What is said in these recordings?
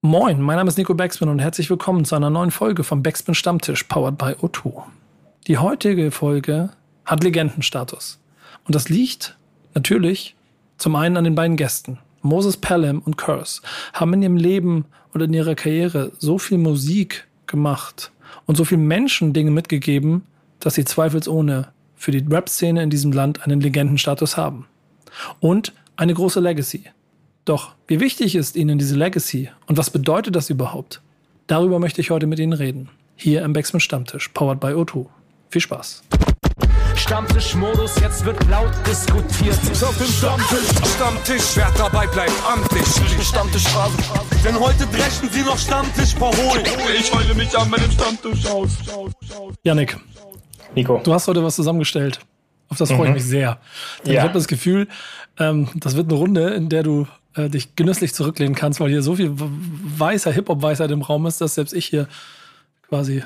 Moin, mein Name ist Nico Backspin und herzlich willkommen zu einer neuen Folge vom Backspin Stammtisch, powered by O2. Die heutige Folge hat Legendenstatus. Und das liegt natürlich zum einen an den beiden Gästen. Moses Pelham und Curse haben in ihrem Leben und in ihrer Karriere so viel Musik gemacht und so vielen Menschen Dinge mitgegeben, dass sie zweifelsohne für die Rap-Szene in diesem Land einen Legendenstatus haben. Und eine große Legacy. Doch wie wichtig ist Ihnen diese Legacy und was bedeutet das überhaupt? Darüber möchte ich heute mit Ihnen reden. Hier im Backspin Stammtisch, powered by O2. Viel Spaß. Stammtischmodus, jetzt wird laut diskutiert. Auf dem Stammtisch, Stammtisch, wer dabei bleibt am Tisch. Stammtischphase. Denn heute dreschen sie noch Stammtisch verholen. Ich heule mich an meinem Stammtisch aus. Yannick, Nico. du hast heute was zusammengestellt. Auf das freue ich Mhm. mich sehr. Denn Ja. Ich habe das Gefühl, ähm, das wird eine Runde, in der du äh, dich genüsslich zurücklehnen kannst, weil hier so viel weißer Hip-Hop-Weisheit im Raum ist, dass selbst ich hier quasi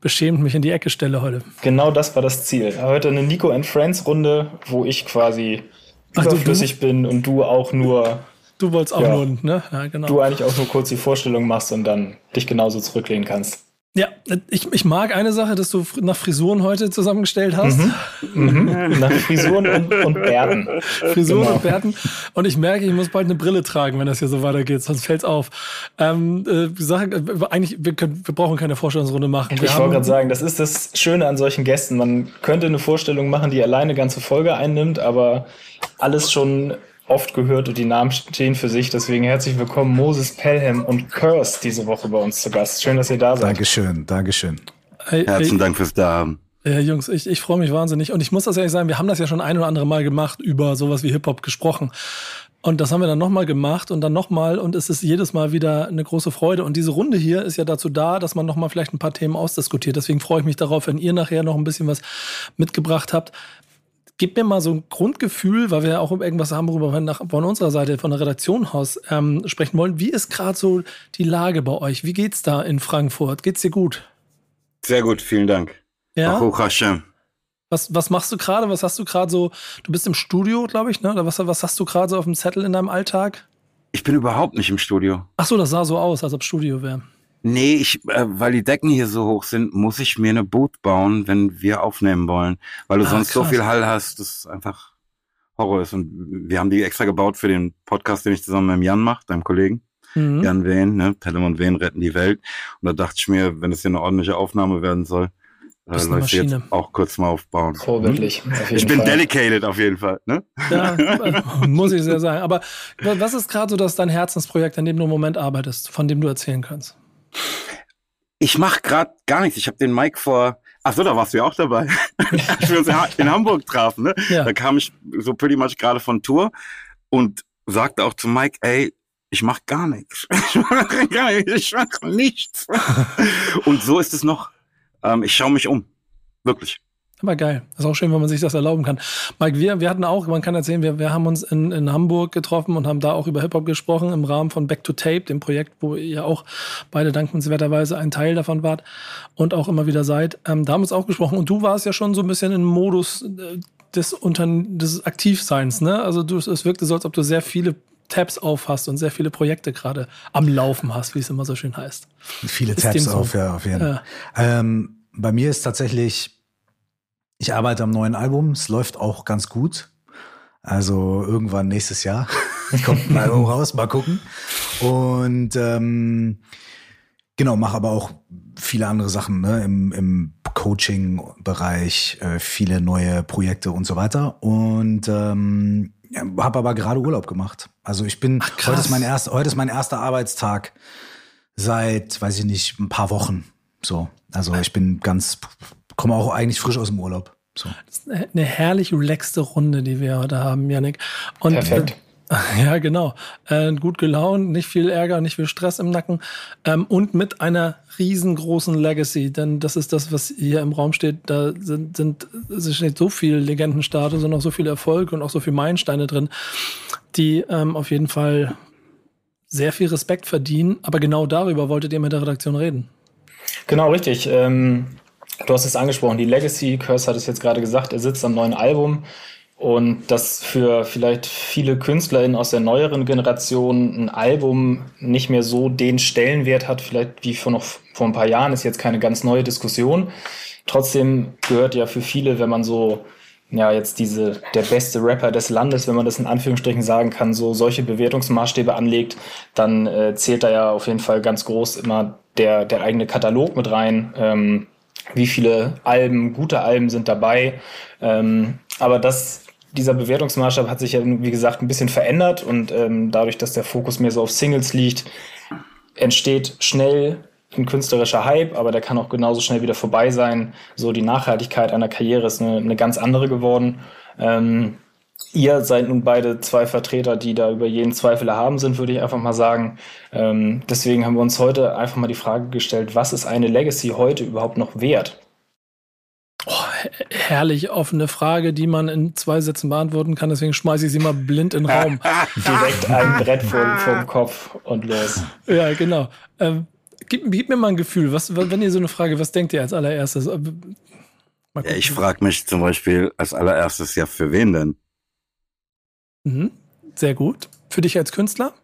beschämt mich in die Ecke stelle heute. Genau das war das Ziel. Heute eine Nico and Friends Runde, wo ich quasi Ach, du- überflüssig bin und du auch nur, Du wolltest auch Ja. nur, ne? Ja, genau. du eigentlich auch nur kurz die Vorstellung machst und dann dich genauso zurücklehnen kannst. Ja, ich, ich mag eine Sache, dass du nach Frisuren heute zusammengestellt hast. Mhm. Nach Frisuren und, und Bärten. Frisuren Genau. und Bärten. Und ich merke, ich muss bald eine Brille tragen, wenn das hier so weitergeht, sonst fällt's auf. Ähm, äh, die Sache, äh, eigentlich, wir, können, wir brauchen keine Vorstellungsrunde machen. Wir Ich haben- wollte gerade sagen, das ist das Schöne an solchen Gästen. Man könnte eine Vorstellung machen, die alleine ganze Folge einnimmt, aber alles schon oft gehört und die Namen stehen für sich. Deswegen herzlich willkommen Moses Pelham und Curse diese Woche bei uns zu Gast. Schön, dass ihr da seid. Dankeschön, Dankeschön. Hey, Herzlichen hey, Dank fürs Dahaben. Ja, Jungs, ich, ich freue mich wahnsinnig. Und ich muss das ehrlich sagen, wir haben das ja schon ein oder andere Mal gemacht, über sowas wie Hip-Hop gesprochen. Und das haben wir dann nochmal gemacht und dann nochmal. Und es ist jedes Mal wieder eine große Freude. Und diese Runde hier ist ja dazu da, dass man nochmal vielleicht ein paar Themen ausdiskutiert. Deswegen freue ich mich darauf, wenn ihr nachher noch ein bisschen was mitgebracht habt. Gebt mir mal so ein Grundgefühl, weil wir ja auch irgendwas haben, worüber wir nach, von unserer Seite, von der Redaktion aus ähm, sprechen wollen. Wie ist gerade so die Lage bei euch? Wie geht's da in Frankfurt? Geht's dir gut? Sehr gut, vielen Dank. Ja? Baruch Hashem. Was, was machst du gerade? Was hast du gerade so? Du bist im Studio, glaube ich, ne? Oder was, was hast du gerade so auf dem Zettel in deinem Alltag? Ich bin überhaupt nicht im Studio. Ach so, das sah so aus, als ob Studio wäre. Nee, ich, äh, weil die Decken hier so hoch sind, muss ich mir eine Boot bauen, wenn wir aufnehmen wollen. Weil du Ah, sonst so krass. viel Hall hast, das einfach Horror ist. Und wir haben die extra gebaut für den Podcast, den ich zusammen mit dem Jan mache, deinem Kollegen. Mhm. Jan Wehn, ne? Pelham und Wehn retten die Welt. Und da dachte ich mir, wenn es hier eine ordentliche Aufnahme werden soll, äh, läuft jetzt auch kurz mal aufbauen. Vorbildlich. Auf jeden Ich bin Fall. dedicated auf jeden Fall, ne? Ja, muss ich sehr sagen. Aber wa- was ist gerade so das dein Herzensprojekt, an dem du im Moment arbeitest, von dem du erzählen kannst? Ich mache gerade gar nichts. Ich habe den Mike vor. Ach so, da warst du ja auch dabei. Als wir uns in Ha- in Hamburg trafen, ne? Ja. Da kam ich so pretty much gerade von Tour und sagte auch zu Mike, ey, ich mach gar nichts. Ich mache gar nichts. Ich nichts. und so ist es noch. Ähm, ich schaue mich um. Wirklich. Aber geil. Ist auch schön, wenn man sich das erlauben kann. Mike, wir, wir hatten auch, man kann erzählen, wir, wir haben uns in, in Hamburg getroffen und haben da auch über Hip-Hop gesprochen im Rahmen von Back to Tape, dem Projekt, wo ihr auch beide dankenswerterweise ein Teil davon wart und auch immer wieder seid. Ähm, da haben wir uns auch gesprochen und du warst ja schon so ein bisschen im Modus äh, des, Unter des Aktivseins, ne? Also du, es wirkte so, als ob du sehr viele Tabs aufhast und sehr viele Projekte gerade am Laufen hast, wie es immer so schön heißt. Viele Ist Tabs so? auf, ja, auf jeden Fall. Ähm, bei mir ist tatsächlich, ich arbeite am neuen Album, es läuft auch ganz gut. Also irgendwann nächstes Jahr kommt ein Album raus, mal gucken. Und ähm, genau, mache aber auch viele andere Sachen ne, im, im Coaching-Bereich, äh, viele neue Projekte und so weiter. Und ähm, habe aber gerade Urlaub gemacht. Also ich bin, krass. heute ist mein erster, heute ist mein erster Arbeitstag seit, weiß ich nicht, ein paar Wochen. So, also ich bin ganz, komme auch eigentlich frisch aus dem Urlaub. So. eine herrlich relaxte Runde, die wir heute haben, Janik. Und, Perfekt. Äh, ja, genau. Äh, gut gelaunt, nicht viel Ärger, nicht viel Stress im Nacken ähm, und mit einer riesengroßen Legacy, denn das ist das, was hier im Raum steht. Da sind, sind es steht so viel Legendenstatus und auch so viel Erfolg und auch so viel Meilensteine drin, die ähm, auf jeden Fall sehr viel Respekt verdienen. Aber genau darüber wolltet ihr mit der Redaktion reden. Genau, richtig. Ähm, du hast es angesprochen, die Legacy, Curse hat es jetzt gerade gesagt, er sitzt am neuen Album und dass für vielleicht viele KünstlerInnen aus der neueren Generation ein Album nicht mehr so den Stellenwert hat, vielleicht wie vor noch vor ein paar Jahren, ist jetzt keine ganz neue Diskussion. Trotzdem gehört ja für viele, wenn man so ja, jetzt diese, der beste Rapper des Landes, wenn man das in Anführungsstrichen sagen kann, so solche Bewertungsmaßstäbe anlegt, dann äh, zählt da ja auf jeden Fall ganz groß immer der, der eigene Katalog mit rein. Ähm, wie viele Alben, gute Alben sind dabei. Ähm, aber das, dieser Bewertungsmaßstab hat sich ja, wie gesagt, ein bisschen verändert und ähm, dadurch, dass der Fokus mehr so auf Singles liegt, entsteht schnell ein künstlerischer Hype, aber der kann auch genauso schnell wieder vorbei sein. So die Nachhaltigkeit einer Karriere ist eine, eine ganz andere geworden. Ähm, ihr seid nun beide zwei Vertreter, die da über jeden Zweifel erhaben sind, würde ich einfach mal sagen. Ähm, deswegen haben wir uns heute einfach mal die Frage gestellt, was ist eine Legacy heute überhaupt noch wert? Oh, herrlich offene Frage, die man in zwei Sätzen beantworten kann. Deswegen schmeiße ich sie mal blind in den Raum. Direkt ein Brett vor, vor dem Kopf und los. Ja, genau. Ähm, gib, gib, mir mal ein Gefühl. Was, wenn ihr so eine Frage, was denkt ihr als allererstes? Ja, ich frage mich zum Beispiel als allererstes ja, für wen denn? Mhm. Sehr gut. Für dich als Künstler?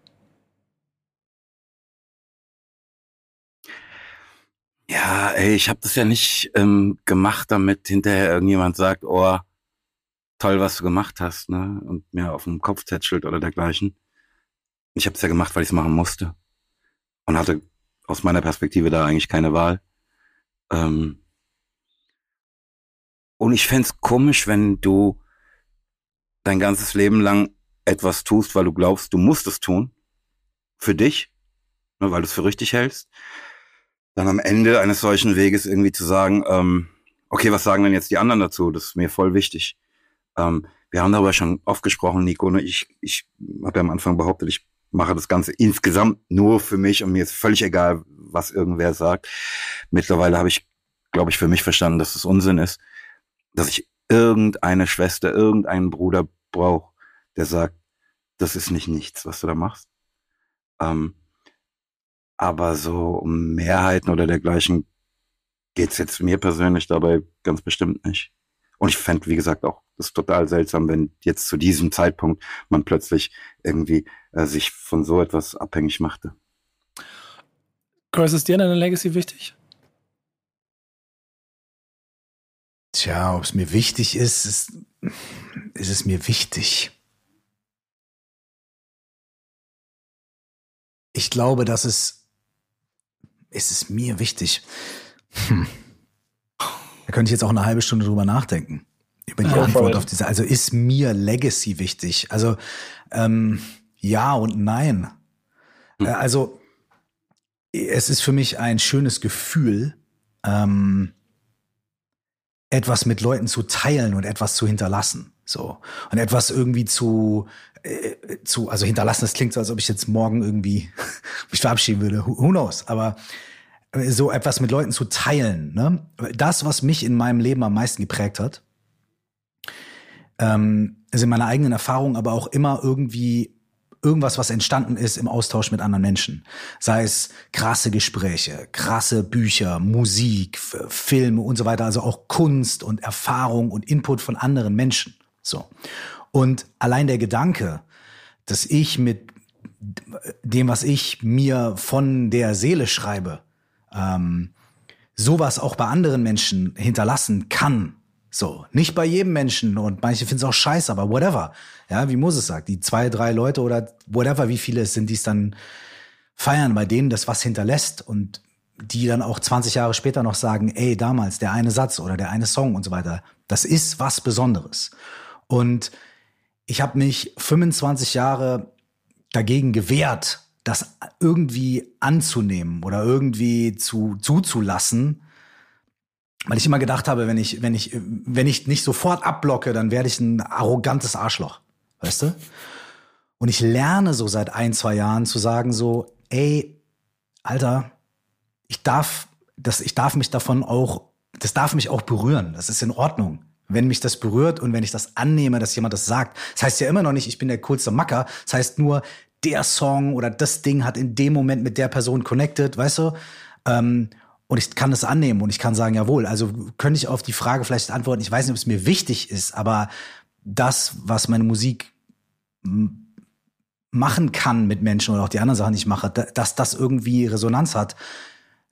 Ja, ey, ich habe das ja nicht ähm, gemacht, damit hinterher irgendjemand sagt, oh, toll, was du gemacht hast, ne? Und mir auf dem Kopf tätschelt oder dergleichen. Ich habe es ja gemacht, weil ich es machen musste. Und hatte aus meiner Perspektive da eigentlich keine Wahl. Ähm und ich fände komisch, wenn du dein ganzes Leben lang etwas tust, weil du glaubst, du musst es tun. Für dich, ne, weil du es für richtig hältst. Dann am Ende eines solchen Weges irgendwie zu sagen, ähm, okay, was sagen denn jetzt die anderen dazu? Das ist mir voll wichtig. Ähm, wir haben darüber schon oft gesprochen, Nico. Ne? Ich, ich habe ja am Anfang behauptet, ich mache das Ganze insgesamt nur für mich und mir ist völlig egal, was irgendwer sagt. Mittlerweile habe ich, glaube ich, für mich verstanden, dass es Unsinn ist, dass ich irgendeine Schwester, irgendeinen Bruder brauche, der sagt, das ist nicht nichts, was du da machst. Ähm, aber so um Mehrheiten oder dergleichen geht's jetzt mir persönlich dabei ganz bestimmt nicht. Und ich fände, wie gesagt, auch das total seltsam, wenn jetzt zu diesem Zeitpunkt man plötzlich irgendwie äh, sich von so etwas abhängig machte. Chris, ist dir deine Legacy wichtig? Tja, ob es mir wichtig ist, ist, ist es mir wichtig. Ich glaube, dass es, ist es mir wichtig. Hm. Da könnte ich jetzt auch eine halbe Stunde drüber nachdenken. Über die ja, Antwort voll. auf diese. Also ist mir Legacy wichtig? Also ähm, ja und nein. Hm. Äh, also es ist für mich ein schönes Gefühl, ähm, etwas mit Leuten zu teilen und etwas zu hinterlassen. So. Und etwas irgendwie zu, äh, zu, also hinterlassen, das klingt so, als ob ich jetzt morgen irgendwie mich verabschieden würde. Who, who knows? Aber äh, so etwas mit Leuten zu teilen, ne? Das, was mich in meinem Leben am meisten geprägt hat, ähm, sind meine eigenen Erfahrungen, aber auch immer irgendwie irgendwas, was entstanden ist im Austausch mit anderen Menschen. Sei es krasse Gespräche, krasse Bücher, Musik, Filme und so weiter, also auch Kunst und Erfahrung und Input von anderen Menschen. So. Und allein der Gedanke, dass ich mit dem, was ich mir von der Seele schreibe, ähm, sowas auch bei anderen Menschen hinterlassen kann, so, nicht bei jedem Menschen und manche finden es auch scheiße, aber whatever. Ja, wie Moses sagt, die zwei, drei Leute oder whatever, wie viele es sind, die es dann feiern, bei denen das was hinterlässt und die dann auch 20 Jahre später noch sagen, ey, damals der eine Satz oder der eine Song und so weiter, das ist was Besonderes. Und ich habe mich 25 Jahre dagegen gewehrt, das irgendwie anzunehmen oder irgendwie zu zuzulassen, weil ich immer gedacht habe, wenn ich, wenn ich, wenn ich nicht sofort abblocke, dann werde ich ein arrogantes Arschloch. Weißt du? Und ich lerne so seit ein, zwei Jahren zu sagen so, ey, Alter, ich darf, das, ich darf mich davon auch, das darf mich auch berühren. Das ist in Ordnung. Wenn mich das berührt und wenn ich das annehme, dass jemand das sagt. Das heißt ja immer noch nicht, ich bin der coolste Macker. Das heißt nur, der Song oder das Ding hat in dem Moment mit der Person connected, weißt du? Ähm, und ich kann das annehmen und ich kann sagen, jawohl. Also könnte ich auf die Frage vielleicht antworten, ich weiß nicht, ob es mir wichtig ist, aber das, was meine Musik machen kann mit Menschen oder auch die anderen Sachen, die ich mache, dass das irgendwie Resonanz hat.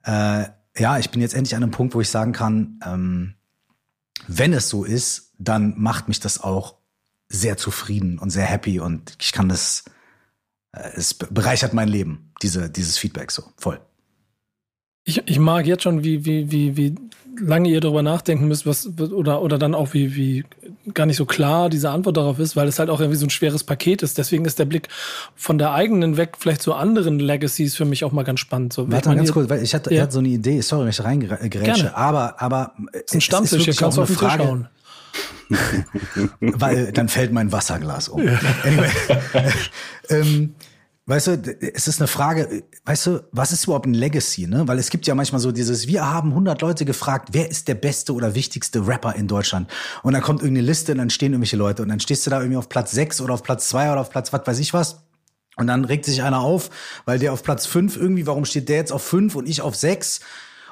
Äh, ja, ich bin jetzt endlich an einem Punkt, wo ich sagen kann, ähm, wenn es so ist, dann macht mich das auch sehr zufrieden und sehr happy und ich kann das, äh, es bereichert mein Leben, diese, dieses Feedback so, voll. Ich, ich mag jetzt schon, wie, wie, wie, wie lange ihr darüber nachdenken müsst, was, oder, oder dann auch wie, wie gar nicht so klar diese Antwort darauf ist, weil es halt auch irgendwie so ein schweres Paket ist. Deswegen ist der Blick von der eigenen weg vielleicht zu anderen Legacies für mich auch mal ganz spannend. So, Warte mal ganz kurz, weil ich hatte, ja. ich hatte so eine Idee, sorry, wenn ich reingrätsche, aber, aber. Es ist ein Stammtisch, hier kannst du auf den Tisch schauen. weil dann fällt mein Wasserglas um. Ja. Anyway. ähm, Weißt du, es ist eine Frage, weißt du, was ist überhaupt ein Legacy, ne? Weil es gibt ja manchmal so dieses, wir haben 100 Leute gefragt, wer ist der beste oder wichtigste Rapper in Deutschland? Und dann kommt irgendeine Liste und dann stehen irgendwelche Leute und dann stehst du da irgendwie auf Platz 6 oder auf Platz 2 oder auf Platz was weiß ich was. Und dann regt sich einer auf, weil der auf Platz 5 irgendwie, warum steht der jetzt auf 5 und ich auf 6?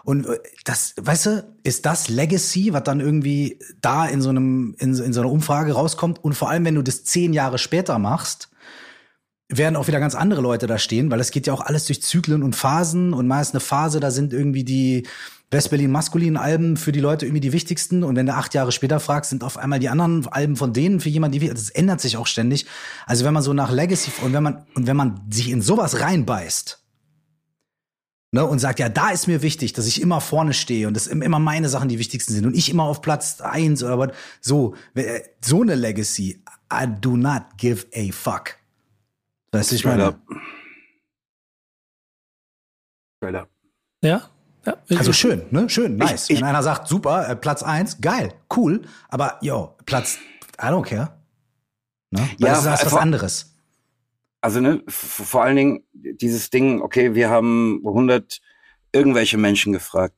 Und äh, das, weißt du, ist das Legacy, was dann irgendwie da in so einem, in, in so einer Umfrage rauskommt? Und vor allem, wenn du das zehn Jahre später machst, werden auch wieder ganz andere Leute da stehen, weil es geht ja auch alles durch Zyklen und Phasen und meist eine Phase, da sind irgendwie die West-Berlin maskulinen Alben für die Leute irgendwie die wichtigsten und wenn du acht Jahre später fragst, sind auf einmal die anderen Alben von denen für jemanden die das ändert sich auch ständig. Also wenn man so nach Legacy und wenn man und wenn man sich in sowas reinbeißt, Ne, und sagt, ja, da ist mir wichtig, dass ich immer vorne stehe und dass immer meine Sachen die wichtigsten sind und ich immer auf Platz eins oder was. So, so eine Legacy, I do not give a fuck. Weißt du, ich meine. Straight Ja? Ja, also schön, ne? Schön, nice. Ich, ich, Wenn einer sagt, super, äh, Platz eins, geil, cool, aber yo, Platz, I don't care. Ne? Weil ja, das ist was anderes. Also, ne, vor allen Dingen dieses Ding, okay, wir haben 100 irgendwelche Menschen gefragt.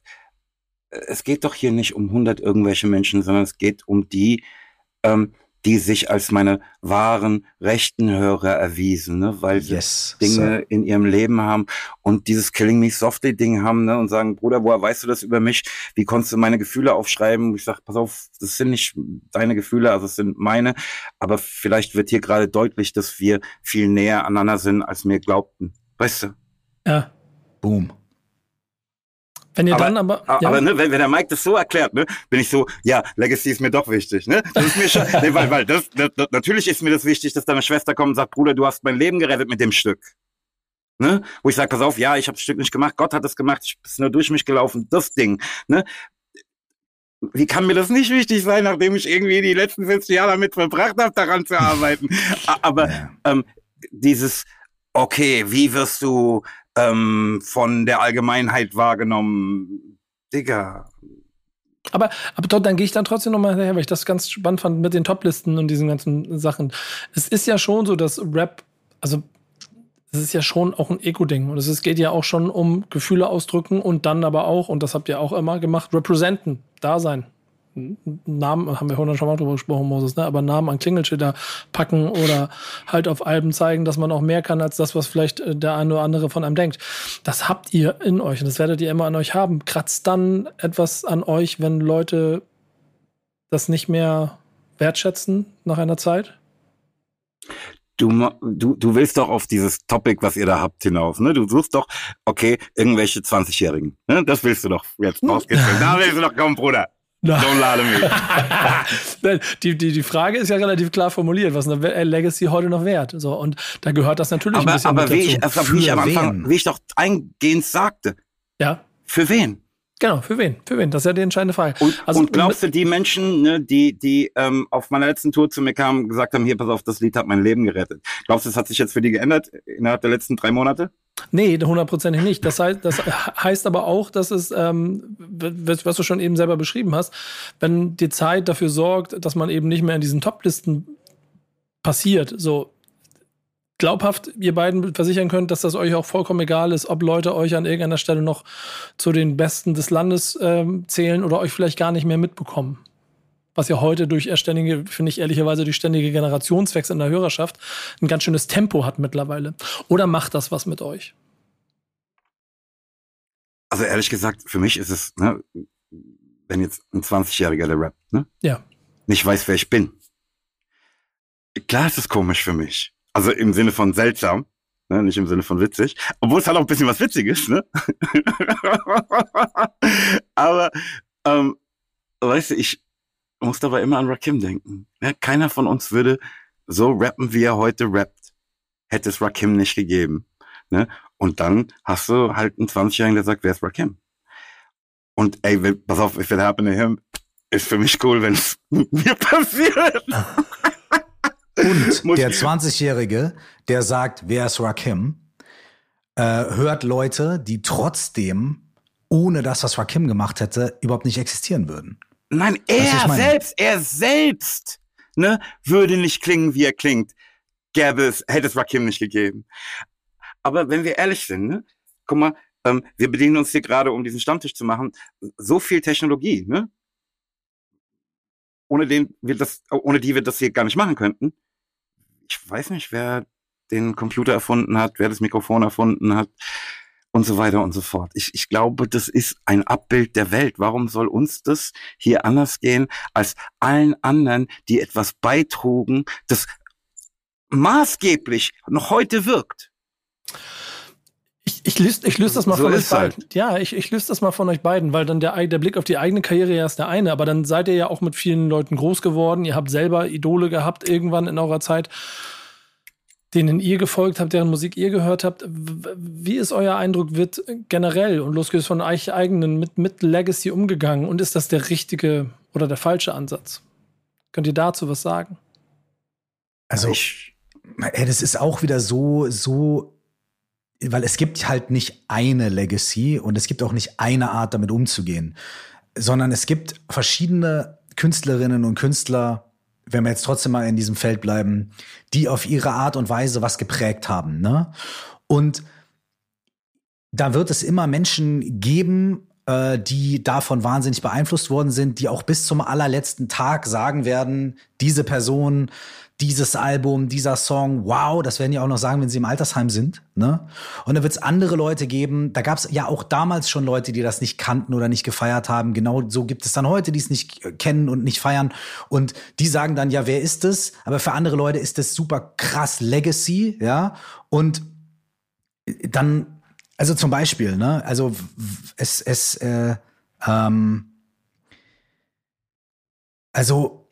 Es geht doch hier nicht um 100 irgendwelche Menschen, sondern es geht um die, ähm, die sich als meine wahren rechten Hörer erwiesen, ne? weil sie yes, Dinge sir. in ihrem Leben haben und dieses Killing Me Softly Ding haben ne? und sagen, Bruder, woher weißt du das über mich? Wie konntest du meine Gefühle aufschreiben? Ich sag, pass auf, das sind nicht deine Gefühle, also es sind meine, aber vielleicht wird hier gerade deutlich, dass wir viel näher aneinander sind, als wir glaubten. Weißt du? Ja. Boom. Wenn ihr aber, dann aber. Ja. Aber ne, wenn, wenn der Mike das so erklärt, ne, bin ich so, ja, Legacy ist mir doch wichtig. Ne? Das ist mir schon, nee, weil, weil das, das, das, natürlich ist mir das wichtig, dass deine Schwester kommt und sagt, Bruder, du hast mein Leben gerettet mit dem Stück. Ne? Wo ich sage, pass auf, ja, ich habe das Stück nicht gemacht, Gott hat es gemacht, ich bin nur durch mich gelaufen, das Ding. Ne? Wie kann mir das nicht wichtig sein, nachdem ich irgendwie die letzten 50 Jahre damit verbracht habe, daran zu arbeiten? Aber ähm, dieses, okay, wie wirst du ähm, von der Allgemeinheit wahrgenommen. Digga. Aber, aber dann gehe ich dann trotzdem nochmal hinterher, weil ich das ganz spannend fand mit den Toplisten und diesen ganzen Sachen. Es ist ja schon so, dass Rap, also es ist ja schon auch ein Ego-Ding. Und es geht ja auch schon um Gefühle ausdrücken und dann aber auch, und das habt ihr auch immer gemacht, representen, da sein. Namen, haben wir vorhin schon mal drüber gesprochen, Moses, ne? aber Namen an Klingelschilder packen oder halt auf Alben zeigen, dass man auch mehr kann als das, was vielleicht äh, der eine oder andere von einem denkt. Das habt ihr in euch und das werdet ihr immer an euch haben. Kratzt dann etwas an euch, wenn Leute das nicht mehr wertschätzen nach einer Zeit? Du, du, du willst doch auf dieses Topic, was ihr da habt, hinaus. Ne? Du suchst doch, okay, irgendwelche 20-Jährigen. Ne? Das willst du doch jetzt rauskitzeln. da willst du doch kommen, Bruder. Don't lie to me. die, die, die Frage ist ja relativ klar formuliert, was eine Legacy heute noch wert. So, und da gehört das natürlich aber, ein bisschen aber wie ich, also wie ich am Anfang, wie ich doch eingehend sagte. Ja. Für wen? Genau, für wen? Für wen? Das ist ja die entscheidende Frage. Und, also, und glaubst du, die Menschen, ne, die, die ähm, auf meiner letzten Tour zu mir kamen, gesagt haben, hier, pass auf, das Lied hat mein Leben gerettet. Glaubst du, das hat sich jetzt für die geändert innerhalb der letzten drei Monate? Nee, hundertprozentig nicht. Das heißt, das heißt aber auch, dass es, ähm, was du schon eben selber beschrieben hast, wenn die Zeit dafür sorgt, dass man eben nicht mehr in diesen Top-Listen passiert, so glaubhaft ihr beiden versichern könnt, dass das euch auch vollkommen egal ist, ob Leute euch an irgendeiner Stelle noch zu den Besten des Landes ähm, zählen oder euch vielleicht gar nicht mehr mitbekommen. Was ja heute durch ständige, finde ich ehrlicherweise, durch ständige Generationswechsel in der Hörerschaft ein ganz schönes Tempo hat mittlerweile. Oder macht das was mit euch? Also ehrlich gesagt, für mich ist es, ne, wenn jetzt ein 20-Jähriger der rappt, ne? Ja. Nicht weiß, wer ich bin klar ist es komisch für mich. Also im Sinne von seltsam, ne? nicht im Sinne von witzig. Obwohl es halt auch ein bisschen was Witziges, ne? Aber, ähm, weißt du, ich muss dabei immer an Rakim denken. Ja, keiner von uns würde so rappen, wie er heute rappt, hätte es Rakim nicht gegeben. Ne? Und dann hast du halt einen 20-Jährigen, der sagt, wer ist Rakim? Und ey, pass auf, if it happened to him, ist für mich cool, wenn es mir passiert. Und der ich- 20-Jährige, der sagt, wer ist Rakim, äh, hört Leute, die trotzdem, ohne das, was Rakim gemacht hätte, überhaupt nicht existieren würden. Nein, er selbst, er selbst, ne, würde nicht klingen, wie er klingt. Gäbe es, hätte es Rakim nicht gegeben. Aber wenn wir ehrlich sind, ne, guck mal, ähm, wir bedienen uns hier gerade, um diesen Stammtisch zu machen, so viel Technologie, ne? Ohne den wir das, ohne die wir das hier gar nicht machen könnten. Ich weiß nicht, wer den Computer erfunden hat, wer das Mikrofon erfunden hat und so weiter und so fort. Ich, ich glaube, das ist ein Abbild der Welt. Warum soll uns das hier anders gehen als allen anderen, die etwas beitrugen, das maßgeblich noch heute wirkt? Ich, ich löse ich löse das mal So von euch halt. beiden. Ja, ich, ich löse das mal von euch beiden, weil dann der, der Blick auf die eigene Karriere ja ist der eine, aber dann seid ihr ja auch mit vielen Leuten groß geworden. Ihr habt selber Idole gehabt irgendwann in eurer Zeit, denen ihr gefolgt habt, deren Musik ihr gehört habt. Wie ist euer Eindruck, wird generell und losgelöst von euch eigenen mit, mit Legacy umgegangen? Und ist das der richtige oder der falsche Ansatz? Könnt ihr dazu was sagen? Also, ich, ey, das ist auch wieder so, so, weil es gibt halt nicht eine Legacy und es gibt auch nicht eine Art, damit umzugehen, sondern es gibt verschiedene Künstlerinnen und Künstler, wenn wir jetzt trotzdem mal in diesem Feld bleiben, die auf ihre Art und Weise was geprägt haben, ne? Und da wird es immer Menschen geben, äh, die davon wahnsinnig beeinflusst worden sind, die auch bis zum allerletzten Tag sagen werden, diese Person, dieses Album, dieser Song, wow, das werden die auch noch sagen, wenn sie im Altersheim sind. Ne? Und da wird es andere Leute geben, da gab es ja auch damals schon Leute, die das nicht kannten oder nicht gefeiert haben. Genau so gibt es dann heute, die es nicht äh, kennen und nicht feiern. Und die sagen dann, ja, wer ist es? Aber für andere Leute ist das super krass Legacy, ja. Und dann, also zum Beispiel, ne, also es, es, äh, ähm, also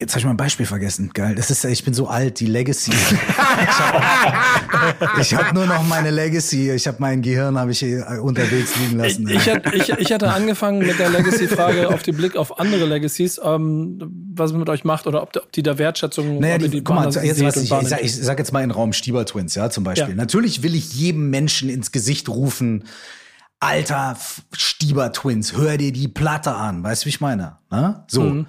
Jetzt habe ich mal ein Beispiel vergessen. Geil. Das ist, ich bin so alt, die Legacy. ich habe hab nur noch meine Legacy. Ich habe mein Gehirn habe ich unterwegs liegen lassen. ich, ich, ich hatte angefangen mit der Legacy-Frage auf den Blick auf andere Legacies, ähm, was es mit euch macht oder ob, ob die der Wertschätzung Naja, ihr die, guck mal, jetzt was ich, ich, sag, ich sag jetzt mal in den Raum Stieber Twins, ja, zum Beispiel. Ja. Natürlich will ich jedem Menschen ins Gesicht rufen, Alter, Stieber Twins, hör dir die Platte an. Weißt du, wie ich meine? Ne? So. Mhm.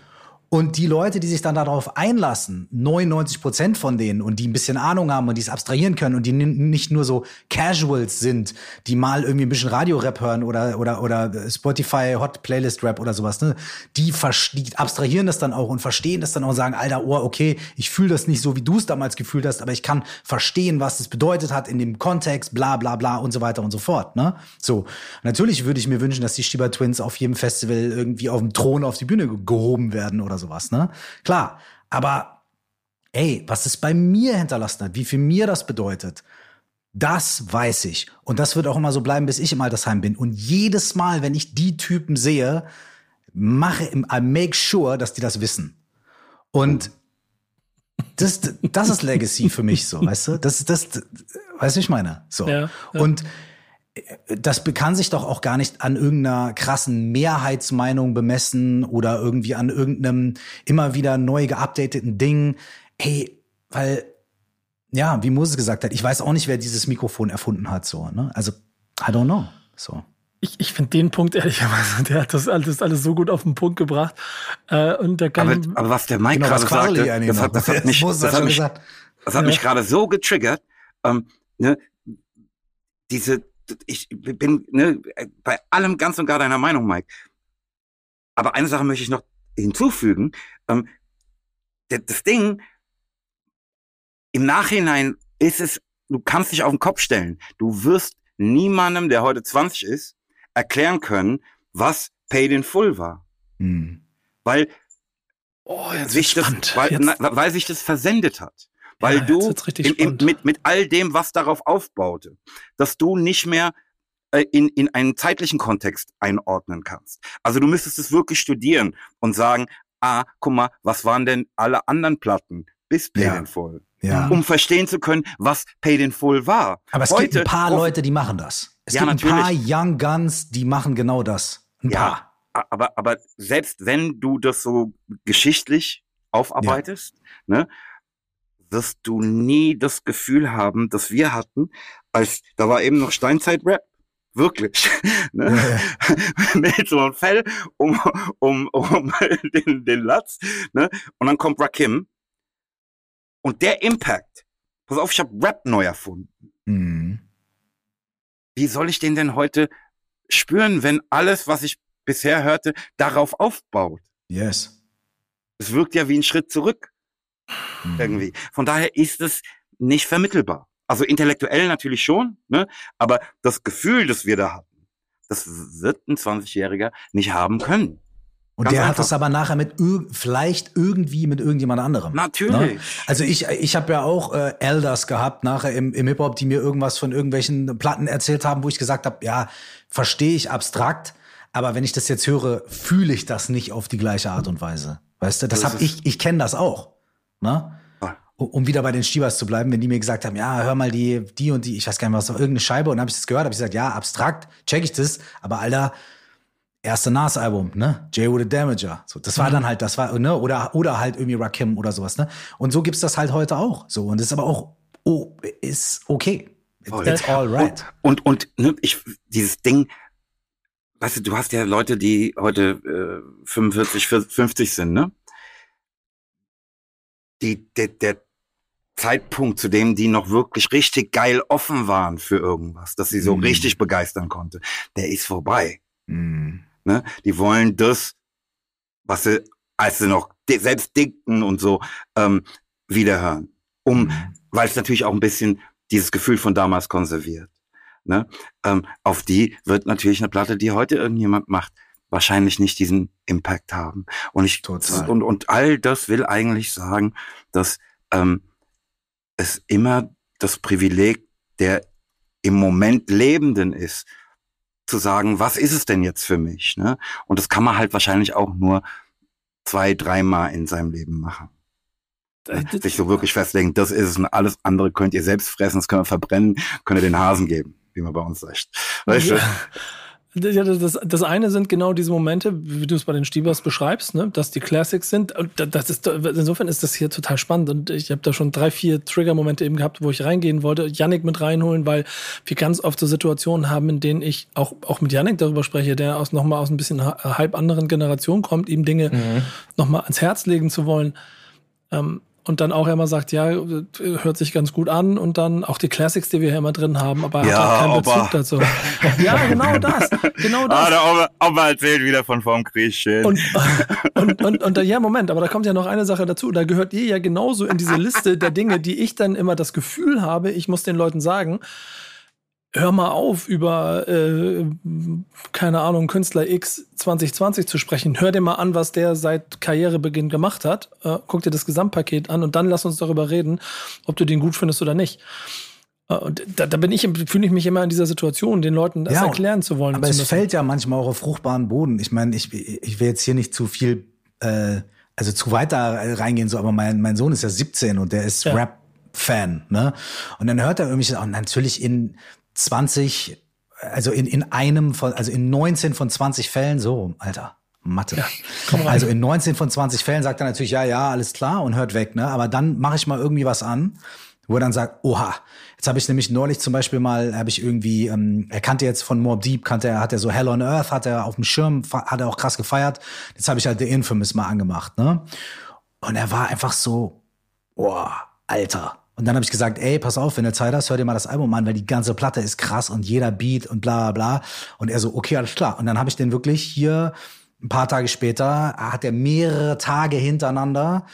Und die Leute, die sich dann darauf einlassen, 99 Prozent von denen und die ein bisschen Ahnung haben und die es abstrahieren können und die nicht nur so Casuals sind, die mal irgendwie ein bisschen Radio-Rap hören oder, oder, oder Spotify Hot Playlist Rap oder sowas, ne? Die, die abstrahieren das dann auch und verstehen das dann auch und sagen, Alter, oh, okay, ich fühle das nicht so, wie du es damals gefühlt hast, aber ich kann verstehen, was das bedeutet hat in dem Kontext, bla, bla, bla und so weiter und so fort, ne? So. Natürlich würde ich mir wünschen, dass die Stieber Twins auf jedem Festival irgendwie auf dem Thron auf die Bühne ge- gehoben werden oder sowas, ne? Klar. Aber ey, was es bei mir hinterlassen hat, wie viel mir das bedeutet, das weiß ich. Und das wird auch immer so bleiben, bis ich im Altersheim bin. Und jedes Mal, wenn ich die Typen sehe, mache, I make sure, dass die das wissen. Und das, das ist Legacy für mich so, weißt du? Das, das, weißt du, ich meine? So. Ja, ja. Und das kann sich doch auch gar nicht an irgendeiner krassen Mehrheitsmeinung bemessen oder irgendwie an irgendeinem immer wieder neu geupdateten Ding. Hey, weil, ja, wie Moses gesagt hat, ich weiß auch nicht, wer dieses Mikrofon erfunden hat, so, ne? Also, I don't know. So. Ich, ich finde den Punkt ehrlicherweise, der hat das alles, alles so gut auf den Punkt gebracht. Äh, und da kann aber, aber was der Mike Genau, gerade sagte, das hat, das hat mich, das hat mich, das hat mich gerade so getriggert. Ähm, ne, diese, ich bin ne, bei allem ganz und gar deiner Meinung, Mike. Aber eine Sache möchte ich noch hinzufügen. Ähm, das Ding, im Nachhinein ist es, du kannst dich auf den Kopf stellen. Du wirst niemandem, der heute 20 ist, erklären können, was Paid in Full war. Hm. Weil Oh, sich das, weil, na, weil sich das versendet hat. Weil Ja, du in, in, mit, mit all dem, was darauf aufbaute, dass du nicht mehr äh, in, in einen zeitlichen Kontext einordnen kannst. Also du müsstest es wirklich studieren und sagen, ah, guck mal, was waren denn alle anderen Platten bis Pay Ja. in Full? Ja. Um verstehen zu können, was Paid in Full war. Aber es Heute gibt ein paar Leute, die machen das. Es Ja, gibt ein paar. Young Guns, die machen genau das. Ein Ja. paar. Aber, aber selbst wenn du das so geschichtlich aufarbeitest, ne, wirst du nie das Gefühl haben, das wir hatten, als da war eben noch Steinzeit-Rap. Wirklich. Ne? Mit so einem Fell um, um, um den, den Latz. Ne? Und dann kommt Rakim. Und der Impact. Pass auf, ich habe Rap neu erfunden. Mhm. Wie soll ich den denn heute spüren, wenn alles, was ich bisher hörte, darauf aufbaut? Yes. Es wirkt ja wie ein Schritt zurück Mhm. irgendwie. Von daher ist es nicht vermittelbar. Also intellektuell natürlich schon, ne? aber das Gefühl, das wir da hatten, das wird ein 20-Jähriger nicht haben können. Und Ganz der hat einfach. das aber nachher mit vielleicht irgendwie mit irgendjemand anderem. Natürlich. Ne? Also ich, ich habe ja auch äh, Elders gehabt nachher im, im Hip-Hop, die mir irgendwas von irgendwelchen Platten erzählt haben, wo ich gesagt habe, ja, verstehe ich abstrakt, aber wenn ich das jetzt höre, fühle ich das nicht auf die gleiche Art und Weise. Weißt du, das So hab ist es. ich, ich kenne das auch. Ne? Ah. Um- wieder bei den Stiebers zu bleiben, wenn die mir gesagt haben, ja, hör mal die, die und die, ich weiß gar nicht mehr, was, irgendeine Scheibe, und dann habe ich das gehört, habe ich gesagt, ja, abstrakt, check ich das, aber Alter, erste Nas-Album, ne? Jay with a Damager. So, das Mhm. war dann halt, das war, ne? Oder, oder halt irgendwie Rakim oder sowas, ne? Und so gibt's das halt heute auch. So, und das ist aber auch, oh, ist okay. It's all right. Und, und ne, ich, dieses Ding, weißt du, du hast ja Leute, die heute äh, 45, 50 sind, ne? Die, der, der Zeitpunkt, zu dem die noch wirklich richtig geil offen waren für irgendwas, dass sie so Mhm. richtig begeistern konnte, der ist vorbei. Mm. Ne? Die wollen das, was sie, als sie noch selbst dickten und so, ähm, wiederhören. Um, Mhm. weil es natürlich auch ein bisschen dieses Gefühl von damals konserviert. Ne? Ähm, auf die wird natürlich eine Platte, die heute irgendjemand macht, wahrscheinlich nicht diesen Impact haben. Und ich Total. und, und all das will eigentlich sagen, dass ähm, es immer das Privileg der im Moment Lebenden ist, zu sagen, was ist es denn jetzt für mich? Ne? Und das kann man halt wahrscheinlich auch nur zwei, dreimal in seinem Leben machen. Ne? Sich so wirklich festlegen, das ist es und alles andere könnt ihr selbst fressen, das können wir verbrennen, könnt ihr den Hasen geben, wie man bei uns sagt. Weißt du? Ja, das, das eine sind genau diese Momente, wie du es bei den Stiebers beschreibst, ne? dass die Classics sind. Das ist, insofern ist das hier total spannend. Und ich habe da schon drei, vier Trigger-Momente eben gehabt, wo ich reingehen wollte, Yannick mit reinholen, weil wir ganz oft so Situationen haben, in denen ich auch, auch mit Yannick darüber spreche, der aus nochmal aus ein bisschen ha- halb anderen Generation kommt, ihm Dinge Mhm. nochmal ans Herz legen zu wollen. Ähm, und dann auch immer sagt, ja, hört sich ganz gut an und dann auch die Classics, die wir hier immer drin haben, aber Ja, hat halt keinen Opa. Bezug dazu. ja, genau das. Genau das. Ah, der Oma, Oma erzählt wieder von vorm Krieg. Schön. Und, und, und, und da, ja, Moment, aber da kommt ja noch eine Sache dazu. Da gehört ihr ja genauso in diese Liste der Dinge, die ich dann immer das Gefühl habe, ich muss den Leuten sagen, hör mal auf, über, äh, keine Ahnung, Künstler X 2020 zu sprechen. Hör dir mal an, was der seit Karrierebeginn gemacht hat. Äh, guck dir das Gesamtpaket an und dann lass uns darüber reden, ob du den gut findest oder nicht. Äh, Und da, da bin ich, fühle ich mich immer in dieser Situation, den Leuten das Ja, erklären zu wollen. Aber zu es fällt ja manchmal auch auf fruchtbaren Boden. Ich meine, ich, ich will jetzt hier nicht zu viel, äh, also zu weiter reingehen, so, aber mein, mein Sohn ist ja 17 und der ist Ja. Rap-Fan, ne? Und dann hört er irgendwie, auch natürlich in 20, also in, in einem von, also in 19 von 20 Fällen, so, Alter. Mathe. rein. also in 19 von 20 Fällen sagt er natürlich, ja, ja, alles klar und hört weg, ne? Aber dann mache ich mal irgendwie was an, wo er dann sagt, oha, jetzt habe ich nämlich neulich zum Beispiel mal, habe ich irgendwie, ähm, er kannte jetzt von Mob Deep, kannte er, hat er so Hell on Earth, hat er auf dem Schirm, hat er auch krass gefeiert. Jetzt habe ich halt The Infamous mal angemacht, ne? Und er war einfach so, boah, Alter. Und dann habe ich gesagt, ey, pass auf, wenn du Zeit hast, hör dir mal das Album an, weil die ganze Platte ist krass und jeder Beat und bla bla bla. Und er so, okay, alles klar. Und dann habe ich den wirklich hier ein paar Tage später, hat er mehrere Tage hintereinander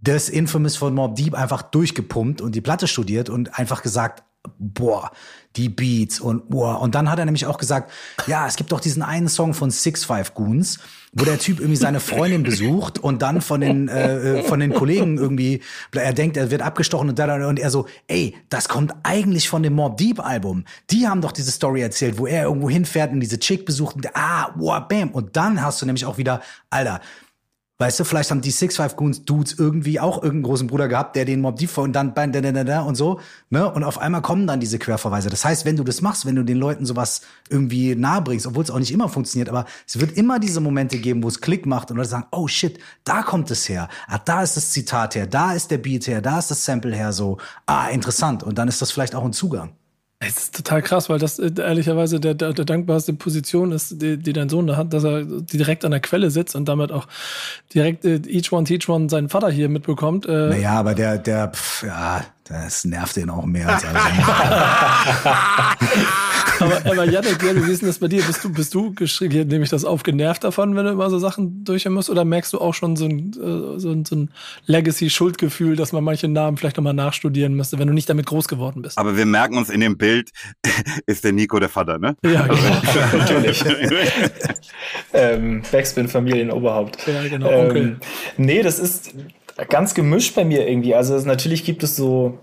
das Infamous von Mob Deep einfach durchgepumpt und die Platte studiert und einfach gesagt, boah, die Beats und boah. Und dann hat er nämlich auch gesagt, ja, es gibt doch diesen einen Song von Six Five Goons, wo der Typ irgendwie seine Freundin besucht und dann von den äh, äh von den Kollegen irgendwie, er denkt, er wird abgestochen und, da, und er so, ey, das kommt eigentlich von dem Mob Deep Album. Die haben doch diese Story erzählt, wo er irgendwo hinfährt und diese Chick besucht und ah, wow, bam. Und dann hast du nämlich auch wieder, Alter, Weißt du, vielleicht haben die Six Five Goons Dudes irgendwie auch irgendeinen großen Bruder gehabt, der den Mob Deep und dann da, da, da, da und so, ne? Und auf einmal kommen dann diese Querverweise. Das heißt, wenn du das machst, wenn du den Leuten sowas irgendwie nahe bringst, obwohl es auch nicht immer funktioniert, aber es wird immer diese Momente geben, wo es Klick macht und Leute sagen, oh shit, da kommt es her. Ah, da ist das Zitat her, da ist der Beat her, da ist das Sample her, so, ah, interessant. Und dann ist das vielleicht auch ein Zugang. Es ist total krass, weil das äh, ehrlicherweise der, der, der dankbarste Position ist, die, die dein Sohn da hat, dass er direkt an der Quelle sitzt und damit auch direkt äh, Each One Teach One seinen Vater hier mitbekommt. Äh, naja, aber der, der, pf, ja, das nervt ihn auch mehr als alles aber, aber Janik, wie ist denn das bei dir? Bist du, bist du geschrieben, nehme ich das auf, genervt davon, wenn du immer so Sachen durchhören musst? Oder merkst du auch schon so ein, äh, so ein, so ein Legacy-Schuldgefühl, dass man manche Namen vielleicht nochmal nachstudieren müsste, wenn du nicht damit groß geworden bist? Aber wir merken uns in dem Bild, ist der Nico der Vater, ne? Ja, genau. natürlich. ähm, Backspin Familienoberhaupt. Ja, genau. Ähm, Onkel. nee, das ist ganz gemischt bei mir irgendwie. Also natürlich gibt es so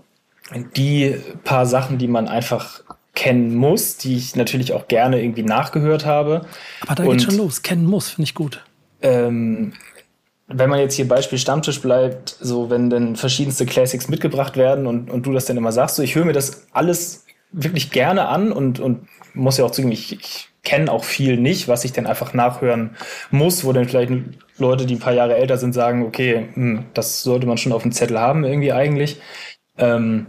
die paar Sachen, die man einfach kennen muss, die ich natürlich auch gerne irgendwie nachgehört habe. Aber da geht schon los. Kennen muss, finde ich gut. Ähm, wenn man jetzt hier Beispiel Stammtisch bleibt, so wenn dann verschiedenste Classics mitgebracht werden und, und du das dann immer sagst, so ich höre mir das alles wirklich gerne an und, und muss ja auch zugeben, ich, ich kenne auch viel nicht, was ich dann einfach nachhören muss, wo dann vielleicht Leute, die ein paar Jahre älter sind, sagen, okay, hm, das sollte man schon auf dem Zettel haben irgendwie eigentlich. Ähm,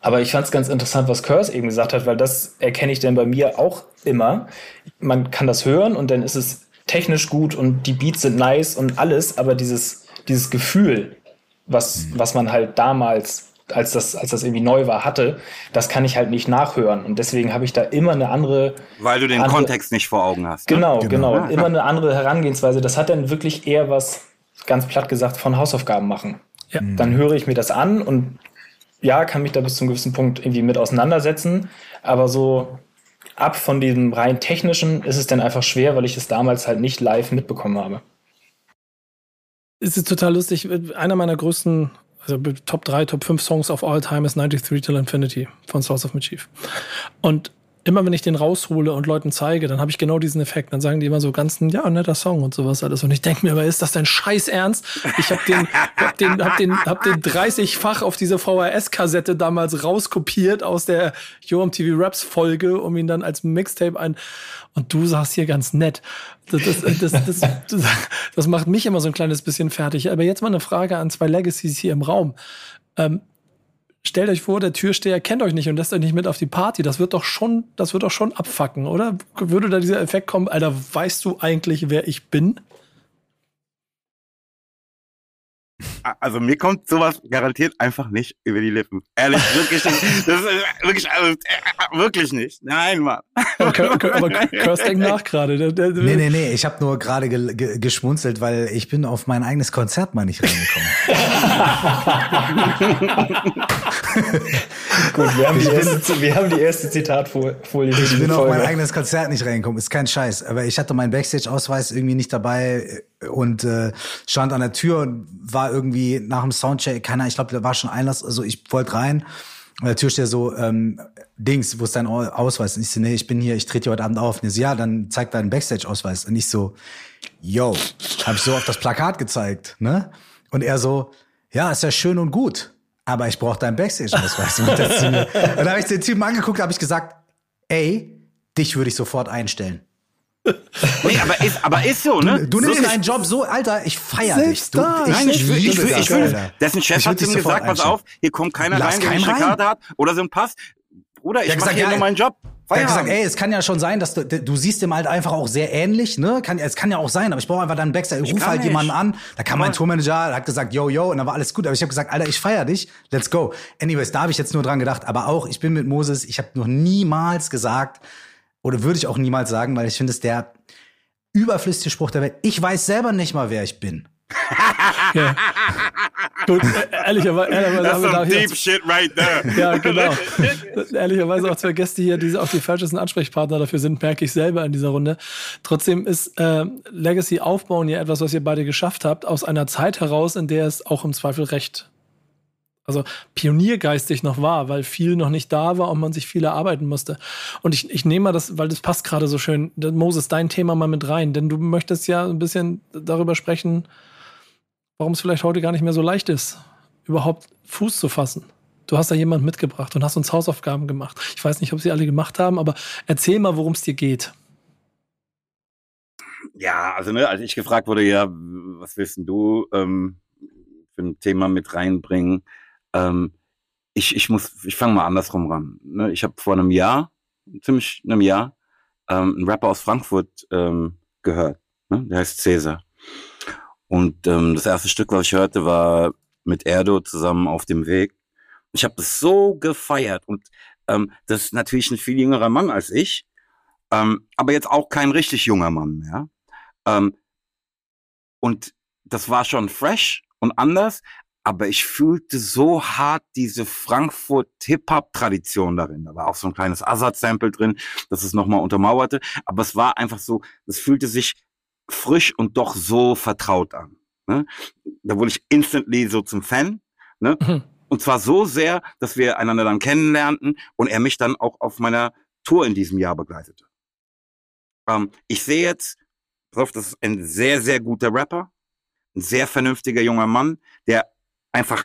aber ich fand es ganz interessant, was Curse eben gesagt hat, weil das erkenne ich dann bei mir auch immer. Man kann das hören und dann ist es technisch gut und die Beats sind nice und alles, aber dieses, dieses Gefühl, was, was man halt damals, als das, als das irgendwie neu war, hatte, das kann ich halt nicht nachhören. Und deswegen habe ich da immer eine andere. Weil du den andere, Kontext nicht vor Augen hast. Ne? Genau, genau. genau. Immer eine andere Herangehensweise. Das hat dann wirklich eher was, ganz platt gesagt, von Hausaufgaben machen. Ja. Dann höre ich mir das an und ja, kann mich da bis zu einem gewissen Punkt irgendwie mit auseinandersetzen, aber so ab von diesem rein technischen ist es dann einfach schwer, weil ich es damals halt nicht live mitbekommen habe. Es ist total lustig. Einer meiner größten, also Top 3, Top 5 Songs of all time ist 93 Till Infinity von Source of Mischief. Und immer wenn ich den raushole und Leuten zeige, dann habe ich genau diesen Effekt. Dann sagen die immer so ganz, ja, netter Song und sowas alles. Und ich denke mir aber, ist das dein Scheiß Ernst? Ich habe den, hab den, hab den, hab den 30-fach auf diese VHS-Kassette damals rauskopiert aus der Yo MTV Raps Folge, um ihn dann als Mixtape ein. Und du sagst hier ganz nett. Das, das, das, das, das macht mich immer so ein kleines bisschen fertig. Aber jetzt mal eine Frage an zwei Legacies hier im Raum. Ähm, stellt euch vor, der Türsteher kennt euch nicht und lässt euch nicht mit auf die Party. Das wird doch schon, das wird doch schon abfacken, oder? Würde da dieser Effekt kommen, Alter, weißt du eigentlich, wer ich bin? Also mir kommt sowas garantiert einfach nicht über die Lippen. Ehrlich, wirklich nicht. Das ist wirklich, also, äh, wirklich nicht. Nein, Mann. Aber Curse denkt nach gerade. Nee, nee, nee, ich habe nur gerade ge ge geschmunzelt, weil ich bin auf mein eigenes Konzert mal nicht reingekommen. Gut, wir haben, die erste, wir haben die erste Zitatfolie. Ich bin auf mein eigenes Konzert nicht reingekommen. Ist kein Scheiß. Aber ich hatte meinen Backstage-Ausweis irgendwie nicht dabei und äh, stand an der Tür und war irgendwie nach dem Soundcheck, keiner, ich glaube, da war schon Einlass, also ich wollte rein. Und der Türsteher so, ähm, Dings, wo ist dein Ausweis? Und ich so, nee, ich bin hier, ich trete hier heute Abend auf. Und er so, ja, dann zeig deinen Backstage-Ausweis. Und ich so, yo, hab ich so auf das Plakat gezeigt, ne? Und er so, ja, ist ja schön und gut, aber ich brauche deinen Backstage-Ausweis. und dann habe ich den Typen angeguckt, habe ich gesagt, ey, dich würde ich sofort einstellen. Nee, aber ist, aber ist so, ne? Du, du nimmst deinen Job so, Alter, ich feier dich. Du, ich, Nein, ich, will, ich, will, ich will, dessen Chef hat ihm gesagt, pass auf, hier kommt keiner Lass rein, der eine Karte hat oder so ein Pass. Bruder, ich mache hier ja, nur meinen Job. Er hat gesagt, ey, es kann ja schon sein, dass du, du siehst dem halt einfach auch sehr ähnlich, ne? Kann, es kann ja auch sein, aber ich brauche einfach dann Backstage. Ich ruf halt nicht. jemanden an. Da kam mein Tourmanager, hat gesagt, yo, yo, und dann war alles gut. Aber ich habe gesagt, Alter, ich feier dich, let's go. Anyways, da habe ich jetzt nur dran gedacht. Aber auch, ich bin mit Moses, ich habe noch niemals gesagt, oder würde ich auch niemals sagen, weil ich finde es der überflüssigste Spruch der Welt. Ich weiß selber nicht mal, wer ich bin. ja. Gut, äh, ehrlicherweise, ehrlicherweise That's haben wir da some deep shit right there. Ja, genau. Ehrlicherweise auch zwei Gäste hier, die auch die falschesten Ansprechpartner dafür sind, merke ich selber in dieser Runde. Trotzdem ist äh, Legacy aufbauen ja etwas, was ihr beide geschafft habt, aus einer Zeit heraus, in der es auch im Zweifel recht, also pioniergeistig noch war, weil viel noch nicht da war und man sich viel erarbeiten musste. Und ich, ich nehme mal das, weil das passt gerade so schön, Moses, dein Thema mal mit rein, denn du möchtest ja ein bisschen darüber sprechen, warum es vielleicht heute gar nicht mehr so leicht ist, überhaupt Fuß zu fassen. Du hast da jemand mitgebracht und hast uns Hausaufgaben gemacht. Ich weiß nicht, ob sie alle gemacht haben, aber erzähl mal, worum es dir geht. Ja, also ne, als ich gefragt wurde, ja, was willst du ähm, für ein Thema mit reinbringen? Ähm, ich, ich muss, ich fange mal andersrum ran. Ne? Ich habe vor einem Jahr, ziemlich einem Jahr, ähm, einen Rapper aus Frankfurt ähm, gehört. Ne? Der heißt Cäsar. Und ähm, das erste Stück, was ich hörte, war mit Erdo zusammen auf dem Weg. Ich habe das so gefeiert und ähm, das ist natürlich ein viel jüngerer Mann als ich, ähm, aber jetzt auch kein richtig junger Mann mehr. Ähm, und das war schon fresh und anders, aber ich fühlte so hart diese Frankfurt Hip-Hop-Tradition darin. Da war auch so ein kleines Azad-Sample drin, das es nochmal untermauerte, aber es war einfach so, es fühlte sich frisch und doch so vertraut an. Ne? Da wurde ich instantly so zum Fan. Ne? Mhm. Und zwar so sehr, dass wir einander dann kennenlernten und er mich dann auch auf meiner Tour in diesem Jahr begleitete. Ähm, ich sehe jetzt, pass auf, das ist ein sehr, sehr guter Rapper, ein sehr vernünftiger junger Mann, der einfach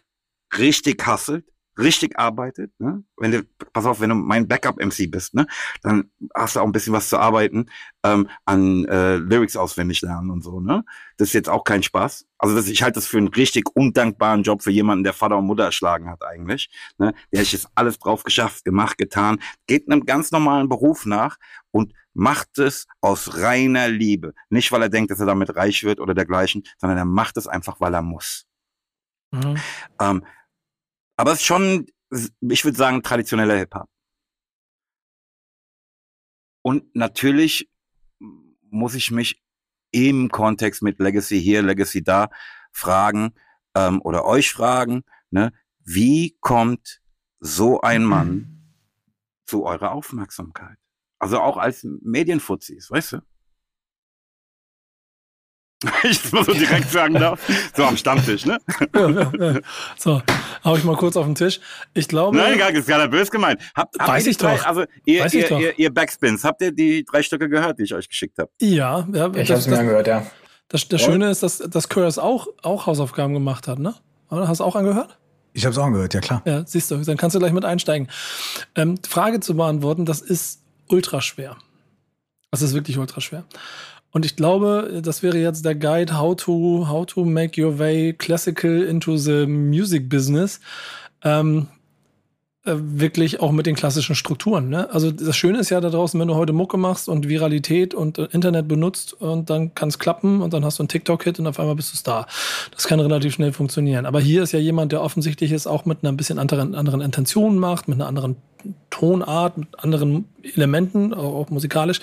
richtig hustelt, richtig arbeitet. Ne? Wenn du, pass auf, wenn du mein Backup-MC bist, ne, dann hast du auch ein bisschen was zu arbeiten ähm, an äh, Lyrics auswendig lernen und so. Ne? Das ist jetzt auch kein Spaß. Also das, ich halte das für einen richtig undankbaren Job für jemanden, der Vater und Mutter erschlagen hat eigentlich. Ne? Der hat jetzt alles drauf geschafft, gemacht, getan, geht einem ganz normalen Beruf nach und macht es aus reiner Liebe. Nicht, weil er denkt, dass er damit reich wird oder dergleichen, sondern er macht es einfach, weil er muss. Mhm. Ähm, aber es ist schon, ich würde sagen, traditioneller Hip-Hop. Und natürlich muss ich mich im Kontext mit Legacy hier, Legacy da fragen ähm, oder euch fragen, ne, wie kommt so ein Mann zu eurer Aufmerksamkeit? Also auch als Medienfuzis, weißt du? ich mal so direkt sagen darf. So am Stammtisch, ne? Ja, ja, ja. So, hau ich mal kurz auf den Tisch. Ich glaube. Nein, gar ist gerade böse gemeint. Habt, habt Weiß ihr ich drei, doch. Also ihr, Weiß ich ihr, doch. ihr, ihr Backspins, habt ihr die drei Stücke gehört, die ich euch geschickt habe? Ja, ja Ich habe es mir angehört, ja. das, das Schöne ist, dass, dass Curse auch, auch Hausaufgaben gemacht hat, ne? Oder? Hast du auch angehört? Ich habe es auch angehört, ja klar. Ja, siehst du, dann kannst du gleich mit einsteigen. Ähm, Frage zu beantworten, das ist ultra schwer. Das ist wirklich ultra schwer. Und ich glaube, das wäre jetzt der Guide How to, how to make your way classical into the music business. Ähm, äh, wirklich auch mit den klassischen Strukturen. Ne? Also das Schöne ist ja da draußen, wenn du heute Mucke machst und Viralität und äh, Internet benutzt und dann kann es klappen und dann hast du einen TikTok-Hit und auf einmal bist du Star. Das kann relativ schnell funktionieren. Aber hier ist ja jemand, der offensichtlich es auch mit einer ein bisschen anderen, anderen Intention macht, mit einer anderen Tonart, mit anderen Elementen, auch musikalisch.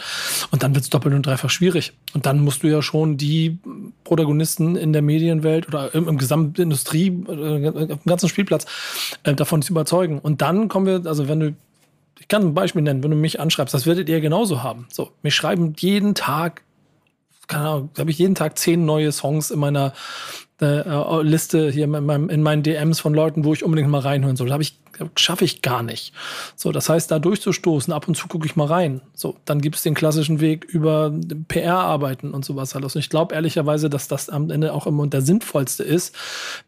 Und dann wird es doppelt und dreifach schwierig. Und dann musst du ja schon die Protagonisten in der Medienwelt oder im, im gesamten Industrie, äh, auf dem ganzen Spielplatz äh, davon überzeugen. Und dann kommen wir, also wenn du, ich kann ein Beispiel nennen, wenn du mich anschreibst, das werdet ihr genauso haben. So, mich schreiben jeden Tag, keine Ahnung, habe ich jeden Tag zehn neue Songs in meiner äh, Liste hier in, meinem, in meinen DMs von Leuten, wo ich unbedingt mal reinhören soll. Habe ich schaffe ich gar nicht. So, das heißt, da durchzustoßen, ab und zu gucke ich mal rein. So, dann gibt es den klassischen Weg über PR-Arbeiten und sowas alles. Und ich glaube ehrlicherweise, dass das am Ende auch immer der sinnvollste ist,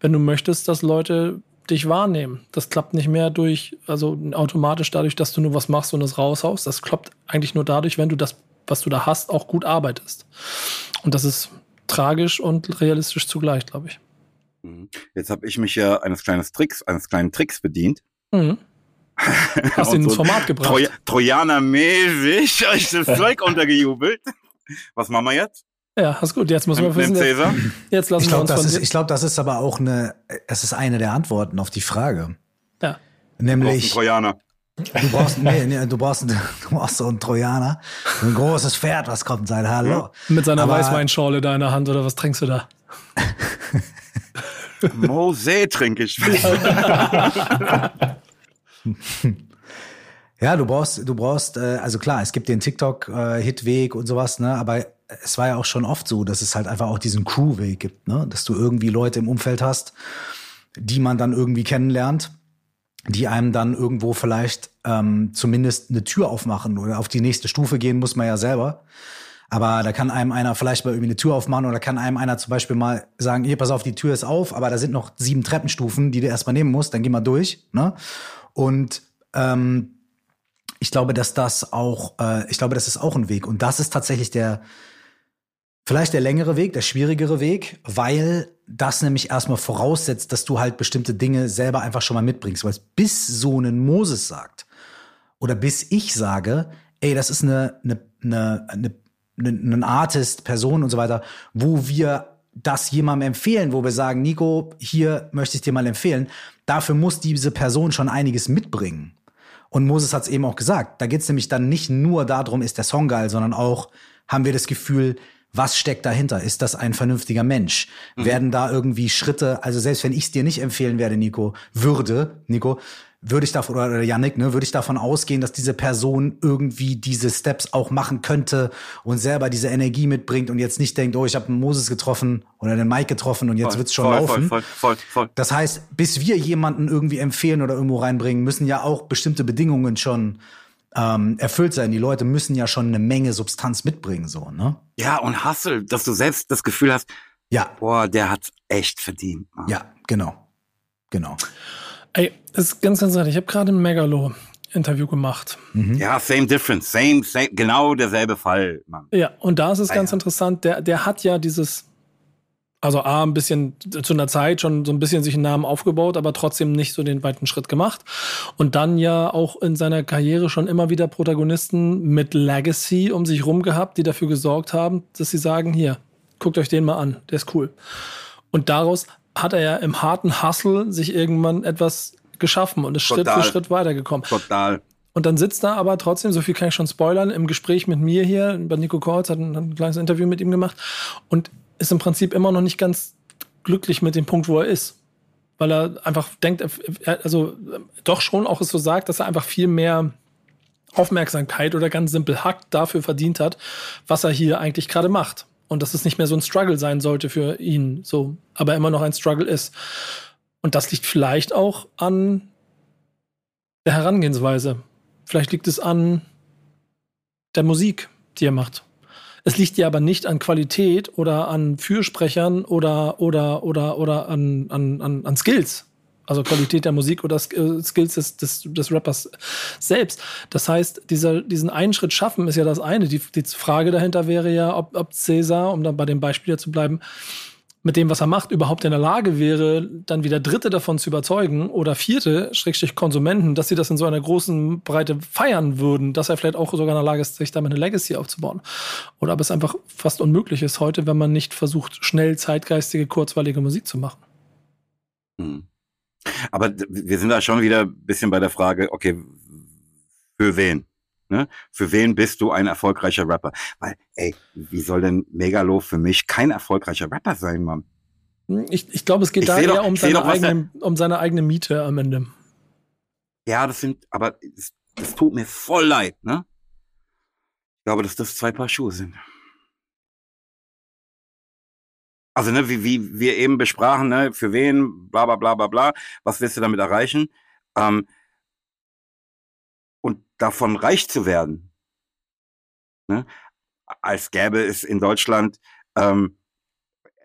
wenn du möchtest, dass Leute dich wahrnehmen. Das klappt nicht mehr durch, also automatisch dadurch, dass du nur was machst und es raushaust. Das klappt eigentlich nur dadurch, wenn du das, was du da hast, auch gut arbeitest. Und das ist tragisch und realistisch zugleich, glaube ich. Mhm. Jetzt habe ich mich ja eines kleinen Tricks, eines kleinen Tricks bedient. Mhm. Hast Und ihn ins so Format gebracht. Troja Trojaner-mäßig euch das Zeug untergejubelt. Was machen wir jetzt? Ja, ist gut. Jetzt müssen wir wissen, jetzt, Cäsar. jetzt lassen Ich wir glaube, uns das von ist, ich glaube, das ist aber auch eine, es ist eine der Antworten auf die Frage. ja. Nämlich, Trojaner. Du brauchst, nee, nee, du brauchst, du brauchst so einen Trojaner, so ein großes Pferd, was kommt sein, hallo. mit seiner Aber- Weißweinschorle da in der Hand oder was trinkst du da? Mose trinke ich. Ja, du brauchst, du brauchst, äh, also klar, es gibt den TikTok-Hitweg und sowas, ne, aber es war ja auch schon oft so, dass es halt einfach auch diesen Crew-Weg gibt, ne, dass du irgendwie Leute im Umfeld hast, die man dann irgendwie kennenlernt, die einem dann irgendwo vielleicht ähm, zumindest eine Tür aufmachen oder auf die nächste Stufe gehen muss man ja selber. Aber da kann einem einer vielleicht mal irgendwie eine Tür aufmachen oder kann einem einer zum Beispiel mal sagen, hier, pass auf, die Tür ist auf, aber da sind noch sieben Treppenstufen, die du erstmal nehmen musst, dann geh mal durch. Ne? Und ähm, ich glaube, dass das auch, äh, ich glaube, das ist auch ein Weg. Und das ist tatsächlich der, vielleicht der längere Weg, der schwierigere Weg, weil das nämlich erstmal voraussetzt, dass du halt bestimmte Dinge selber einfach schon mal mitbringst. Weil bis so ein Moses sagt, oder bis ich sage, ey, das ist eine, eine, eine, eine, ein Artist, Person und so weiter, wo wir das jemandem empfehlen, wo wir sagen, Nico, hier möchte ich dir mal empfehlen. Dafür muss diese Person schon einiges mitbringen. Und Moses hat es eben auch gesagt. Da geht es nämlich dann nicht nur darum, ist der Song geil, sondern auch haben wir das Gefühl, was steckt dahinter? Ist das ein vernünftiger Mensch? Mhm. Werden da irgendwie Schritte, also selbst wenn ich es dir nicht empfehlen werde, Nico, würde, Nico, würde ich davon, oder Yannick, ne, würde ich davon ausgehen, dass diese Person irgendwie diese Steps auch machen könnte und selber diese Energie mitbringt und jetzt nicht denkt, oh, ich habe einen Moses getroffen oder den Mike getroffen und jetzt voll, wird's schon voll, laufen. Voll, voll, voll, Das heißt, bis wir jemanden irgendwie empfehlen oder irgendwo reinbringen, müssen ja auch bestimmte Bedingungen schon ähm, erfüllt sein. Die Leute müssen ja schon eine Menge Substanz mitbringen, so, ne? Ja, und Hustle, dass du selbst das Gefühl hast, ja, boah, der hat's echt verdient. Mann. Ja, genau. Genau. Ey, das ist ganz, ganz interessant. Ich habe gerade ein Megalo-Interview gemacht. Mhm. Ja, same difference. Same, same, genau derselbe Fall, Mann. Ja, und da ist es Ah, ganz ja. interessant. Der, der hat ja dieses, also A, ein bisschen zu einer Zeit schon so ein bisschen sich einen Namen aufgebaut, aber trotzdem nicht so den weiten Schritt gemacht. Und dann ja auch in seiner Karriere schon immer wieder Protagonisten mit Legacy um sich rum gehabt, die dafür gesorgt haben, dass sie sagen, hier, guckt euch den mal an, der ist cool. Und daraus hat er ja im harten Hustle sich irgendwann etwas geschaffen und ist Schritt Total. für Schritt weitergekommen. Total. Und dann sitzt er aber trotzdem, so viel kann ich schon spoilern, im Gespräch mit mir hier, bei Nico Kortz, hat ein, ein kleines Interview mit ihm gemacht und ist im Prinzip immer noch nicht ganz glücklich mit dem Punkt, wo er ist. Weil er einfach denkt, also doch schon auch es so sagt, dass er einfach viel mehr Aufmerksamkeit oder ganz simpel Hack dafür verdient hat, was er hier eigentlich gerade macht. Und dass es nicht mehr so ein Struggle sein sollte für ihn, so, aber immer noch ein Struggle ist. Und das liegt vielleicht auch an der Herangehensweise. Vielleicht liegt es an der Musik, die er macht. Es liegt ja aber nicht an Qualität oder an Fürsprechern oder, oder, oder, oder an, an, an, an Skills. Also Qualität der Musik oder äh, Skills des, des, des Rappers selbst. Das heißt, dieser, diesen einen Schritt schaffen ist ja das eine. Die, die Frage dahinter wäre ja, ob, ob Cäsar, um dann bei dem Beispiel zu bleiben, mit dem, was er macht, überhaupt in der Lage wäre, dann wieder Dritte davon zu überzeugen oder Vierte, Schrägstrich Konsumenten, dass sie das in so einer großen Breite feiern würden, dass er vielleicht auch sogar in der Lage ist, sich damit eine Legacy aufzubauen. Oder ob es einfach fast unmöglich ist heute, wenn man nicht versucht, schnell zeitgeistige, kurzweilige Musik zu machen. Hm. Aber wir sind da schon wieder ein bisschen bei der Frage, okay, für wen? Ne? Für wen bist du ein erfolgreicher Rapper? Weil, ey, wie soll denn Megalo für mich kein erfolgreicher Rapper sein, Mann? Ich, ich glaube, es geht Ich da eher doch- um seine, doch, eigene, um seine eigene Miete am Ende. Ja, das sind, aber das, das tut mir voll leid, ne? Ich glaube, dass das zwei Paar Schuhe sind. Also, ne, wie, wie wir eben besprachen, ne, für wen, bla bla bla bla bla, was willst du damit erreichen? Ähm, davon reich zu werden, ne, als gäbe es in Deutschland, ähm,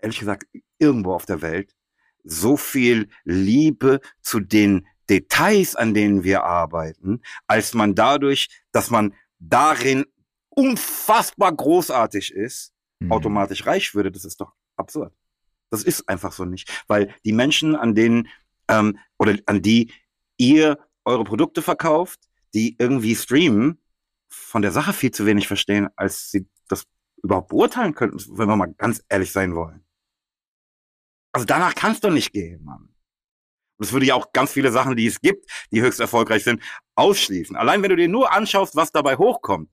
ehrlich gesagt, irgendwo auf der Welt, so viel Liebe zu den Details, an denen wir arbeiten, als man dadurch, dass man darin unfassbar großartig ist, Mhm. automatisch reich würde, das ist doch absurd. Das ist einfach so nicht. Weil die Menschen, an denen ähm, oder an die ihr eure Produkte verkauft, die irgendwie streamen, von der Sache viel zu wenig verstehen, als sie das überhaupt beurteilen könnten, wenn wir mal ganz ehrlich sein wollen. Also danach kannst du nicht gehen, Mann. Und das würde ja auch ganz viele Sachen, die es gibt, die höchst erfolgreich sind, ausschließen. Allein wenn du dir nur anschaust, was dabei hochkommt,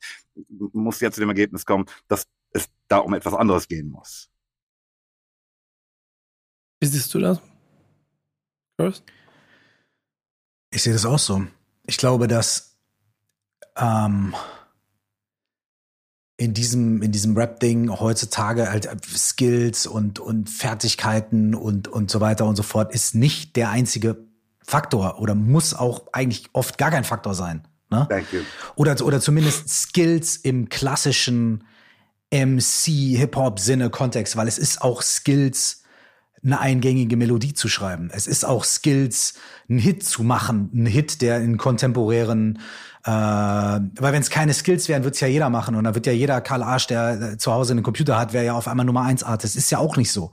musst du ja zu dem Ergebnis kommen, dass es da um etwas anderes gehen muss. Wie siehst du das? Chris? Ich sehe das auch so. Ich glaube, dass ähm, in diesem, in diesem Rap-Ding heutzutage halt Skills und, und Fertigkeiten und, und so weiter und so fort ist nicht der einzige Faktor oder muss auch eigentlich oft gar kein Faktor sein. Ne? Thank you. Oder, oder zumindest Skills im klassischen MC-Hip-Hop-Sinne Kontext, weil es ist auch Skills, eine eingängige Melodie zu schreiben. Es ist auch Skills, einen Hit zu machen, einen Hit, der in kontemporären, äh, weil wenn es keine Skills wären, wird's ja jeder machen und dann wird ja jeder Karl Arsch, der zu Hause einen Computer hat, wäre ja auf einmal Nummer eins Artist. Ist ja auch nicht so.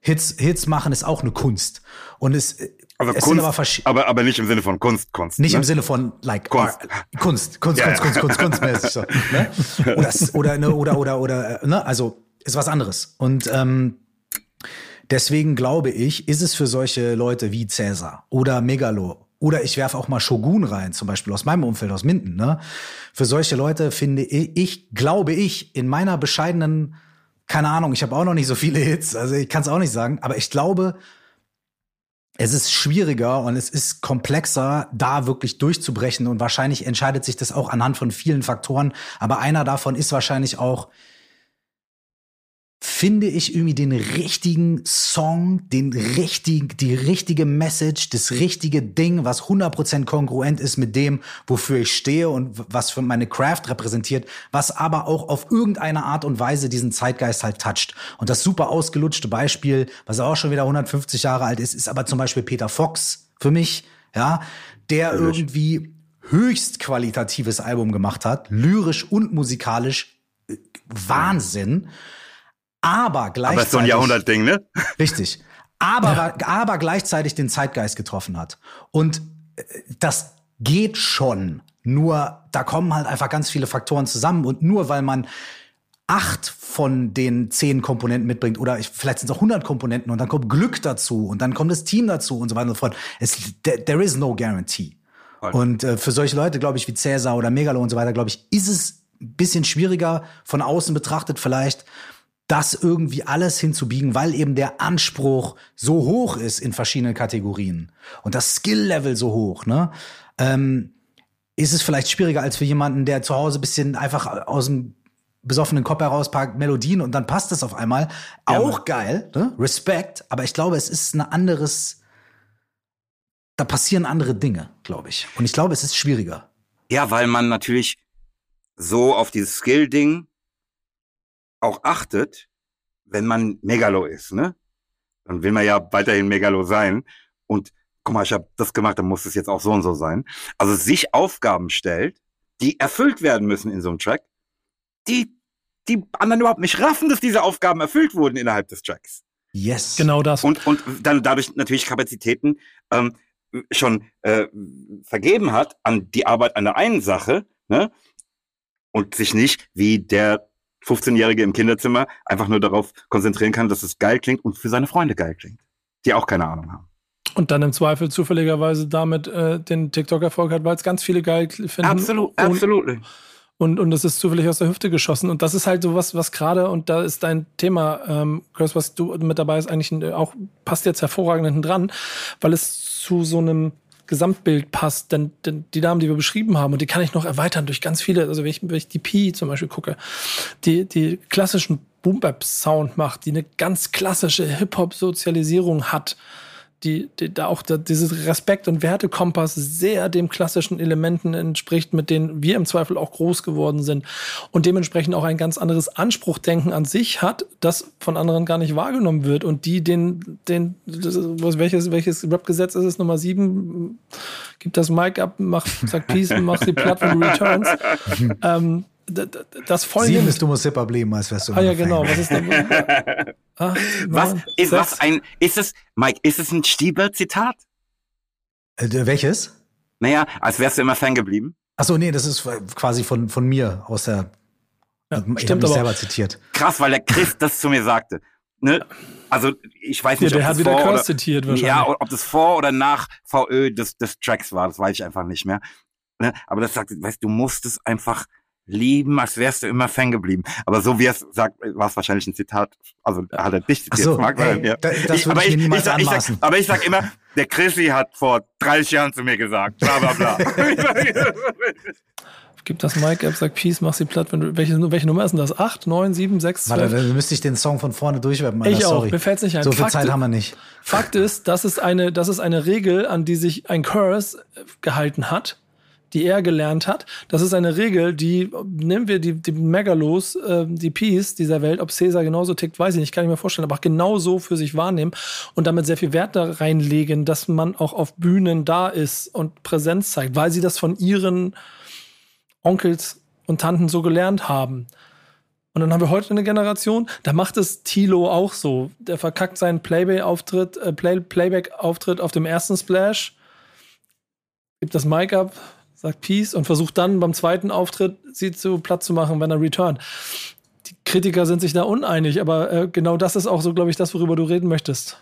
Hits, Hits machen ist auch eine Kunst und es, Also es Kunst, sind aber verschiedene. aber, aber nicht im Sinne von Kunst, Kunst. Nicht ne? im Sinne von like Kunst. Art, Kunst, Kunst, Ja, Kunst, Kunst, ja. Kunst, Kunstmäßig so. Ne? Oder, oder, ne, oder, oder, oder, äh, ne? Also ist was anderes. Und ähm, deswegen glaube ich, ist es für solche Leute wie Cäsar oder Megalo oder ich werfe auch mal Shogun rein, zum Beispiel aus meinem Umfeld, aus Minden. Ne? Für solche Leute finde ich, ich glaube ich, in meiner bescheidenen, keine Ahnung, ich habe auch noch nicht so viele Hits, also ich kann es auch nicht sagen, aber ich glaube, es ist schwieriger und es ist komplexer, da wirklich durchzubrechen. Und wahrscheinlich entscheidet sich das auch anhand von vielen Faktoren. Aber einer davon ist wahrscheinlich auch, finde ich irgendwie den richtigen Song, den richtigen, die richtige Message, das richtige Ding, was 100% kongruent ist mit dem, wofür ich stehe und was für meine Craft repräsentiert, was aber auch auf irgendeine Art und Weise diesen Zeitgeist halt toucht. Und das super ausgelutschte Beispiel, was auch schon wieder 150 Jahre alt ist, ist aber zum Beispiel Peter Fox für mich, ja, der Natürlich. irgendwie höchst qualitatives Album gemacht hat, lyrisch und musikalisch äh, Wahnsinn, aber gleichzeitig Aber ist so ein Jahrhundertding, ne? Richtig. Aber, aber gleichzeitig den Zeitgeist getroffen hat. Und äh, das geht schon. Nur da kommen halt einfach ganz viele Faktoren zusammen. Und nur weil man acht von den zehn Komponenten mitbringt oder ich, vielleicht sind es auch 100 Komponenten und dann kommt Glück dazu und dann kommt das Team dazu und so weiter und so fort. Es, there, there is no guarantee. Und äh, für solche Leute, glaube ich, wie Cäsar oder Megalo und so weiter, glaube ich, ist es ein bisschen schwieriger von außen betrachtet vielleicht, das irgendwie alles hinzubiegen, weil eben der Anspruch so hoch ist in verschiedenen Kategorien und das Skill-Level so hoch, ne? Ähm, ist es vielleicht schwieriger als für jemanden, der zu Hause bisschen einfach aus dem besoffenen Kopf heraus paar Melodien und dann passt es auf einmal. Auch geil, ne? Respekt, aber ich glaube, es ist ein anderes, da passieren andere Dinge, glaube ich. Und ich glaube, es ist schwieriger. Ja, weil man natürlich so auf dieses Skill-Ding auch achtet, wenn man Megalo ist, ne? Dann will man ja weiterhin Megalo sein. Und guck mal, ich habe das gemacht, dann muss es jetzt auch so und so sein. Also sich Aufgaben stellt, die erfüllt werden müssen in so einem Track, die die anderen überhaupt nicht raffen, dass diese Aufgaben erfüllt wurden innerhalb des Tracks. Yes. Genau das. Und, und dann dadurch natürlich Kapazitäten ähm, schon äh, vergeben hat an die Arbeit an der einen Sache, ne? Und sich nicht wie der 15-Jährige im Kinderzimmer einfach nur darauf konzentrieren kann, dass es geil klingt und für seine Freunde geil klingt, die auch keine Ahnung haben. Und dann im Zweifel zufälligerweise damit äh, den TikTok-Erfolg hat, weil es ganz viele geil finden. Absolut, und, absolut. Und, und es ist zufällig aus der Hüfte geschossen. Und das ist halt so was, was gerade, und da ist dein Thema, ähm, Chris, was du mit dabei ist, eigentlich ein- auch, passt jetzt hervorragend hinten dran, weil es zu so einem Gesamtbild passt. Denn, denn die Damen, die wir beschrieben haben, und die kann ich noch erweitern durch ganz viele, also wenn ich, wenn ich die Pi zum Beispiel gucke, die, die klassischen Boom-Bap-Sound macht, die eine ganz klassische Hip-Hop-Sozialisierung hat, die, die da auch da, dieses Respekt und Wertekompass sehr dem klassischen Elementen entspricht, mit denen wir im Zweifel auch groß geworden sind und dementsprechend auch ein ganz anderes Anspruchdenken an sich hat, das von anderen gar nicht wahrgenommen wird und die den, den, was- welches, welches Rap-Gesetz ist es? Nummer sieben, gibt das Mic ab, macht, sagt Peace, macht die Plattform Returns. ähm, das voll Sieben nimmt. ist, du musst Hip-Hop leben, als wärst du Ah ja, Fan. genau. Was ist? Acht, Was neun, ist sechs. was ein ist es Mike, ist es ein Stieber-Zitat? Äh, welches? Naja, als wärst du immer Fan geblieben. Achso, nee, das ist quasi von, von mir aus der. Ja, ich habe stimmt mich aber. selber zitiert. Krass, weil der Chris das zu mir sagte. Ne? Also ich weiß Ja, nicht, der ob hat das wieder vor oder, zitiert wahrscheinlich. Ja, ob das vor oder nach VÖ des, des Tracks war, das weiß ich einfach nicht mehr. Ne? Aber das sagt, weißt du, du musst es einfach lieben, als wärst du immer Fan geblieben. Aber so wie er es sagt, war es wahrscheinlich ein Zitat. Also hat er dich Ach so, Marc, ey, ja. da- das Ich- würde aber ich mir niemals sag- ich, sag, aber ich sag immer, der Chrissy hat vor 30 Jahren zu mir gesagt, bla bla bla. Gib das Mic ab, sag Peace, mach sie platt. Wenn du, welche, welche Nummer ist denn das? 8, 9, 7, 6, Warte, 12? dann müsste ich den Song von vorne durchwerfen. Ich auch, sorry. mir fällt's nicht ein. So viel Fakt- Zeit haben wir nicht. Fakt ist, das ist eine, das ist eine Regel, an die sich ein Curse äh, gehalten hat, die er gelernt hat. Das ist eine Regel, die, nehmen wir die, die Megalos, äh, die Peace dieser Welt, ob Caesar genauso tickt, weiß ich nicht, kann ich mir vorstellen, aber auch genauso für sich wahrnehmen und damit sehr viel Wert da reinlegen, dass man auch auf Bühnen da ist und Präsenz zeigt, weil sie das von ihren Onkels und Tanten so gelernt haben. Und dann haben wir heute eine Generation, da macht es Tilo auch so. Der verkackt seinen Playback-Auftritt, äh, Play Playback-Auftritt auf dem ersten Splash, gibt das Mic ab, sagt Peace und versucht dann beim zweiten Auftritt sie zu platt zu machen, wenn er return. Die Kritiker sind sich da uneinig, aber äh, genau das ist auch so, glaube ich, das, worüber du reden möchtest.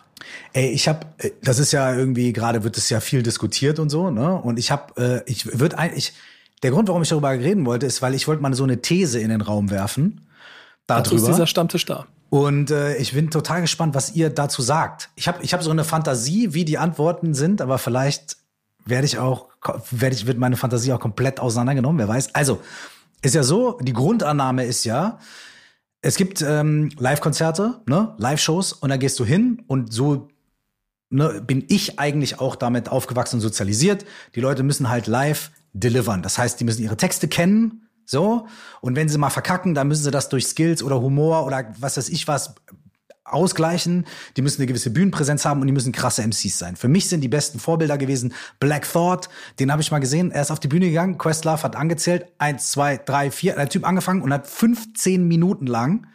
Ey, ich habe, das ist ja irgendwie gerade wird es ja viel diskutiert und so, ne? Und ich habe, äh, ich würde eigentlich, der Grund, warum ich darüber reden wollte, ist, weil ich wollte mal so eine These in den Raum werfen Dazu ist darüber. dieser Stammtisch da. Und äh, ich bin total gespannt, was ihr dazu sagt. Ich habe ich hab so eine Fantasie, wie die Antworten sind, aber vielleicht werde ich auch, werde ich, wird meine Fantasie auch komplett auseinandergenommen, wer weiß. Also, ist ja so, die Grundannahme ist ja, es gibt ähm, Live-Konzerte, ne, Live-Shows und da gehst du hin und so ne, bin ich eigentlich auch damit aufgewachsen und sozialisiert. Die Leute müssen halt live delivern. Das heißt, die müssen ihre Texte kennen, so. Und wenn sie mal verkacken, dann müssen sie das durch Skills oder Humor oder was weiß ich was ausgleichen. Die müssen eine gewisse Bühnenpräsenz haben und die müssen krasse MCs sein. Für mich sind die besten Vorbilder gewesen Black Thought. Den habe ich mal gesehen. Er ist auf die Bühne gegangen. Questlove hat angezählt. Eins, zwei, drei, vier. Der Typ angefangen und hat 15 Minuten lang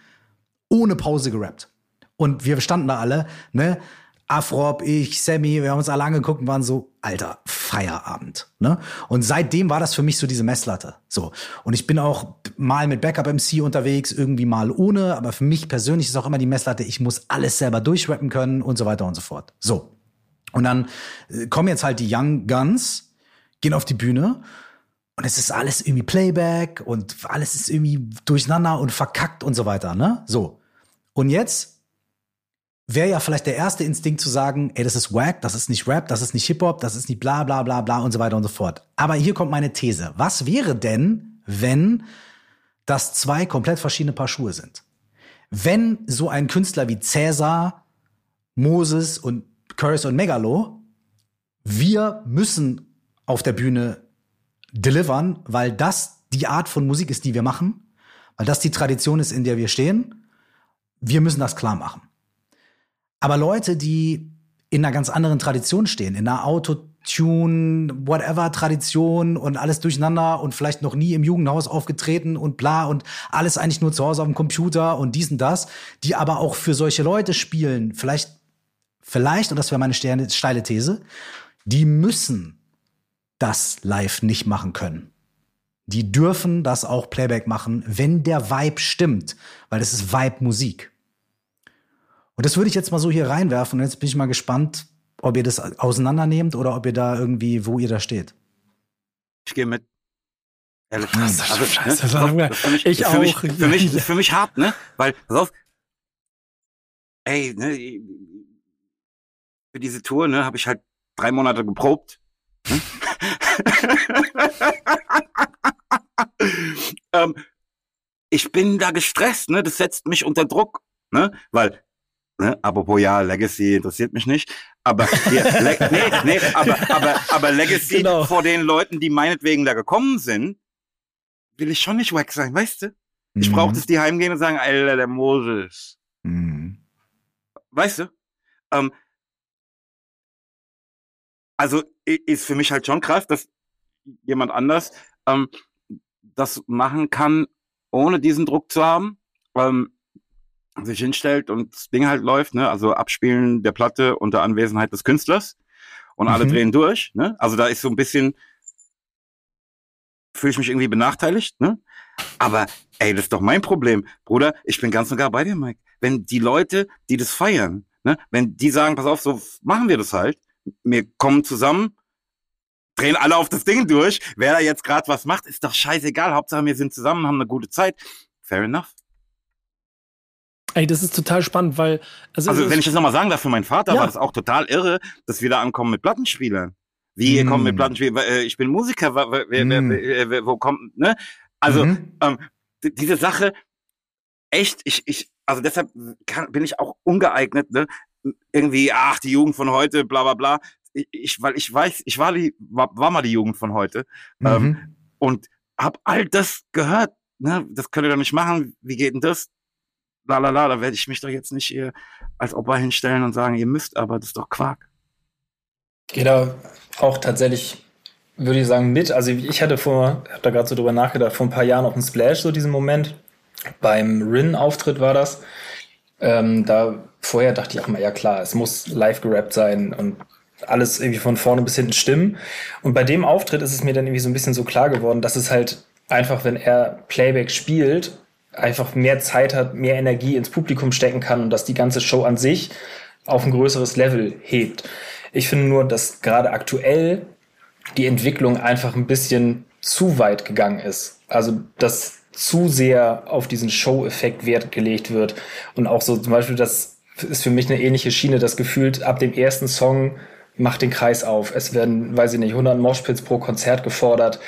ohne Pause gerappt. Und wir standen da alle, ne? Afrop, ich, Sammy, wir haben uns alle angeguckt und waren so, Alter, Feierabend, ne? Und seitdem war das für mich so diese Messlatte. So. Und ich bin auch mal mit Backup MC unterwegs, irgendwie mal ohne, aber für mich persönlich ist auch immer die Messlatte, ich muss alles selber durchrappen können und so weiter und so fort. So. Und dann äh, kommen jetzt halt die Young Guns, gehen auf die Bühne und es ist alles irgendwie Playback und alles ist irgendwie durcheinander und verkackt und so weiter, ne? So. Und jetzt wäre ja vielleicht der erste Instinkt zu sagen, ey, das ist Wack, das ist nicht Rap, das ist nicht Hip-Hop, das ist nicht bla bla bla bla und so weiter und so fort. Aber hier kommt meine These. Was wäre denn, wenn das zwei komplett verschiedene Paar Schuhe sind? Wenn so ein Künstler wie Cäsar, Moses und Curse und Megalo, wir müssen auf der Bühne delivern, weil das die Art von Musik ist, die wir machen, weil das die Tradition ist, in der wir stehen. Wir müssen das klar machen. Aber Leute, die in einer ganz anderen Tradition stehen, in einer Autotune, whatever Tradition und alles durcheinander und vielleicht noch nie im Jugendhaus aufgetreten und bla und alles eigentlich nur zu Hause auf dem Computer und dies und das, die aber auch für solche Leute spielen, vielleicht, vielleicht, und das wäre meine steile These, die müssen das live nicht machen können. Die dürfen das auch Playback machen, wenn der Vibe stimmt, weil das ist Vibe-Musik. Und das würde ich jetzt mal so hier reinwerfen und jetzt bin ich mal gespannt, ob ihr das auseinandernehmt oder ob ihr da irgendwie, wo ihr da steht. Ich gehe mit. Ehrlich. Also, scheiße, ne, auf, das für mich, ich für mich, auch. Für mich, das ist für mich hart, ne? Weil, pass auf, ey, ne, für diese Tour, ne, habe ich halt drei Monate geprobt. Ne? ähm, ich bin da gestresst, ne? Das setzt mich unter Druck, ne? Weil, ne, apropos ja, Legacy interessiert mich nicht. Aber hier, Le nee, nee, aber, aber, aber Legacy Genau. vor den Leuten, die meinetwegen da gekommen sind, will ich schon nicht wack sein, weißt du? Ich Mhm. brauche, dass die heimgehen und sagen, Alter, der Moses. Mhm. Weißt du? Ähm, also ist für mich halt schon krass, dass jemand anders ähm, das machen kann, ohne diesen Druck zu haben. Ähm, sich hinstellt und das Ding halt läuft, ne? Also Abspielen der Platte unter Anwesenheit des Künstlers und alle Mhm. drehen durch, ne? Also da ist so ein bisschen fühle ich mich irgendwie benachteiligt, ne? Aber ey, das ist doch mein Problem, Bruder. Ich bin ganz und gar bei dir, Mike. Wenn die Leute, die das feiern, ne, wenn die sagen, pass auf, so machen wir das halt, wir kommen zusammen, drehen alle auf das Ding durch. Wer da jetzt gerade was macht, ist doch scheißegal. Hauptsache wir sind zusammen, haben eine gute Zeit. Fair enough. Ey, das ist total spannend, weil. Also, also wenn ich das nochmal sagen darf, für meinen Vater ja. war das auch total irre, dass wir da ankommen mit Plattenspielern. Wie, ihr mm. kommt mit Plattenspielern? Äh, ich bin Musiker, wer, mm. wer, wer, wo kommt, ne? Also, mhm. ähm, diese Sache, echt, ich, ich, also deshalb kann, bin ich auch ungeeignet, ne? Irgendwie, ach, die Jugend von heute, bla bla bla. Ich, ich weil ich weiß, ich war die, war, war mal die Jugend von heute. Ähm, mhm. Ähm, und hab all das gehört. Ne? Das könnt ihr doch nicht machen. Wie geht denn das? La la la, da werde ich mich doch jetzt nicht hier als Opa hinstellen und sagen, ihr müsst, aber das ist doch Quark. Geht da auch tatsächlich, würde ich sagen, mit. Also ich hatte vor, hab da gerade so drüber nachgedacht, vor ein paar Jahren auch einen Splash, so diesen Moment. Beim Rin-Auftritt war das. Ähm, da vorher dachte ich auch mal, ja klar, es muss live gerappt sein und alles irgendwie von vorne bis hinten stimmen. Und bei dem Auftritt ist es mir dann irgendwie so ein bisschen so klar geworden, dass es halt einfach, wenn er Playback spielt, einfach mehr Zeit hat, mehr Energie ins Publikum stecken kann und dass die ganze Show an sich auf ein größeres Level hebt. Ich finde nur, dass gerade aktuell die Entwicklung einfach ein bisschen zu weit gegangen ist. Also, dass zu sehr auf diesen Show-Effekt Wert gelegt wird. Und auch so zum Beispiel, das ist für mich eine ähnliche Schiene, das gefühlt ab dem ersten Song macht den Kreis auf. Es werden, weiß ich nicht, 100 Moshpits pro Konzert gefordert.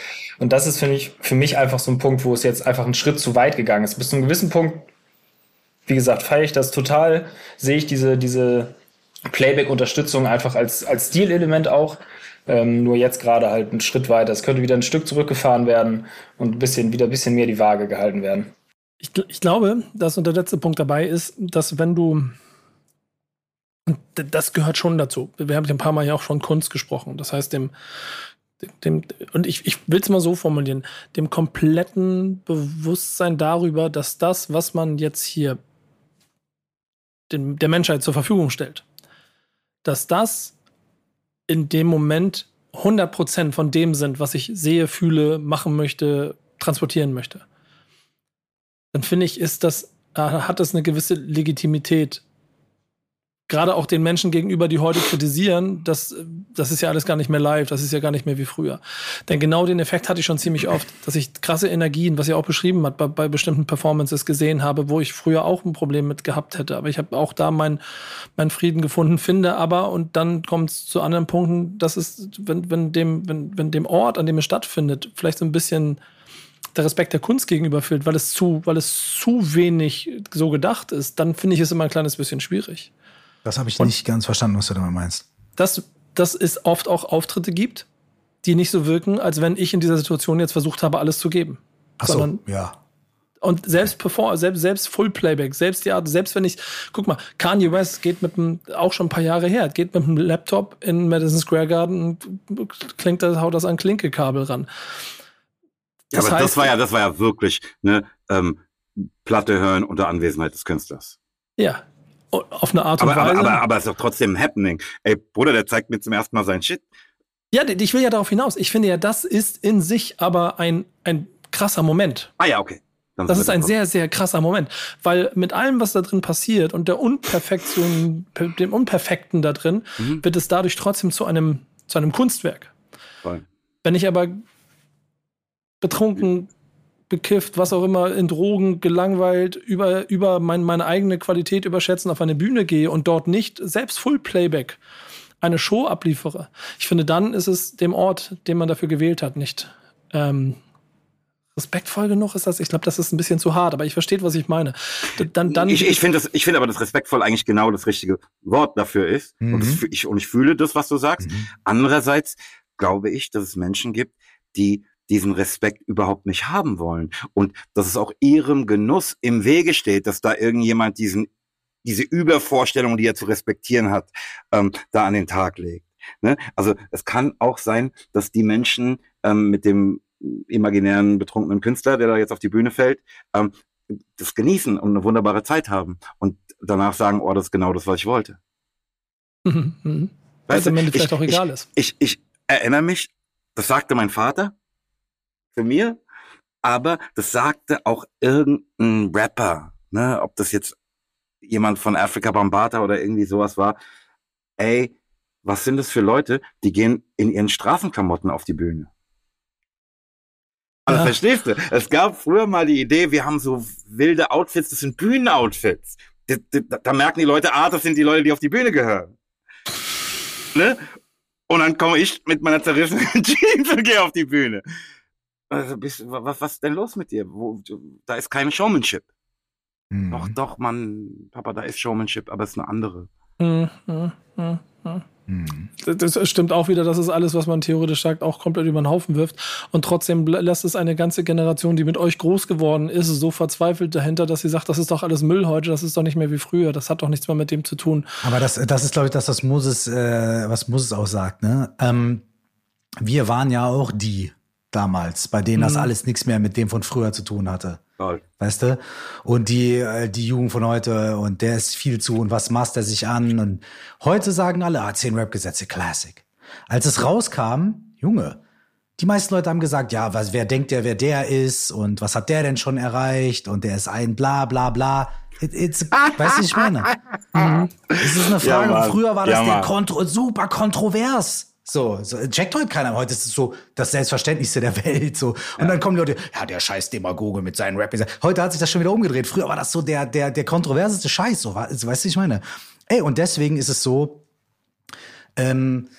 Und das ist für mich, für mich einfach so ein Punkt, wo es jetzt einfach einen Schritt zu weit gegangen ist. Bis zu einem gewissen Punkt, wie gesagt, feiere ich das total, sehe ich diese, diese Playback-Unterstützung einfach als, als Stilelement auch. Ähm, nur jetzt gerade halt einen Schritt weiter. Es könnte wieder ein Stück zurückgefahren werden und ein bisschen, wieder ein bisschen mehr die Waage gehalten werden. Ich, ich glaube, dass und der letzte Punkt dabei ist, dass wenn du das gehört schon dazu. Wir haben ja ein paar Mal ja auch schon Kunst gesprochen. Das heißt, dem, dem, und ich, ich will es mal so formulieren, dem kompletten Bewusstsein darüber, dass das, was man jetzt hier dem, der Menschheit zur Verfügung stellt, dass das in dem Moment 100% von dem sind, was ich sehe, fühle, machen möchte, transportieren möchte, dann finde ich, ist das, äh, hat das eine gewisse Legitimität, gerade auch den Menschen gegenüber, die heute kritisieren, das, das ist ja alles gar nicht mehr live, das ist ja gar nicht mehr wie früher. Denn genau den Effekt hatte ich schon ziemlich oft, dass ich krasse Energien, was ihr auch beschrieben hat, bei, bei bestimmten Performances gesehen habe, wo ich früher auch ein Problem mit gehabt hätte. Aber ich habe auch da meinen mein Frieden gefunden, finde aber, und dann kommt es zu anderen Punkten, dass es, wenn, wenn, dem, wenn, wenn dem Ort, an dem es stattfindet, vielleicht so ein bisschen der Respekt der Kunst gegenüber fehlt, weil es zu, weil es zu wenig so gedacht ist, dann finde ich es immer ein kleines bisschen schwierig. Das habe ich Und nicht ganz verstanden, was du damit meinst. Dass, dass es oft auch Auftritte gibt, die nicht so wirken, als wenn ich in dieser Situation jetzt versucht habe, alles zu geben. Ach so, Sondern, ja. Und selbst perform, selbst, selbst Full Playback, selbst die Art, selbst wenn ich, guck mal, Kanye West geht mit einem, auch schon ein paar Jahre her, geht mit einem Laptop in Madison Square Garden und klingt das, haut das an Klinkekabel ran. Das ja, aber heißt, das war ja, das war ja wirklich, ne, ähm, Platte hören unter Anwesenheit des Künstlers. Ja, auf eine Art und aber, Weise. Aber, aber, aber es ist doch trotzdem happening. Ey, Bruder, der zeigt mir zum ersten Mal sein Shit. Ja, ich will ja darauf hinaus. Ich finde ja, das ist in sich aber ein, ein krasser Moment. Ah ja, okay. Dann das ist ein sehr, sehr krasser Moment. Weil mit allem, was da drin passiert und der Unperfektion, dem Unperfekten da drin, mhm. wird es dadurch trotzdem zu einem, zu einem Kunstwerk. Voll. Wenn ich aber betrunken bekifft, was auch immer, in Drogen, gelangweilt, über, über mein, meine eigene Qualität überschätzen, auf eine Bühne gehe und dort nicht selbst Full Playback eine Show abliefere. Ich finde, dann ist es dem Ort, den man dafür gewählt hat, nicht ähm, respektvoll genug ist das. Ich glaube, das ist ein bisschen zu hart, aber ich verstehe, was ich meine. Dann, dann ich ich finde ich finde aber, dass respektvoll eigentlich genau das richtige Wort dafür ist. Mhm. Und, das, ich, und ich fühle das, was du sagst. Mhm. Andererseits glaube ich, dass es Menschen gibt, die diesen Respekt überhaupt nicht haben wollen. Und dass es auch ihrem Genuss im Wege steht, dass da irgendjemand diesen, diese Übervorstellung, die er zu respektieren hat, ähm, da an den Tag legt. Ne? Also es kann auch sein, dass die Menschen ähm, mit dem imaginären betrunkenen Künstler, der da jetzt auf die Bühne fällt, ähm, das genießen und eine wunderbare Zeit haben und danach sagen, oh, das ist genau das, was ich wollte. Mhm. Weil es am Ende vielleicht auch egal ich, ist. Ich, ich erinnere mich, das sagte mein Vater, für mir, aber das sagte auch irgendein Rapper, ne, ob das jetzt jemand von Africa Bambata oder irgendwie sowas war, ey, was sind das für Leute, die gehen in ihren Straßenklamotten auf die Bühne? Also verstehst du? Es gab früher mal die Idee, wir haben so wilde Outfits, das sind Bühnenoutfits. Da, da, da merken die Leute, ah, das sind die Leute, die auf die Bühne gehören. Ne? Und dann komme ich mit meiner zerrissenen Jeans und gehe auf die Bühne. Also, bist, was, was ist denn los mit dir? Wo, da ist keine Showmanship. Mhm. Doch, doch, Mann, Papa, da ist Showmanship, aber es ist eine andere. Hm, hm, hm, hm. Mhm. Das stimmt auch wieder, dass es alles, was man theoretisch sagt, auch komplett über den Haufen wirft. Und trotzdem lässt es eine ganze Generation, die mit euch groß geworden ist, so verzweifelt dahinter, dass sie sagt, das ist doch alles Müll heute, das ist doch nicht mehr wie früher, das hat doch nichts mehr mit dem zu tun. Aber das, das ist, glaube ich, das, was Moses, äh, was Moses auch sagt. Ne? Ähm, wir waren ja auch die damals, bei denen das Mhm. alles nichts mehr mit dem von früher zu tun hatte. Toll. Weißt du? Und die, äh, die Jugend von heute und der ist viel zu und was maßt er sich an? Und heute sagen alle, ah, 10 Rap-Gesetze, Classic. Als es rauskam, Junge, die meisten Leute haben gesagt, ja, was, wer denkt der, wer der ist und was hat der denn schon erreicht und der ist ein bla bla bla. It, it's, weißt du, ich meine? Es ist eine Ja, Frage. Mann. Früher war das Ja, der. Kontro super kontrovers. So, so, checkt heute keiner. Heute ist es so das Selbstverständlichste der Welt. So. Und dann kommen die Leute, ja, der scheiß Demagoge mit seinen Rap. Heute hat sich das schon wieder umgedreht. Früher war das so der, der, der kontroverseste Scheiß. So, weißt du, was ich meine? Ey, und deswegen ist es so, ähm,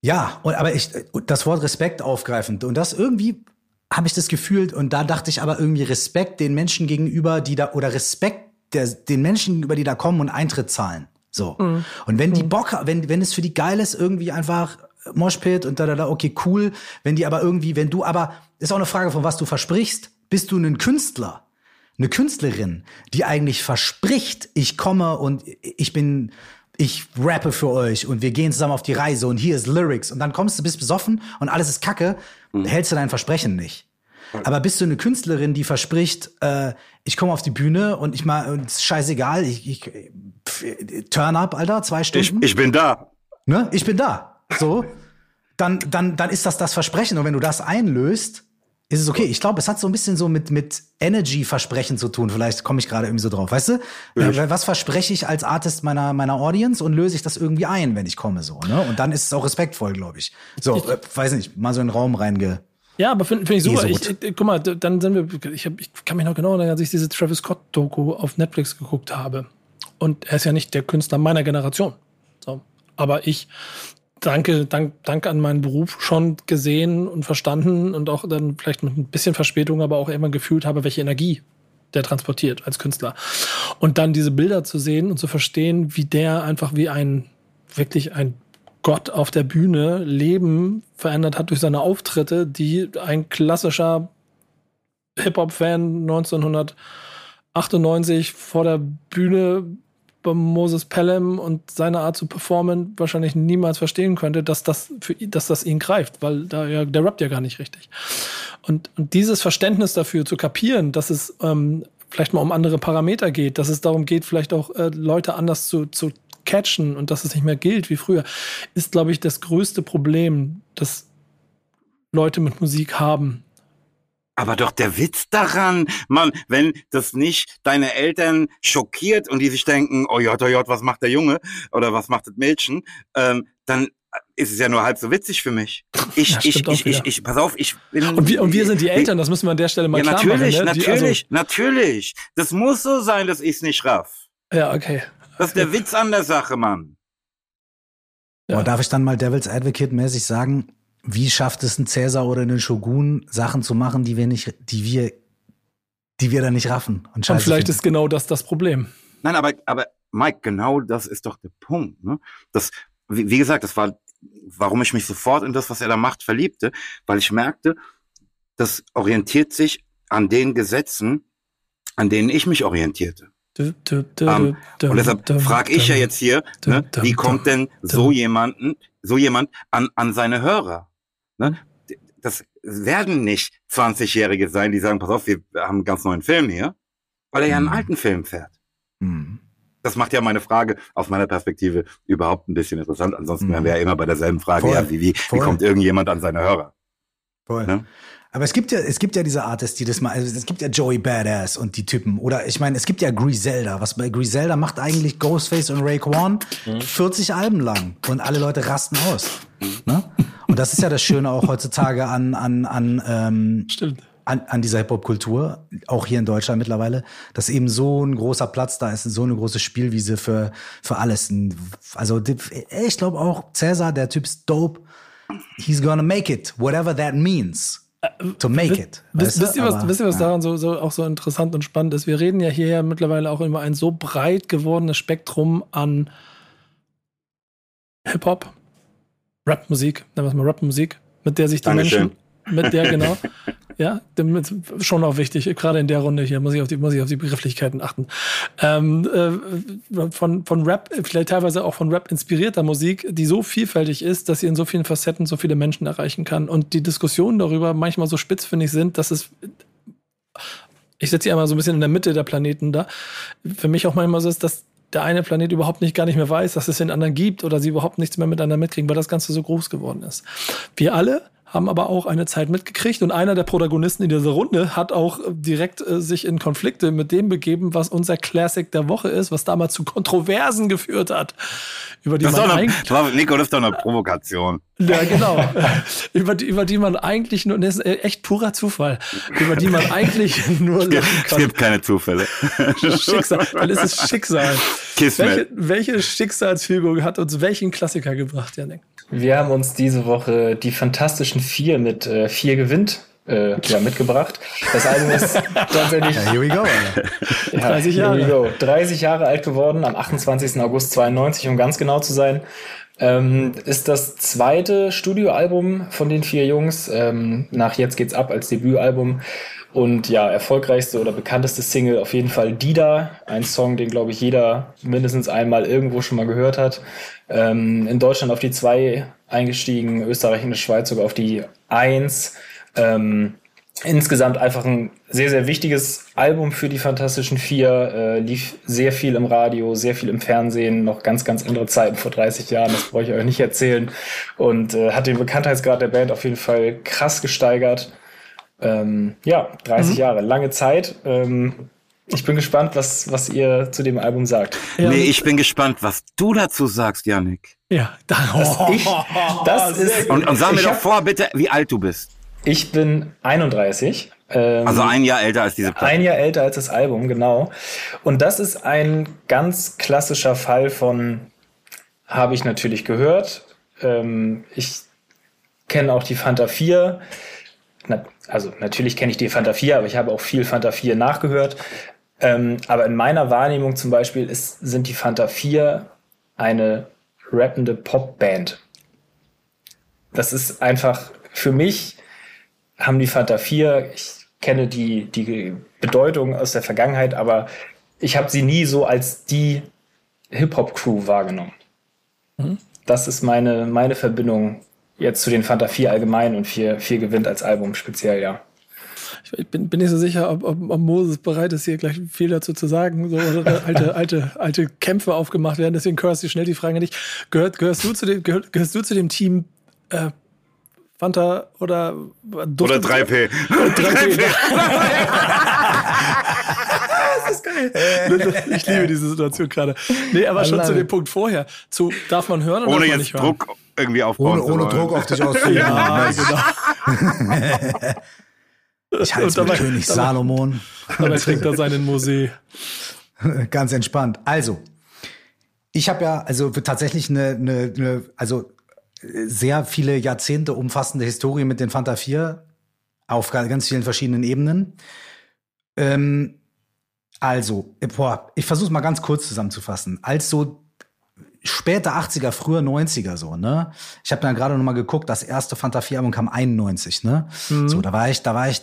ja, und, aber ich, das Wort Respekt aufgreifend. Und das irgendwie habe ich das gefühlt. Und da dachte ich aber irgendwie Respekt den Menschen gegenüber, die da, oder Respekt der, den Menschen gegenüber, die da kommen und Eintritt zahlen. So. Und wenn die Bock, ha- wenn, wenn es für die geil ist, irgendwie einfach Moshpit und da, da, da, okay, cool. Wenn die aber irgendwie, wenn du aber, ist auch eine Frage von was du versprichst. Bist du ein Künstler? Eine Künstlerin, die eigentlich verspricht, ich komme und ich bin, ich rappe für euch und wir gehen zusammen auf die Reise und hier ist Lyrics und dann kommst du, bist besoffen und alles ist Kacke, hältst du dein Versprechen nicht. Aber bist du eine Künstlerin, die verspricht, äh, ich komme auf die Bühne und ich mal, und es ist scheißegal, ich, ich pf, turn up, Alter, zwei Ich, Stunden, ich bin da. ne? Ich bin da. So, dann, dann, dann ist das das Versprechen und wenn du das einlöst, ist es okay. Ich glaube, es hat so ein bisschen so mit, mit Energy-Versprechen zu tun. Vielleicht komme ich gerade irgendwie so drauf. Weißt du? Äh, Was verspreche ich als Artist meiner, meiner Audience und löse ich das irgendwie ein, wenn ich komme, so, ne? Und dann ist es auch respektvoll, glaube ich. So, äh, weiß nicht, mal so in den Raum reinge. Ja, aber finde find ich super. Ich, ich, guck mal, dann sind wir, ich, hab, ich kann mich noch genau erinnern, als ich diese Travis Scott-Doku auf Netflix geguckt habe. Und er ist ja nicht der Künstler meiner Generation. So. Aber ich danke, dank, dank an meinen Beruf schon gesehen und verstanden und auch dann vielleicht mit ein bisschen Verspätung, aber auch immer gefühlt habe, welche Energie der transportiert als Künstler. Und dann diese Bilder zu sehen und zu verstehen, wie der einfach wie ein, wirklich ein Gott auf der Bühne Leben verändert hat durch seine Auftritte, die ein klassischer Hip-Hop-Fan 1998 vor der Bühne bei Moses Pelham und seine Art zu performen wahrscheinlich niemals verstehen könnte, dass das für ihn, dass das ihn greift, weil da ja, der rappt ja gar nicht richtig. Und, und dieses Verständnis dafür zu kapieren, dass es ähm, vielleicht mal um andere Parameter geht, dass es darum geht, vielleicht auch äh, Leute anders zu, zu catchen und dass es nicht mehr gilt wie früher, ist, glaube ich, das größte Problem, das Leute mit Musik haben. Aber doch der Witz daran, Mann, wenn das nicht deine Eltern schockiert und die sich denken, oh Gott, oh Gott, was macht der Junge oder was macht das Mädchen, ähm, dann ist es ja nur halb so witzig für mich. Ich, Ja, ich, ich, ich, ich, pass auf, ich bin. Und wir, und wir sind die Eltern, das müssen wir an der Stelle mal Ja, klar natürlich, machen. Ne? Die- natürlich, natürlich. Das muss so sein, dass ich's nicht raff. Also, ja, okay. Das ist der Witz an der Sache, Mann. Ja. Boah, darf ich dann mal Devil's Advocate mäßig sagen, wie schafft es ein Cäsar oder ein Shogun, Sachen zu machen, die wir nicht, die wir, die wir dann nicht raffen und Und vielleicht finden? ist genau das das Problem. Nein, aber, aber Mike, genau das ist doch der Punkt. Ne? Das, wie, wie gesagt, das war, warum ich mich sofort in das, was er da macht, verliebte, weil ich merkte, das orientiert sich an den Gesetzen, an denen ich mich orientierte. Du, Ähm, Und deshalb frage ich ja jetzt hier, ne, wie kommt denn so jemanden, so jemand an, an seine Hörer? Ne? Das werden nicht 20-Jährige sein, die sagen, pass auf, wir haben einen ganz neuen Film hier, weil er ja einen Mhm. alten Film fährt. Hm. Das macht ja meine Frage aus meiner Perspektive überhaupt ein bisschen interessant. Ansonsten Mhm. wären wir ja immer bei derselben Frage, ja, wie, wie, wie kommt irgendjemand an seine Hörer? Voll. Ne? Aber es gibt ja, es gibt ja diese Artists, die das mal, also es gibt ja Joey Badass und die Typen. Oder ich meine, es gibt ja Griselda. Was bei Griselda macht eigentlich Ghostface und Raekwon 40 Alben lang. Und alle Leute rasten aus. Ne? Und das ist ja das Schöne auch heutzutage an, an, an, ähm, Stimmt. an, an dieser Hip-Hop-Kultur, auch hier in Deutschland mittlerweile, dass eben so ein großer Platz da ist, so eine große Spielwiese für, für alles. Also ich glaube auch, Cäsar, der Typ ist dope. He's gonna make it, whatever that means. To make it. Wisst, wisst ihr, was, Aber, wisst ihr, was ja. daran so, so auch so interessant und spannend ist? Wir reden ja hier ja mittlerweile auch über ein so breit gewordenes Spektrum an Hip-Hop, Rap-Musik, nennen wir es mal Rap-Musik, mit der sich die Dankeschön. Menschen, mit der, genau, ja, damit, schon auch wichtig, gerade in der Runde hier muss ich auf die, muss ich auf die Begrifflichkeiten achten. Ähm, äh, von, von Rap, vielleicht teilweise auch von Rap inspirierter Musik, die so vielfältig ist, dass sie in so vielen Facetten so viele Menschen erreichen kann. Und die Diskussionen darüber manchmal so spitzfindig sind, dass es ich setze sie einmal so ein bisschen in der Mitte der Planeten da. Für mich auch manchmal so ist, dass der eine Planet überhaupt nicht gar nicht mehr weiß, dass es den anderen gibt oder sie überhaupt nichts mehr miteinander mitkriegen, weil das Ganze so groß geworden ist. Wir alle haben aber auch eine Zeit mitgekriegt und einer der Protagonisten in dieser Runde hat auch äh, direkt äh, sich in Konflikte mit dem begeben, was unser Classic der Woche ist, was damals zu Kontroversen geführt hat, über die Das ist man doch eine, war, Nico, das ist doch eine Provokation. Ja, genau. über, die, über die man eigentlich nur, das ist echt purer Zufall, über die man eigentlich nur lachen Es kann. gibt keine Zufälle. Schicksal, dann ist es Schicksal. Kismet. Welche, welche Schicksalsfügung hat uns welchen Klassiker gebracht, Janik? Wir haben uns diese Woche die Fantastischen Vier mit äh, Vier gewinnt äh, ja, mitgebracht. Das Album ist tatsächlich Ja, here we go. Alter. ja, 30 here we Jahre. go. 30 Jahre alt geworden, am 28. August 92, um ganz genau zu sein. Ähm, ist das zweite Studioalbum von den vier Jungs. Ähm, nach Jetzt geht's ab als Debütalbum. Und ja, erfolgreichste oder bekannteste Single auf jeden Fall Dida. Ein Song, den, glaube ich, jeder mindestens einmal irgendwo schon mal gehört hat. Ähm, in Deutschland auf die zwei eingestiegen, Österreich und die Schweiz sogar auf die eins. Ähm, insgesamt einfach ein sehr, sehr wichtiges Album für die Fantastischen Vier. Äh, lief sehr viel im Radio, sehr viel im Fernsehen, noch ganz, ganz andere Zeiten vor 30 Jahren, das brauche ich euch nicht erzählen. Und äh, hat den Bekanntheitsgrad der Band auf jeden Fall krass gesteigert. Ähm, ja, 30 Jahre, lange Zeit. Ähm, ich bin gespannt, was, was ihr zu dem Album sagt. Ja, nee, ich bin gespannt, was du dazu sagst, Yannick. Ja, da, Ich, das ist, Und, und sag mir doch vor, bitte, wie alt du bist. Ich bin 31. Ähm, Also ein Jahr älter als diese Platte. Ein Jahr älter als das Album, genau. Und das ist ein ganz klassischer Fall von, habe ich natürlich gehört. Ähm, ich kenne auch die Fanta 4. Na, also natürlich kenne ich die Fanta 4, aber ich habe auch viel Fanta 4 nachgehört. Ähm, aber in meiner Wahrnehmung zum Beispiel ist, sind die Fanta 4 eine rappende Popband. Das ist einfach für mich haben die Fanta 4, ich kenne die, die Bedeutung aus der Vergangenheit, aber ich habe sie nie so als die Hip-Hop-Crew wahrgenommen. Das ist meine, meine Verbindung jetzt zu den Fanta 4 allgemein und 4, 4 gewinnt als Album speziell, ja. ich bin, bin nicht so sicher, ob, ob, ob Moses bereit ist, hier gleich viel dazu zu sagen. So, oder alte, alte, alte Kämpfe aufgemacht werden. Deswegen hörst du schnell die Frage nicht. Gehört, gehörst, du zu dem, gehörst du zu dem Team äh, Fanta oder Duft Oder 3P. 3P. das ist geil. Ich liebe diese Situation gerade. Nee, aber schon zu dem Punkt vorher. Zu, darf man hören oder Ohne darf man jetzt nicht hören? Druck irgendwie aufbauen Ohne, ohne. Druck auf dich auszuüben. Ja, genau. Ich halte Und mit dabei- König Salomon. Dabei trinkt er seinen Musee. Ganz entspannt. Also, ich habe ja also tatsächlich eine, eine, eine also sehr viele Jahrzehnte umfassende Historie mit den Fanta 4 auf ga- ganz vielen verschiedenen Ebenen. Ähm, also, boah, ich versuche mal ganz kurz zusammenzufassen. Als so späte 80er, frühe 90er so, ne? Ich habe dann gerade noch mal geguckt, das erste Fanta 4 Album kam 91, ne? So, da war ich, da war ich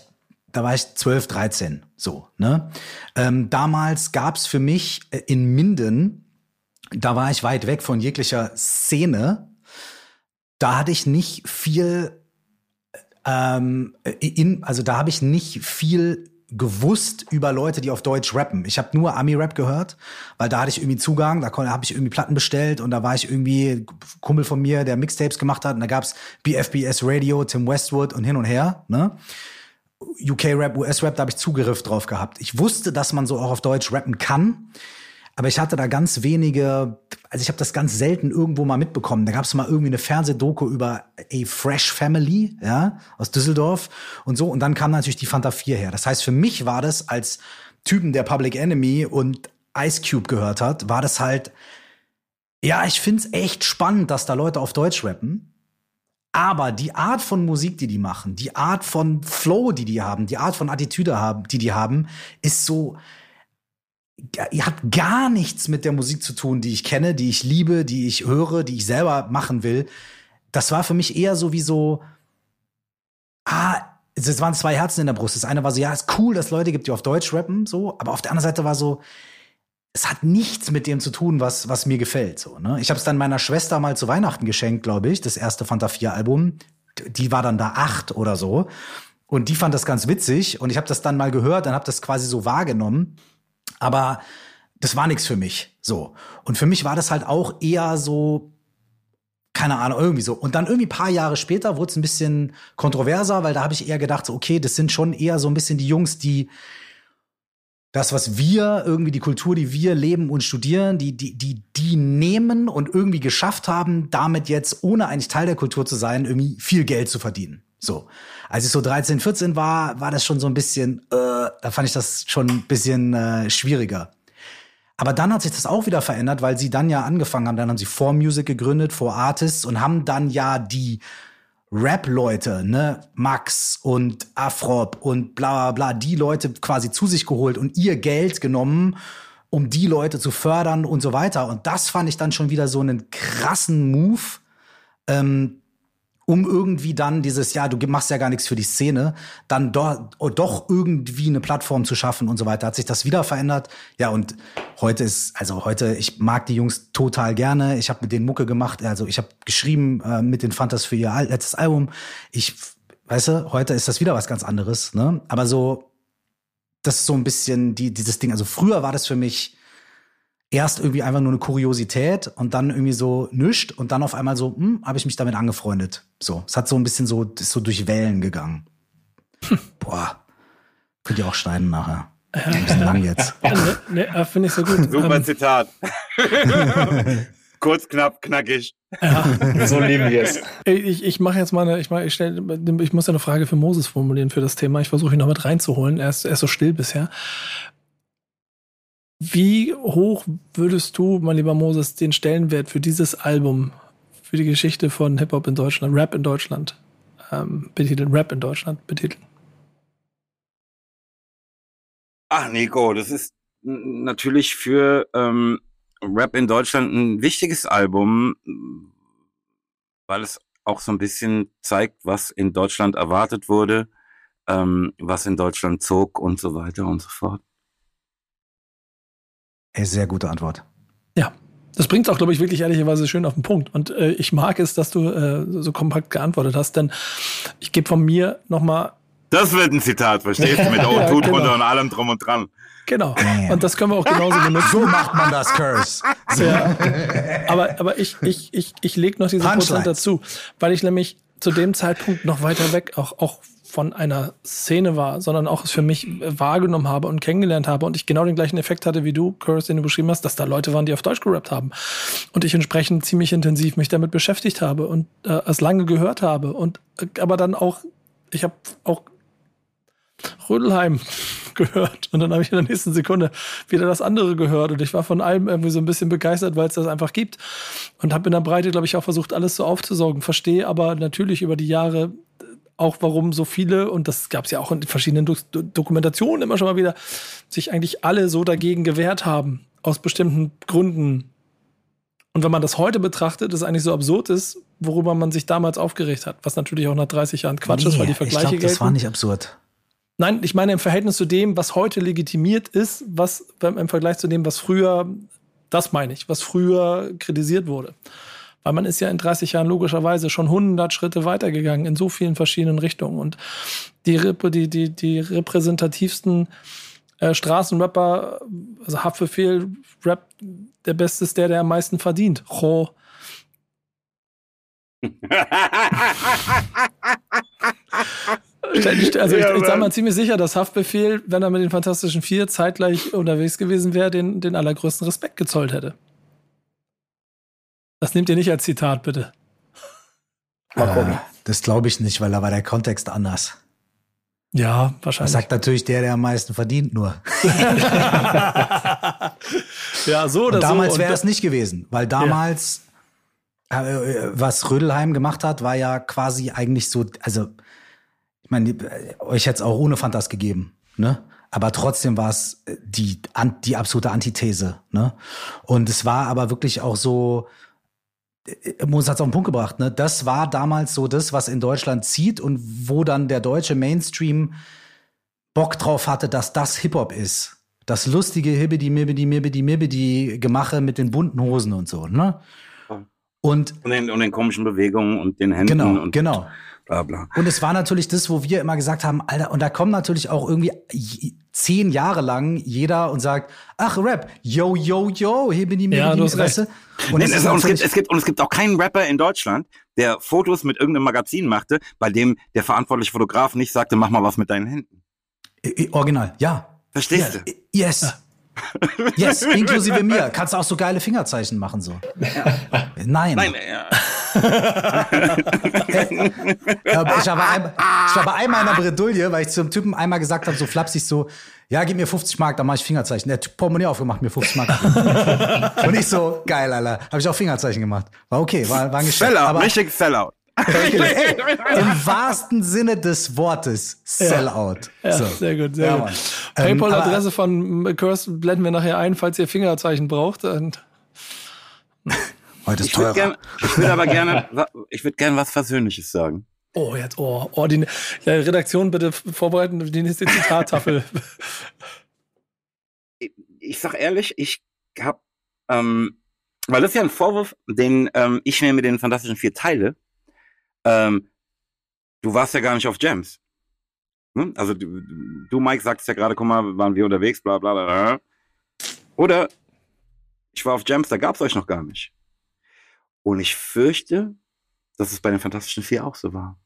da war ich 12, 13, so, ne? Ähm, damals gab's für mich äh, in Minden, da war ich weit weg von jeglicher Szene, da hatte ich nicht viel, ähm, in, also da habe ich nicht viel gewusst über Leute, die auf Deutsch rappen. Ich habe nur Ami-Rap gehört, weil da hatte ich irgendwie Zugang, da habe ich irgendwie Platten bestellt und da war ich irgendwie Kumpel von mir, der Mixtapes gemacht hat und da gab's BFBS Radio, Tim Westwood und hin und her. Ne? UK-Rap, US-Rap, da habe ich Zugriff drauf gehabt. Ich wusste, dass man so auch auf Deutsch rappen kann. Aber ich hatte da ganz wenige, also ich habe das ganz selten irgendwo mal mitbekommen. Da gab es mal irgendwie eine Fernsehdoku über a Fresh Family, ja, aus Düsseldorf und so. Und dann kam natürlich die Fanta 4 her. Das heißt, für mich war das als Typen, der Public Enemy und Ice Cube gehört hat, war das halt, ja, ich find's echt spannend, dass da Leute auf Deutsch rappen. Aber die Art von Musik, die die machen, die Art von Flow, die die haben, die Art von Attitüde haben, die die haben, ist so, ihr habt gar nichts mit der Musik zu tun, die ich kenne, die ich liebe, die ich höre, die ich selber machen will. Das war für mich eher so wie so, ah, es waren zwei Herzen in der Brust. Das eine war so, ja, ist cool, dass Leute gibt, die auf Deutsch rappen, so, aber auf der anderen Seite war so, es hat nichts mit dem zu tun, was, was mir gefällt. So, ne? Ich habe es dann meiner Schwester mal zu Weihnachten geschenkt, glaube ich, das erste Fanta 4 Album. Die war dann da acht oder so. Und die fand das ganz witzig. Und ich habe das dann mal gehört, dann habe das quasi so wahrgenommen. Aber das war nichts für mich. So. Und für mich war das halt auch eher so, keine Ahnung, irgendwie so. Und dann irgendwie paar Jahre später wurde es ein bisschen kontroverser, weil da habe ich eher gedacht, so, okay, das sind schon eher so ein bisschen die Jungs, die das, was wir irgendwie, die Kultur, die wir leben und studieren, die, die, die, die nehmen und irgendwie geschafft haben, damit jetzt, ohne eigentlich Teil der Kultur zu sein, irgendwie viel Geld zu verdienen. So. Als ich so 13, 14 war, war das schon so ein bisschen, äh, da fand ich das schon ein bisschen äh, schwieriger. Aber dann hat sich das auch wieder verändert, weil sie dann ja angefangen haben, dann haben sie For Music gegründet, For Artists und haben dann ja die Rap-Leute, ne, Max und Afrop und bla bla bla, die Leute quasi zu sich geholt und ihr Geld genommen, um die Leute zu fördern und so weiter. Und das fand ich dann schon wieder so einen krassen Move, ähm, um irgendwie dann dieses, ja, du machst ja gar nichts für die Szene, dann doch, doch irgendwie eine Plattform zu schaffen und so weiter. Hat sich das wieder verändert? Ja, und heute ist, also heute, ich mag die Jungs total gerne. Ich habe mit denen Mucke gemacht, also ich habe geschrieben äh, mit den Fantas für ihr letztes Album. Ich, weißt du, heute ist das wieder was ganz anderes, ne? Aber so, das ist so ein bisschen die, dieses Ding. Also früher war das für mich, erst irgendwie einfach nur eine Kuriosität und dann irgendwie so nischt und dann auf einmal so, hm, habe ich mich damit angefreundet. So, es hat so ein bisschen so, ist so durch Wellen gegangen. Hm. Boah, könnt ihr auch schneiden nachher. Ein bisschen lang jetzt. ne, ne, Finde ich so gut. Super ähm, Zitat. Kurz, knapp, knackig. Ja. so lieben wir es. Ich, ich mache jetzt mal eine, ich, mach, ich, stell, ich muss ja eine Frage für Moses formulieren für das Thema. Ich versuche ihn noch mit reinzuholen. Er ist, er ist so still bisher. Wie hoch würdest du, mein lieber Moses, den Stellenwert für dieses Album, für die Geschichte von Hip-Hop in Deutschland, Rap in Deutschland ähm, betiteln, Rap in Deutschland betiteln? Ach, Nico, das ist natürlich für ähm, Rap in Deutschland ein wichtiges Album, weil es auch so ein bisschen zeigt, was in Deutschland erwartet wurde, ähm, was in Deutschland zog und so weiter und so fort. Ey, sehr gute Antwort. Ja, das bringt auch, glaube ich, wirklich ehrlicherweise schön auf den Punkt. Und äh, ich mag es, dass du äh, so kompakt geantwortet hast, denn ich gebe von mir nochmal. Das wird ein Zitat, verstehst du? Mit O ja, tut genau. runter und allem drum und dran. Genau. Und das können wir auch genauso benutzen. So macht man das, Curse. Ja. Aber, aber ich, ich, ich, ich lege noch diese Prozent dazu, weil ich nämlich zu dem Zeitpunkt noch weiter weg auch, auch von einer Szene war, sondern auch es für mich wahrgenommen habe und kennengelernt habe und ich genau den gleichen Effekt hatte wie du, Curse, den du beschrieben hast, dass da Leute waren, die auf Deutsch gerappt haben und ich entsprechend ziemlich intensiv mich damit beschäftigt habe und äh, es lange gehört habe und äh, aber dann auch, ich habe auch Rödelheim gehört und dann habe ich in der nächsten Sekunde wieder das andere gehört und ich war von allem irgendwie so ein bisschen begeistert, weil es das einfach gibt und habe in der Breite, glaube ich, auch versucht, alles so aufzusaugen. Verstehe aber natürlich über die Jahre auch warum so viele, und das gab es ja auch in verschiedenen Do Dokumentationen immer schon mal wieder, sich eigentlich alle so dagegen gewehrt haben, aus bestimmten Gründen. Und wenn man das heute betrachtet, ist eigentlich so absurd ist, worüber man sich damals aufgeregt hat, was natürlich auch nach 30 Jahren Quatsch nee, ist, weil die Vergleiche ich glaub, gelten. Das war nicht absurd. Nein, ich meine im Verhältnis zu dem, was heute legitimiert ist, was im Vergleich zu dem, was früher, das meine ich, was früher kritisiert wurde. Weil man ist ja in 30 Jahren logischerweise schon 100 Schritte weitergegangen in so vielen verschiedenen Richtungen. Und die, die, die, die repräsentativsten äh, Straßenrapper, also Haftbefehl, Rap, der Beste ist der, der am meisten verdient. Ho. Also ich, ich sag mal ziemlich sicher, dass Haftbefehl, wenn er mit den Fantastischen Vier zeitgleich unterwegs gewesen wäre, den, den allergrößten Respekt gezollt hätte. Das nehmt ihr nicht als Zitat, bitte. Mal gucken. Äh, das glaube ich nicht, weil da war der Kontext anders. Ja, Das wahrscheinlich. sagt natürlich der, der am meisten verdient, nur. ja, so oder Und damals so. wäre es nicht gewesen, weil damals, äh, was Rödelheim gemacht hat, war ja quasi eigentlich so, also, ich meine, äh, euch hätte es auch ohne Fantas gegeben, ne? Aber trotzdem war es äh, die, die absolute Antithese, ne? Und es war aber wirklich auch so, äh, Moses hat es auf den Punkt gebracht, ne? Das war damals so das, was in Deutschland zieht und wo dann der deutsche Mainstream Bock drauf hatte, dass das Hip-Hop ist. Das lustige Hibbidi, Mibbidi, Mibbidi, Mibbidi Gemache mit den bunten Hosen und so, ne? Und Und den, und den komischen Bewegungen und den Händen genau, und genau. bla bla. Und es war natürlich das, wo wir immer gesagt haben, Alter, und da kommt natürlich auch irgendwie zehn Jahre lang jeder und sagt, ach Rap, yo, yo, yo, Hibbidi, Mibbidi, Ja, du hast weißt du? Und Nee, es es, ist und, es, gibt, es, gibt, und es gibt auch keinen Rapper in Deutschland, der Fotos mit irgendeinem Magazin machte, bei dem der verantwortliche Fotograf nicht sagte, mach mal was mit deinen Händen. original, ja. Verstehst ja, du? Yes. Yes, inklusive mir. Kannst du auch so geile Fingerzeichen machen, so. Nein. Nein, ja. Ja, ich, war bei einem, ich war bei einmal in der Bredouille, weil ich zum Typen einmal gesagt habe, so flapsig so, ja, gib mir 50 Mark, dann mache ich Fingerzeichen. Der Typ Portemonnaie aufgemacht, mir 50 Mark. Und ich so, geil, Alter. Habe ich auch Fingerzeichen gemacht. War okay, war, war ein Geschäft. Sellout, Aber richtig Sellout. Im wahrsten Sinne des Wortes, Sellout. Ja, so. sehr gut, sehr Ja, gut. Ähm, PayPal-Adresse von Curse blenden wir nachher ein, falls ihr Fingerzeichen braucht. Und Heute ist Ich würde teurer. gern, ich würde aber gerne, ich würde gerne was Versöhnliches sagen. oh, jetzt, oh, oh, die ja, Redaktion bitte vorbereiten, die nächste Zitattafel. Ich, ich sag ehrlich, ich hab, ähm, weil das ist ja ein Vorwurf, den ähm, ich mir mit den Fantastischen Vier teile. Ähm, du warst ja gar nicht auf Jams. Ne? Also du, du, Mike, sagst ja gerade, guck mal, waren wir unterwegs, bla bla bla. Oder ich war auf Jams, da gab's euch noch gar nicht. Und ich fürchte, dass es bei den Fantastischen Vier auch so war.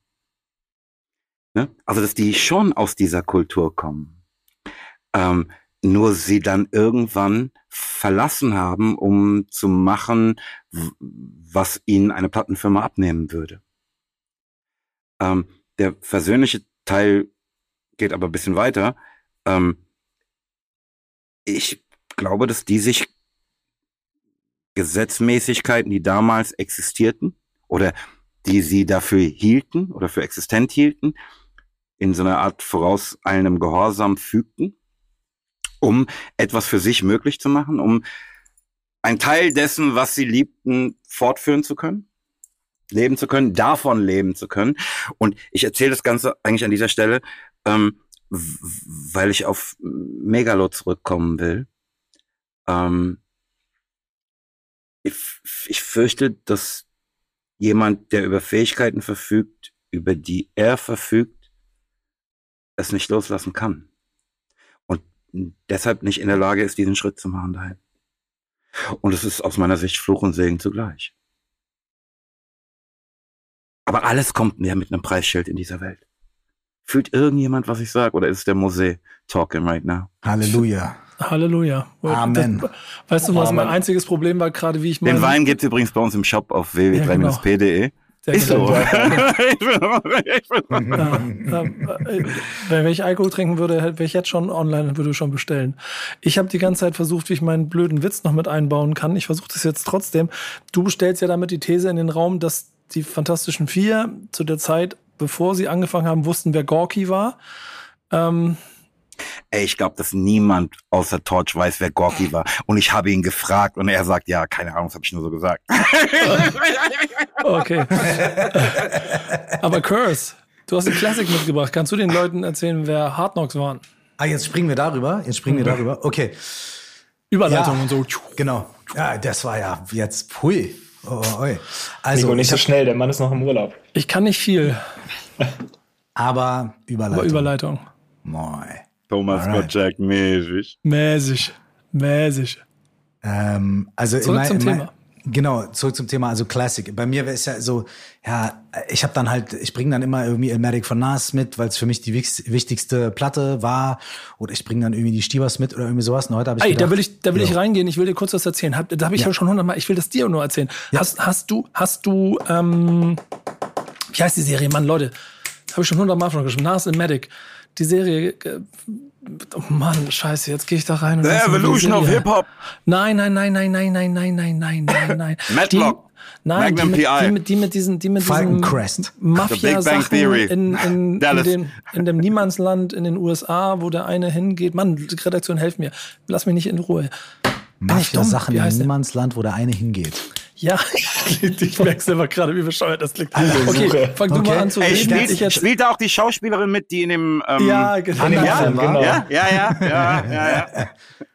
Ne? Also, dass die schon aus dieser Kultur kommen. Ähm, nur sie dann irgendwann verlassen haben, um zu machen, was ihnen eine Plattenfirma abnehmen würde. Ähm, der versöhnliche Teil geht aber ein bisschen weiter. Ähm, ich glaube, dass die sich Gesetzmäßigkeiten, die damals existierten oder die sie dafür hielten oder für existent hielten, in so einer Art vorauseilendem Gehorsam fügten, um etwas für sich möglich zu machen, um ein Teil dessen, was sie liebten, fortführen zu können, leben zu können, davon leben zu können. Und ich erzähle das Ganze eigentlich an dieser Stelle, ähm, weil ich auf Megalo zurückkommen will. Ähm, ich, ich fürchte, dass jemand, der über Fähigkeiten verfügt, über die er verfügt, es nicht loslassen kann. Und deshalb nicht in der Lage ist, diesen Schritt zu machen dahin. Und es ist aus meiner Sicht Fluch und Segen zugleich. Aber alles kommt mir mit einem Preisschild in dieser Welt. Fühlt irgendjemand, was ich sage, oder ist es der Mose talking right now? Halleluja. Halleluja. Amen. Das, weißt du, was mein Amen. einziges Problem war, gerade wie ich Den mein- Wein gibt's übrigens bei uns im Shop auf Ja, www.3-p.de. Sehr Ist so. genau. Bin- Ja, ja, äh, wenn ich Alkohol trinken würde, wäre ich jetzt schon online und würde schon bestellen. Ich habe die ganze Zeit versucht, wie ich meinen blöden Witz noch mit einbauen kann. Ich versuche das jetzt trotzdem. Du stellst ja damit die These in den Raum, dass die Fantastischen Vier zu der Zeit, bevor sie angefangen haben, wussten, wer Gorky war. Ähm, Ey, ich glaube, dass niemand außer Torch weiß, wer Gorky war. Und ich habe ihn gefragt und er sagt, ja, keine Ahnung, das habe ich nur so gesagt. okay. Aber Curse, du hast die Classic mitgebracht. Kannst du den Leuten erzählen, wer Hard Knocks waren? Ah, jetzt springen wir darüber. Jetzt springen wir darüber. Okay. Überleitung Ja. und so. Genau. Ja, das war ja jetzt, hui. Oh, oh, oi. Also, Nico, nicht ich so schnell, der Mann ist noch im Urlaub. Ich kann nicht viel, aber Überleitung. aber Überleitung. Moi. Thomas Alright. Gottschalk mäßig. Mäßig. Mäßig. Ähm, also in, Zurück mein, zum in, mein, Thema. Genau, zurück zum Thema, also Classic. Bei mir wäre es ja so, ja, ich habe dann halt, ich bringe dann immer irgendwie Elmatic von Nas mit, weil es für mich die wichtigste Platte war. Oder ich bringe dann irgendwie die Stiebers mit oder irgendwie sowas. Und heute habe ich Ey, gedacht, da will ich, da will ich jo. reingehen. Ich will dir kurz was erzählen. Hab, da habe ich ja. Ja. schon hundertmal. Ich will das dir nur erzählen. Ja. Hast, hast du, hast du, ähm, wie heißt die Serie? Mann, Leute, habe ich schon hundertmal von geschrieben. Nas Medic. Die Serie. Äh, oh Mann, Scheiße. Jetzt gehe ich da rein. Und The die Evolution of Hip-Hop. Nein, nein, nein, nein, nein, nein, nein, nein, nein, nein, nein. Matlock. Die, nein, Magnum die mit, PI. die mit, die mit diesen, die mit diesen Mafia-Sachen in, in, in, dem, in dem Niemandsland in den USA, wo der eine hingeht. Mann, Redaktion, helft mir. Lass mich nicht in Ruhe. Mafia-Sachen der? Niemandsland, wo der eine hingeht. Ja, ich merke selber gerade, wie bescheuert das klingt. Suche. Okay, fang du Okay. mal an zu Ey, reden. spielt, Ich jetzt, spielt da auch die Schauspielerin mit, die in dem. Ähm, ja, genau. Anime ja, Film, genau. ja, ja, ja, ja, ja, ja.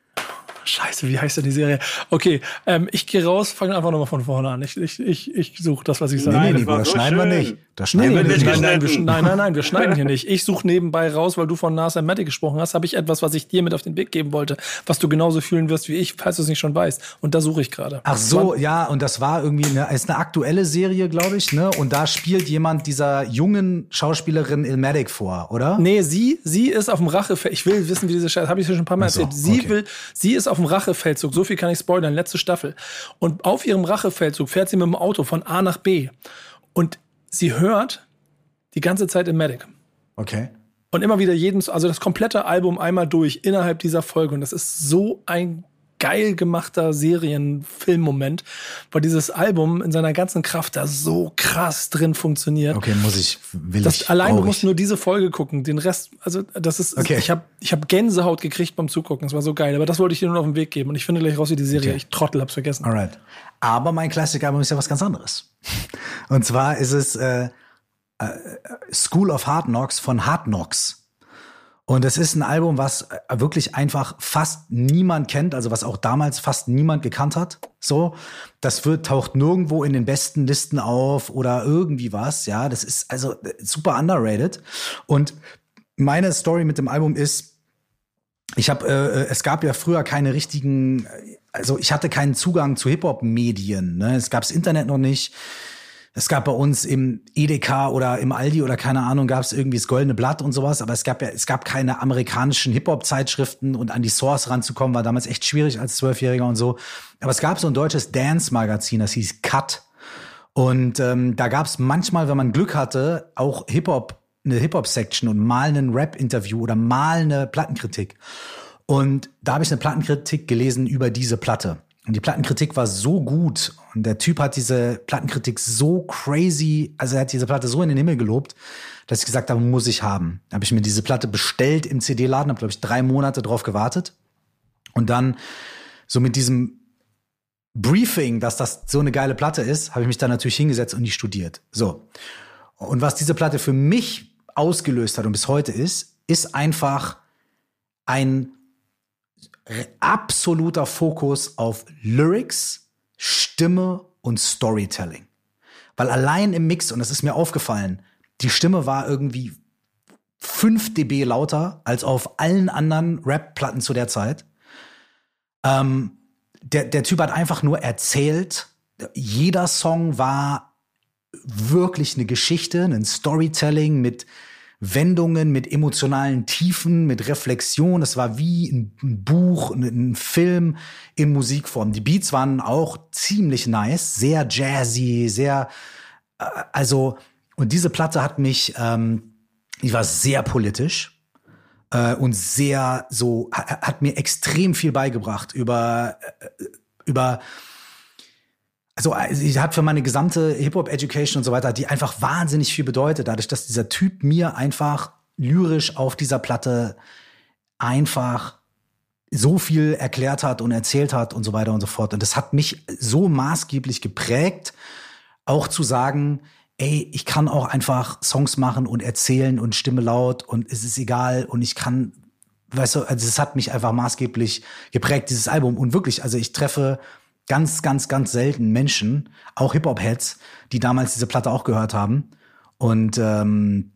Scheiße, wie heißt denn die Serie? Okay, ähm, ich gehe raus, fange einfach nochmal von vorne an. Ich, ich, ich, ich suche das, was ich sage. Nee, Nein, nee, das schneiden wir nicht. Das Nee, schneiden nee, wir nee, nicht. nein, nein, wir, nein, nein, nein, wir schneiden hier nicht. Ich suche nebenbei raus, weil du von Nas Matic gesprochen hast, habe ich etwas, was ich dir mit auf den Weg geben wollte, was du genauso fühlen wirst wie ich, falls du es nicht schon weißt. Und da suche ich gerade. Ach so, ja, und das war irgendwie eine, ist eine aktuelle Serie, glaube ich, ne? Und da spielt jemand dieser jungen Schauspielerin Ilmatic vor, oder? Nee, sie, sie ist auf dem Rachefeldzug. Ich will wissen, wie diese Scheiße, habe ich dir schon ein paar Mal so, erzählt. Sie okay. will, sie ist auf dem Rachefeldzug. So viel kann ich spoilern. Letzte Staffel. Und auf ihrem Rachefeldzug fährt sie mit dem Auto von A nach B. Und sie hört die ganze Zeit im Medic. Okay. Und immer wieder jeden, also das komplette Album einmal durch innerhalb dieser Folge. Und das ist so ein geil gemachter Serienfilmmoment, weil dieses Album in seiner ganzen Kraft da so krass drin funktioniert. Okay, muss ich, will Das, ich. allein du musst nur diese Folge gucken. Den Rest, also das ist, Okay. ich habe ich hab Gänsehaut gekriegt beim Zugucken. Das war so geil. Aber das wollte ich dir nur auf den Weg geben. Und ich finde gleich raus, wie die Serie. Okay. Ich Trottel, hab's vergessen. Alright. Aber mein Klassikalbum ist ja was ganz anderes. Und zwar ist es äh, äh, School of Hard Knocks von Hard Knocks. Und es ist ein Album, was äh, wirklich einfach fast niemand kennt, also was auch damals fast niemand gekannt hat. So, das wird taucht nirgendwo in den besten Listen auf oder irgendwie was. Ja, das ist also äh, super underrated. Und meine Story mit dem Album ist, ich habe, äh, es gab ja früher keine richtigen, also ich hatte keinen Zugang zu Hip-Hop-Medien. Ne? Es gab das Internet noch nicht. Es gab bei uns im EDK oder im Aldi oder keine Ahnung, gab es irgendwie das Goldene Blatt und sowas, aber es gab ja, es gab keine amerikanischen Hip-Hop-Zeitschriften und an die Source ranzukommen, war damals echt schwierig als Zwölfjähriger und so. Aber es gab so ein deutsches Dance-Magazin, das hieß Cut. Und ähm, da gab es manchmal, wenn man Glück hatte, auch Hip-Hop, eine Hip-Hop-Section und mal einen Rap-Interview oder mal eine Plattenkritik. Und da habe ich eine Plattenkritik gelesen über diese Platte. Und die Plattenkritik war so gut und der Typ hat diese Plattenkritik so crazy, also er hat diese Platte so in den Himmel gelobt, dass ich gesagt habe, muss ich haben. Da habe ich mir diese Platte bestellt im CD-Laden, habe glaube ich drei Monate drauf gewartet und dann so mit diesem Briefing, dass das so eine geile Platte ist, habe ich mich dann natürlich hingesetzt und die studiert. So. Und was diese Platte für mich ausgelöst hat und bis heute ist, ist einfach ein absoluter Fokus auf Lyrics, Stimme und Storytelling. Weil allein im Mix, und das ist mir aufgefallen, die Stimme war irgendwie 5 dB lauter als auf allen anderen Rap-Platten zu der Zeit. Ähm, der, der Typ hat einfach nur erzählt. Jeder Song war wirklich eine Geschichte, ein Storytelling mit Wendungen, mit emotionalen Tiefen, mit Reflexion. Es war wie ein Buch, ein, Film in Musikform. Die Beats waren auch ziemlich nice, sehr jazzy, sehr, äh, also, und diese Platte hat mich, ähm, die war sehr politisch äh, und sehr so, ha- hat mir extrem viel beigebracht über, äh, über, also äh, sie hat für meine gesamte Hip-Hop-Education und so weiter, die einfach wahnsinnig viel bedeutet, dadurch, dass dieser Typ mir einfach lyrisch auf dieser Platte einfach so viel erklärt hat und erzählt hat und so weiter und so fort. Und das hat mich so maßgeblich geprägt, auch zu sagen, ey, ich kann auch einfach Songs machen und erzählen und Stimme laut und es ist egal und ich kann, weißt du, also es hat mich einfach maßgeblich geprägt, dieses Album. Und wirklich, also ich treffe ganz, ganz, ganz selten Menschen, auch Hip-Hop-Heads, die damals diese Platte auch gehört haben. Und ähm,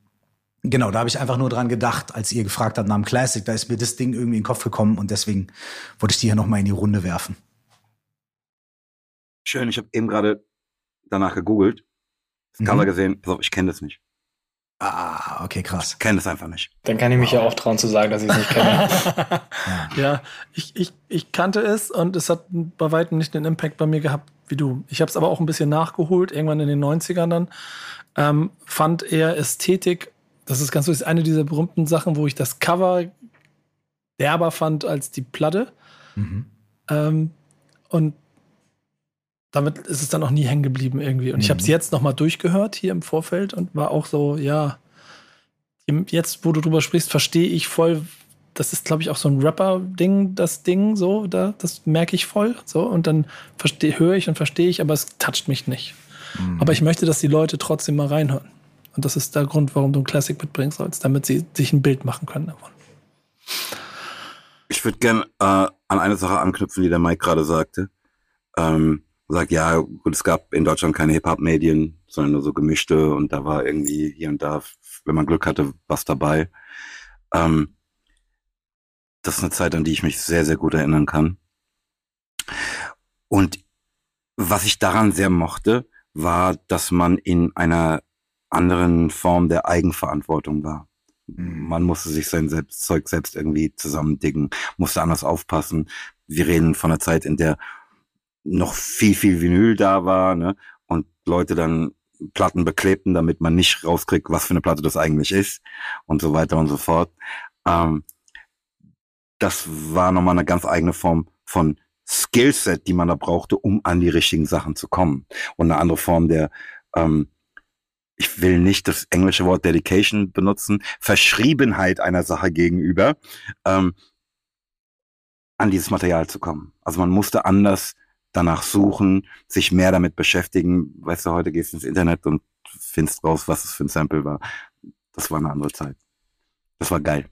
genau, da habe ich einfach nur dran gedacht, als ihr gefragt habt nach dem Classic, da ist mir das Ding irgendwie in den Kopf gekommen und deswegen wollte ich die hier nochmal in die Runde werfen. Schön, ich habe eben gerade danach gegoogelt, das Cover Mhm. gesehen. Pass auf, ich kenne das nicht. Ah, okay, krass. Ich kenne das einfach nicht. Dann kann ich mich ja auch trauen zu sagen, dass ich es nicht kenne. ja, ich, ich, ich kannte es und es hat bei weitem nicht den Impact bei mir gehabt wie du. Ich habe es aber auch ein bisschen nachgeholt, irgendwann in den 90ern dann. Ähm, fand eher Ästhetik, das ist ganz so, ist eine dieser berühmten Sachen, wo ich das Cover derber fand als die Platte. Mhm. Ähm, und damit ist es dann auch nie hängen geblieben irgendwie. Und ich habe es Mhm. jetzt noch mal durchgehört hier im Vorfeld und war auch so, ja, jetzt, wo du drüber sprichst, verstehe ich voll. Das ist, glaube ich, auch so ein Rapper-Ding, das Ding, so, da, das merke ich voll. So, und dann höre ich und verstehe ich, aber es toucht mich nicht. Mhm. Aber ich möchte, dass die Leute trotzdem mal reinhören. Und das ist der Grund, warum du ein Classic mitbringen sollst, damit sie sich ein Bild machen können davon. Ich würde gern äh, an eine Sache anknüpfen, die der Mike gerade sagte. Ähm, sagt, ja, gut, es gab in Deutschland keine Hip-Hop-Medien, sondern nur so gemischte und da war irgendwie hier und da, wenn man Glück hatte, was dabei. Ähm, das ist eine Zeit, an die ich mich sehr, sehr gut erinnern kann. Und was ich daran sehr mochte, war, dass man in einer anderen Form der Eigenverantwortung war. Man musste sich sein selbst, Zeug selbst irgendwie zusammendicken, musste anders aufpassen. Wir reden von einer Zeit, in der noch viel, viel Vinyl da war, ne? Und Leute dann Platten beklebten, damit man nicht rauskriegt, was für eine Platte das eigentlich ist und so weiter und so fort. Ähm, das war nochmal eine ganz eigene Form von Skillset, die man da brauchte, um an die richtigen Sachen zu kommen. Und eine andere Form der, ähm, ich will nicht das englische Wort Dedication benutzen, Verschriebenheit einer Sache gegenüber, ähm, an dieses Material zu kommen. Also man musste anders danach suchen, sich mehr damit beschäftigen. Weißt du, heute gehst du ins Internet und findest raus, was es für ein Sample war. Das war eine andere Zeit. Das war geil.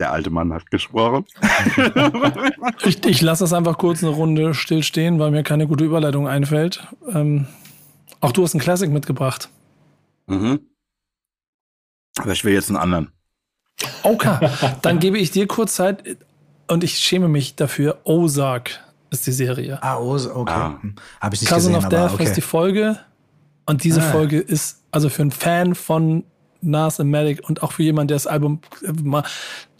Der alte Mann hat gesprochen. Ich, ich lasse das einfach kurz eine Runde still stehen, weil mir keine gute Überleitung einfällt. Ähm, auch du hast einen Classic mitgebracht. mhm. Aber ich will jetzt einen anderen. Okay, dann gebe ich dir kurz Zeit und ich schäme mich dafür. Ozark ist die Serie. Ah, oh, okay. Ah. Hm. Habe ich nicht Cousin gesehen, of Death aber okay. ist die Folge. Und diese Ah. Folge ist, also für einen Fan von Nas and Medic und auch für jemanden, der das Album mal,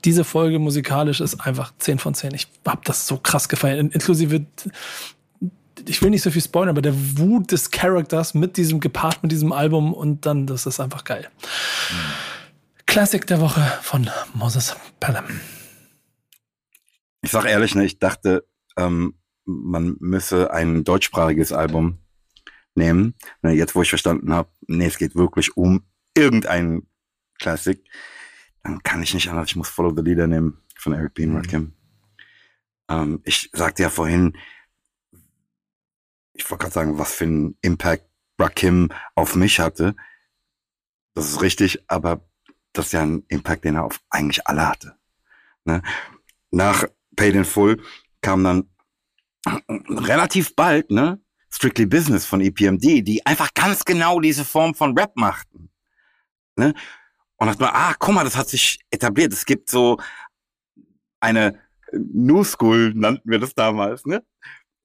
diese Folge musikalisch ist einfach 10 von 10. Ich hab das so krass gefallen. In- Inklusive, ich will nicht so viel spoilern, aber der Wut des Charakters mit diesem, gepaart mit diesem Album und dann, das ist einfach geil. Classic der Woche von Moses Pelham. Ich sag ehrlich, ne, ich dachte, ähm, man müsse ein deutschsprachiges Album nehmen. Ne, jetzt, wo ich verstanden habe, nee, es geht wirklich um irgendein Classic, dann kann ich nicht anders. Ich muss Follow the Leader nehmen von Eric B. und Rakim. Ähm, ich sagte ja vorhin, ich wollte gerade sagen, was für einen Impact Rakim auf mich hatte. Das ist richtig, aber das ist ja ein Impact, den er auf eigentlich alle hatte. Ne? Nach Paid in Full kam dann relativ bald, ne? Strictly Business von EPMD, die einfach ganz genau diese Form von Rap machten. Ne? Und dachte man, ah, guck mal, das hat sich etabliert. Es gibt so eine New School, nannten wir das damals, ne?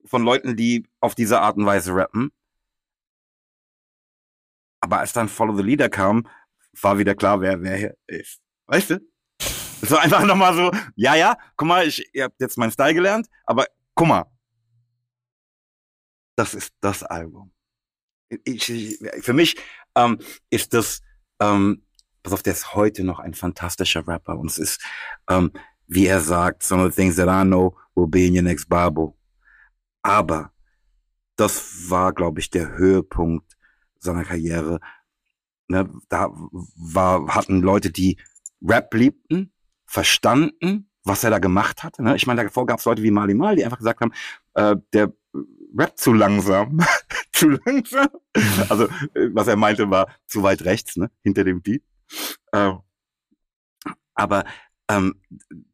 Von Leuten, die auf diese Art und Weise rappen. Aber als dann Follow the Leader kam, war wieder klar, wer wer hier ist. Weißt du? Es war einfach nochmal so, ja, ja, guck mal, ich, ihr habt jetzt meinen Style gelernt, aber guck mal. Das ist das Album. Ich, ich, für mich ähm, ist das, ähm, pass auf, der ist heute noch ein fantastischer Rapper und es ist, ähm, wie er sagt, some of the things that I know will be in your next Bible. Aber das war, glaube ich, der Höhepunkt seiner Karriere. Ne, da war, hatten Leute, die Rap liebten, verstanden, was er da gemacht hatte. Ne? Ich meine, davor gab es Leute wie Mali Mal, die einfach gesagt haben, äh, der Rap zu langsam. zu langsam. Also, äh, was er meinte, war zu weit rechts, ne? hinter dem Beat. Äh, aber ähm,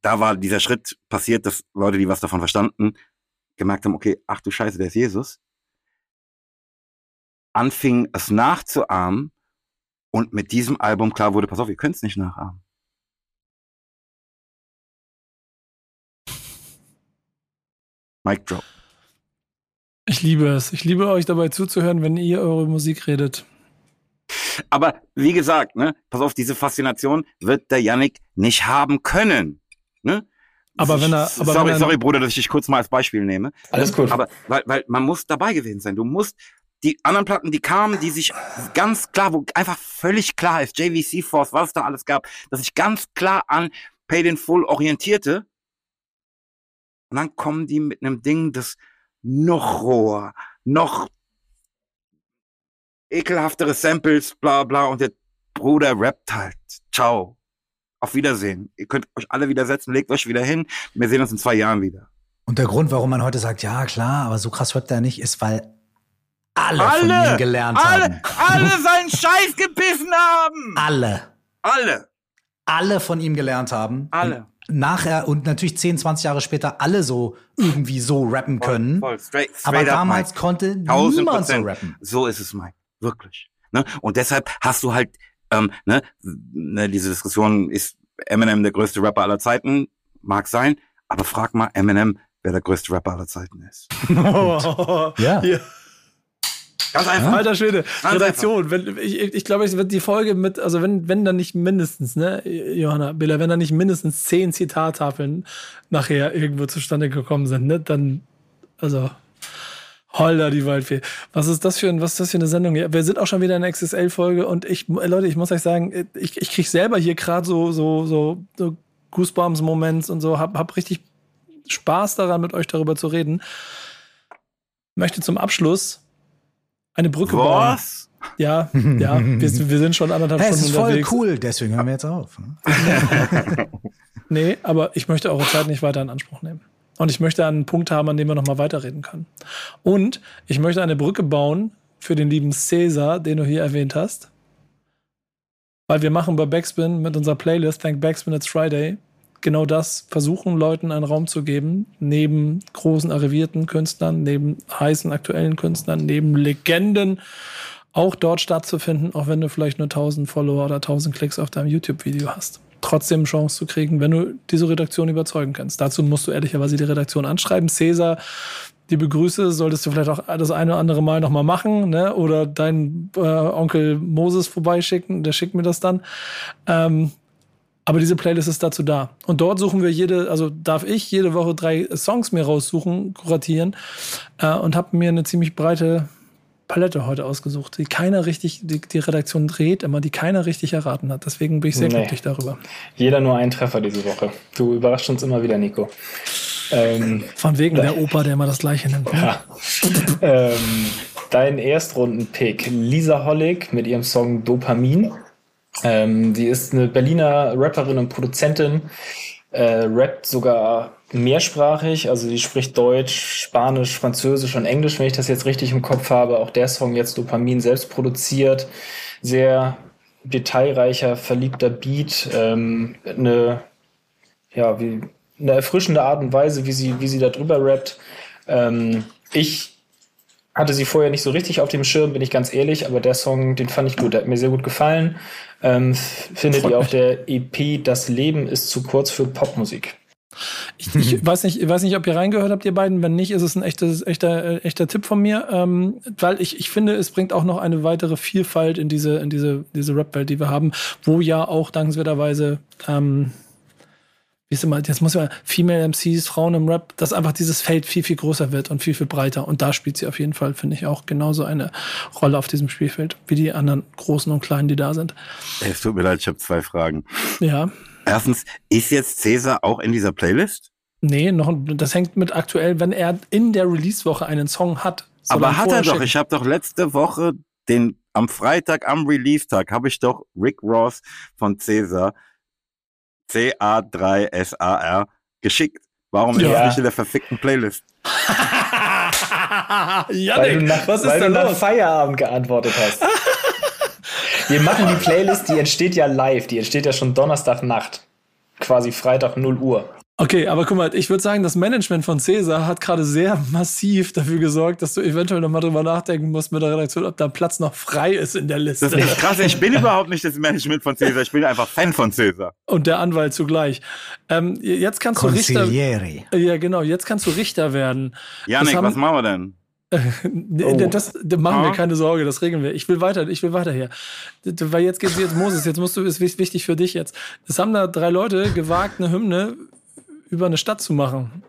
da war dieser Schritt passiert, dass Leute, die was davon verstanden, gemerkt haben, okay, ach du Scheiße, der ist Jesus. Anfingen es nachzuahmen und mit diesem Album klar wurde, pass auf, ihr könnt es nicht nachahmen. Mic drop. Ich liebe es. Ich liebe euch dabei zuzuhören, wenn ihr eure Musik redet. Aber wie gesagt, ne, pass auf, diese Faszination wird der Yannick nicht haben können. Ne? Aber wenn er, aber sorry, wenn er, sorry, Bruder, dass ich dich kurz mal als Beispiel nehme. Alles gut. Aber weil, weil man muss dabei gewesen sein. Du musst die anderen Platten, die kamen, die sich ganz klar, wo einfach völlig klar ist, JVC Force, was es da alles gab, dass sich ganz klar an Paid in Full orientierte. Und dann kommen die mit einem Ding, das noch roher, noch ekelhaftere Samples, bla bla, und der Bruder rappt halt. Ciao. Auf Wiedersehen. Ihr könnt euch alle wieder setzen, legt euch wieder hin. Wir sehen uns in zwei Jahren wieder. Und der Grund, warum man heute sagt, ja klar, aber so krass rappt er nicht, ist, weil alle, von Alle, ihm gelernt alle, haben. alle seinen Scheiß gebissen haben. Alle. Alle. Alle von ihm gelernt haben. Alle. Nachher und natürlich 10, 20 Jahre später alle so irgendwie so rappen können. Voll, straight, aber straight up, damals Mike. konnte 1000 niemand so rappen. So ist es, Mike. Wirklich. Ne? Und deshalb hast du halt, ähm, ne, ne, diese Diskussion, ist Eminem der größte Rapper aller Zeiten? Mag sein. Aber frag mal Eminem, wer der größte Rapper aller Zeiten ist. Ja. Ja. Ganz einfach. Alter Schwede, Ganz Redaktion. Wenn, ich ich glaube, es wird die Folge mit, also wenn, wenn dann nicht mindestens, ne, Johanna Biller, wenn da nicht mindestens zehn Zitattafeln nachher irgendwo zustande gekommen sind, ne, dann, also, Holder die Waldfee. Was ist das für ein, was ist das für eine Sendung? Ja, wir sind auch schon wieder in der XSL-Folge und ich, Leute, ich muss euch sagen, ich, ich krieg selber hier gerade so, so, so, so Goosebumps-Moments und so, hab, hab richtig Spaß daran, mit euch darüber zu reden. Möchte zum Abschluss eine Brücke bauen. Was? Ja, ja, wir, wir sind schon anderthalb Hey, Stunden ist voll unterwegs. cool, deswegen hören wir jetzt auf. ne? Nee, aber ich möchte eure Zeit nicht weiter in Anspruch nehmen. Und ich möchte einen Punkt haben, an dem wir nochmal weiterreden können. Und ich möchte eine Brücke bauen für den lieben Cäsar, den du hier erwähnt hast. Weil wir machen bei Backspin mit unserer Playlist Thank Backspin It's Friday genau das, versuchen Leuten einen Raum zu geben, neben großen arrivierten Künstlern, neben heißen aktuellen Künstlern, neben Legenden auch dort stattzufinden, auch wenn du vielleicht nur 1000 Follower oder 1000 Klicks auf deinem YouTube-Video hast. Trotzdem Chance zu kriegen, wenn du diese Redaktion überzeugen kannst. Dazu musst du ehrlicherweise die Redaktion anschreiben. Cäsar, die Begrüße solltest du vielleicht auch das eine oder andere Mal nochmal machen, ne? Oder deinen äh, Onkel Moses vorbeischicken, der schickt mir das dann. Ähm, aber diese Playlist ist dazu da. Und dort suchen wir jede, also darf ich jede Woche drei Songs mir raussuchen, kuratieren äh, und habe mir eine ziemlich breite Palette heute ausgesucht, die keiner richtig, die, die Redaktion dreht immer, die keiner richtig erraten hat. Deswegen bin ich sehr Nee. glücklich darüber. Jeder nur einen Treffer diese Woche. Du überraschst uns immer wieder, Nico. Ähm, Von wegen der Opa, der immer das Gleiche nimmt. Ne? ja. ähm, dein Erstrunden-Pick, Lisa Hollig mit ihrem Song Dopamin. Ähm, die ist eine Berliner Rapperin und Produzentin, äh, rappt sogar mehrsprachig, also die spricht Deutsch, Spanisch, Französisch und Englisch, wenn ich das jetzt richtig im Kopf habe. Auch der Song jetzt Dopamin selbst produziert, sehr detailreicher, verliebter Beat, ähm, eine ja, wie eine erfrischende Art und Weise, wie sie, wie sie da drüber rappt. Ähm, ich hatte sie vorher nicht so richtig auf dem Schirm, bin ich ganz ehrlich, aber der Song, den fand ich gut, der hat mir sehr gut gefallen. Ähm, findet Freut ihr auf mich. der EP Das Leben ist zu kurz für Popmusik. Ich, ich weiß nicht, ich weiß nicht, ob ihr reingehört habt, ihr beiden. Wenn nicht, ist es ein echtes, echter, echter Tipp von mir, ähm, weil ich, ich finde, es bringt auch noch eine weitere Vielfalt in diese, in diese, diese Rap-Welt, die wir haben, wo ja auch dankenswerterweise, ähm, wie ist immer, jetzt muss man Female MCs, Frauen im Rap, dass einfach dieses Feld viel, viel größer wird und viel, viel breiter. Und da spielt sie auf jeden Fall, finde ich, auch genauso eine Rolle auf diesem Spielfeld, wie die anderen Großen und Kleinen, die da sind. Es tut mir leid, ich habe zwei Fragen. Ja. Erstens, ist jetzt Cäsar auch in dieser Playlist? Nee, noch, das hängt mit aktuell, wenn er in der Release-Woche einen Song hat. Aber hat er doch. schicken. Ich habe doch letzte Woche den am Freitag am Release-Tag habe ich doch Rick Ross von Cäsar C-A-3-S-A-R geschickt. Warum ist Ja. das nicht in der verfickten Playlist? Weil du nach, was ist weil da du nach los? Feierabend geantwortet hast. Wir machen die Playlist, die entsteht ja live, die entsteht ja schon Donnerstagnacht. Quasi Freitag 0 Uhr. Okay, aber guck mal, ich würde sagen, das Management von Cäsar hat gerade sehr massiv dafür gesorgt, dass du eventuell nochmal drüber nachdenken musst mit der Redaktion, ob da Platz noch frei ist in der Liste. Das ist nicht krass. Ich bin überhaupt nicht das Management von Cäsar. Ich bin einfach Fan von Cäsar. Und der Anwalt zugleich. Ähm, jetzt kannst du Richter. Ja, genau, jetzt kannst du Richter werden. Janik, haben- was machen wir denn? Oh. das, das machen wir Ah. keine Sorge, das regeln wir. Ich will weiter, ich will weiter hier. Weil jetzt geht's jetzt Moses, jetzt musst du, ist wich- wichtig für dich jetzt. Es haben da drei Leute gewagt, eine Hymne über eine Stadt zu machen.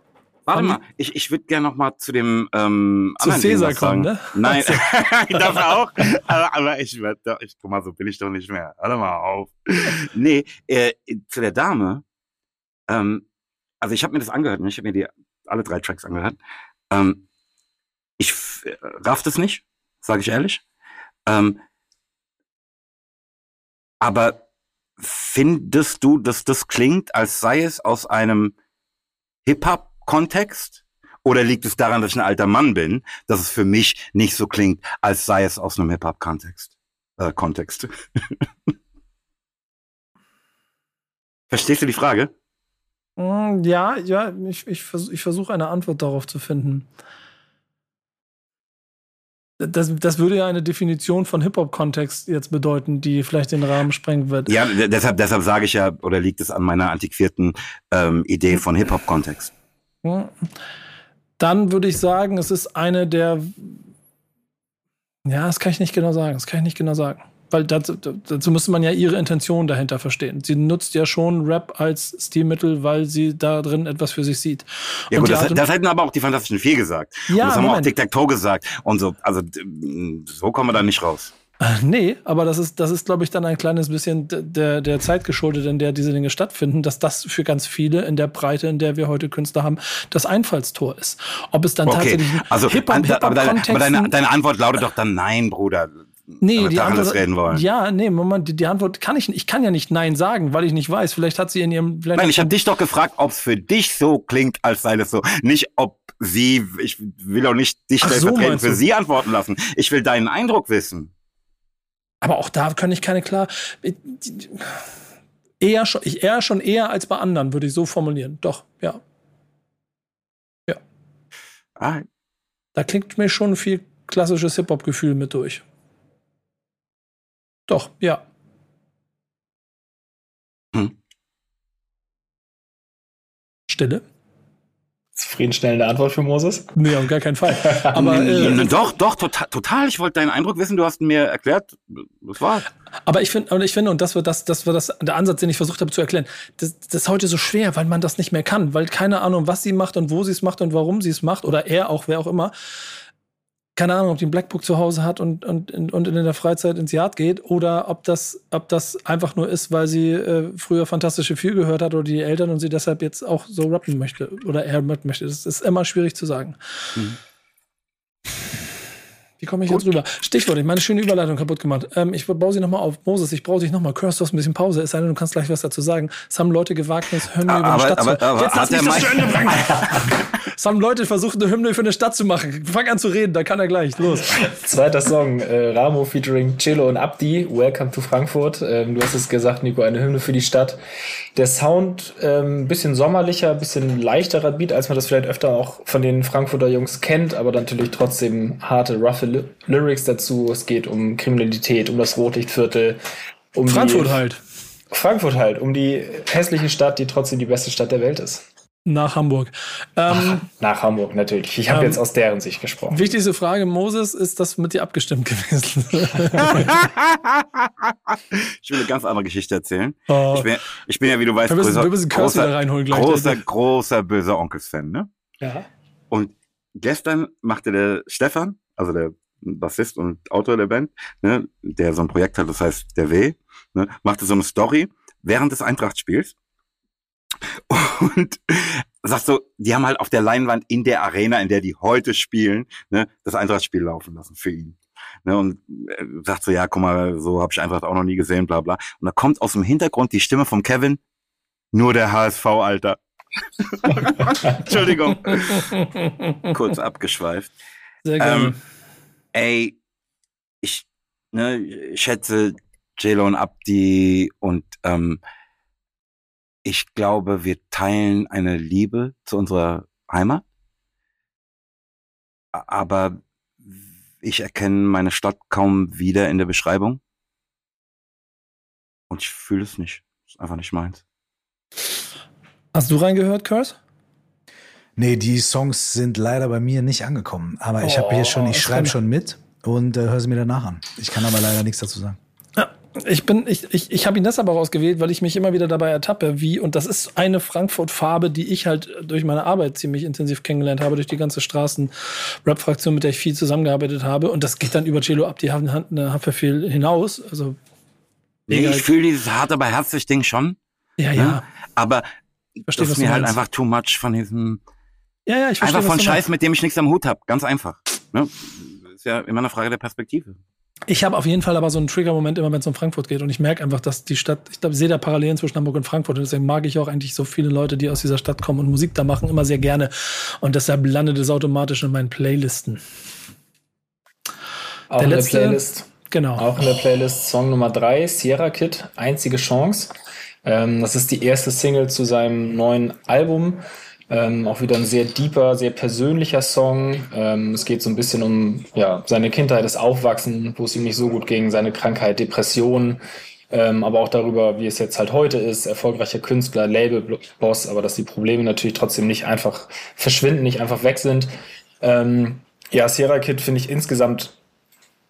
Warte mal, ich, ich würde gerne noch mal zu dem ähm, Zu anderen sagen. kommen, ne? Nein, dafür auch. Aber, aber ich, ich, guck mal, so bin ich doch nicht mehr. Warte mal auf. Nee, äh, zu der Dame. Ähm, also ich habe mir das angehört, ne? ich habe mir die alle drei Tracks angehört. Ähm, ich äh, raff das nicht, sage ich ehrlich. Ähm, aber findest du, dass das klingt, als sei es aus einem Hip-Hop-Kontext? Oder liegt es daran, dass ich ein alter Mann bin, dass es für mich nicht so klingt, als sei es aus einem Hip-Hop-Kontext? Äh, Kontext. Verstehst du die Frage? Mm, Ja, ja, ich, ich, vers ich versuche eine Antwort darauf zu finden. Das, das würde ja eine Definition von Hip-Hop-Kontext jetzt bedeuten, die vielleicht den Rahmen sprengen wird. Ja, deshalb, deshalb sage ich ja, oder liegt es an meiner antiquierten ähm, Idee von Hip-Hop-Kontext? Dann würde ich sagen, es ist eine der. Ja, das kann ich nicht genau sagen. Das kann ich nicht genau sagen. Weil dazu, dazu müsste man ja ihre Intention dahinter verstehen. Sie nutzt ja schon Rap als Stilmittel, weil sie da drin etwas für sich sieht. Ja Und gut, das, das hätten aber auch die Fantastischen Vier gesagt. Ja, und das haben auch Moment. Tic-Tac-Toe gesagt. Und so, also so kommen wir da nicht raus. Nee, aber das ist, das ist, glaube ich, dann ein kleines bisschen der, der Zeit geschuldet, in der diese Dinge stattfinden, dass das für ganz viele in der Breite, in der wir heute Künstler haben, das Einfallstor ist. Ob es dann Okay, tatsächlich also Hip-Hop- an- aber, deine, aber deine, deine Antwort lautet doch dann nein, Bruder. Nee, die Antwort, reden wollen. Ja, nee, Moment, die, die Antwort kann ich nicht. Ich kann ja nicht Nein sagen, weil ich nicht weiß. Vielleicht hat sie in ihrem. Nein, ich habe dich doch gefragt, ob es für dich so klingt, als sei das so. Nicht, ob sie, ich will auch nicht dich so, stellvertretend meinst für sie antworten lassen. Ich will deinen Eindruck wissen. aber auch da kann ich keine klar. Eher schon, eher schon eher als bei anderen, würde ich so formulieren. Doch, ja. Ah, Da klingt mir schon viel klassisches Hip-Hop-Gefühl mit durch. Doch, ja. Hm. Stille? Zufriedenstellende Antwort für Moses? Nee, auf gar keinen Fall. Aber, äh, doch, doch, total, total. Ich wollte deinen Eindruck wissen. Du hast mir erklärt, das war's. aber ich finde, und ich finde, und das war das, das war das, der Ansatz, den ich versucht habe zu erklären. Das, das ist heute so schwer, weil man das nicht mehr kann, weil keine Ahnung, was sie macht und wo sie es macht und warum sie es macht oder er auch, wer auch immer. Keine Ahnung, ob die ein Blackbook zu Hause hat und, und, und in der Freizeit ins Yard geht oder ob das, ob das einfach nur ist, weil sie äh, früher Fantastische Vier gehört hat oder die Eltern und sie deshalb jetzt auch so rappen möchte oder er rappen möchte. Das ist immer schwierig zu sagen. Wie komme ich jetzt rüber? Stichwort, ich meine schöne Überleitung kaputt gemacht. Ähm, ich baue sie nochmal auf. Moses, ich brauche dich nochmal. Curse, du hast ein bisschen Pause. Es sei denn, du kannst gleich was dazu sagen. Es haben Leute gewagt, eine Hymne über eine Aber, Stadt aber, zu aber Jetzt lass hat der mich das Mike, zu Ende bringen. Es haben Leute versucht, eine Hymne für eine Stadt zu machen. Fang an zu reden, da kann er gleich. Los. Zweiter Song, äh, Ramo featuring Cello und Abdi, Welcome to Frankfurt. Ähm, du hast es gesagt, Nico, eine Hymne für die Stadt. Der Sound ähm, bisschen sommerlicher, bisschen leichterer Beat, als man das vielleicht öfter auch von den Frankfurter Jungs kennt, aber natürlich trotzdem harte, roughe Ly Lyrics dazu. Es geht um Kriminalität, um das Rotlichtviertel, um Frankfurt die, halt. Frankfurt halt, um die hässliche Stadt, die trotzdem die beste Stadt der Welt ist. Nach Hamburg. Ähm, Nach Hamburg natürlich. Ich habe Ähm, jetzt aus deren Sicht gesprochen. wichtigste Frage, Moses, ist das mit dir abgestimmt gewesen? ich will eine ganz andere Geschichte erzählen. Oh. Ich bin, ich bin ja, wie du weißt, Wir müssen, großer, wir müssen Curse wieder großer, reinholen gleich. großer, großer böser Onkels-Fan, ne? ja. Und gestern machte der Stefan, also der Bassist und Autor der Band, ne, der so ein Projekt hat, das heißt der W, ne, machte so eine Story während des Eintracht-Spiels und sagt so, die haben halt auf der Leinwand in der Arena, in der die heute spielen, ne, das Eintracht-Spiel laufen lassen für ihn. Ne, und äh, sagt so, ja, guck mal, so habe ich Eintracht auch noch nie gesehen, bla bla. Und da kommt aus dem Hintergrund die Stimme von Kevin, nur der HSV, Alter. Entschuldigung. Kurz abgeschweift. Sehr gerne. Ähm, ey, ich ne, ich schätze J-Lo und Abdi und ähm, ich glaube, wir teilen eine Liebe zu unserer Heimat. Aber ich erkenne meine Stadt kaum wieder in der Beschreibung. Und ich fühle es nicht. Ist einfach nicht meins. Hast du reingehört, Curse? Nee, die Songs sind leider bei mir nicht angekommen. Aber ich habe hier schon, ich Oh, schreibe schon mit und äh, höre sie mir danach an. Ich kann aber leider nichts dazu sagen. Ja, ich bin, ich, ich, ich habe ihn deshalb auch ausgewählt, weil ich mich immer wieder dabei ertappe, wie, und das ist eine Frankfurt-Farbe, die ich halt durch meine Arbeit ziemlich intensiv kennengelernt habe, durch die ganze Straßen-Rap-Fraktion, mit der ich viel zusammengearbeitet habe. Und das geht dann über Cello ab die Hand, Hand, Haftbefehl hinaus. Also, Nee, ich fühle dieses hart, aber herzlich Ding schon. ja, Ne? ja. Aber Ich verstehe, das ist mir halt einfach too much von diesem, Ja, ja, ich verstehe, einfach was von du Scheiß, meinst. mit dem ich nichts am Hut habe. Ganz einfach. Ne? Ist ja immer eine Frage der Perspektive. Ich habe auf jeden Fall aber so einen Trigger-Moment immer, wenn es um Frankfurt geht. Und ich merke einfach, dass die Stadt, ich glaube, ich sehe da Parallelen zwischen Hamburg und Frankfurt. Und deswegen mag ich auch eigentlich so viele Leute, die aus dieser Stadt kommen und Musik da machen, immer sehr gerne. Und deshalb landet es automatisch in meinen Playlisten. Auch Der in letzte- der Playlist. Genau. Auch in der Playlist Song Nummer 3, Sierra Kid, Einzige Chance. Ähm, das ist die erste Single zu seinem neuen Album. Ähm, auch wieder ein sehr deeper, sehr persönlicher Song. Ähm, es geht so ein bisschen um ja, seine Kindheit, das Aufwachsen, wo es ihm nicht so gut ging, seine Krankheit, Depression, ähm, aber auch darüber, wie es jetzt halt heute ist, erfolgreicher Künstler, Labelboss, aber dass die Probleme natürlich trotzdem nicht einfach verschwinden, nicht einfach weg sind. Ähm, ja, Sierra Kid finde ich insgesamt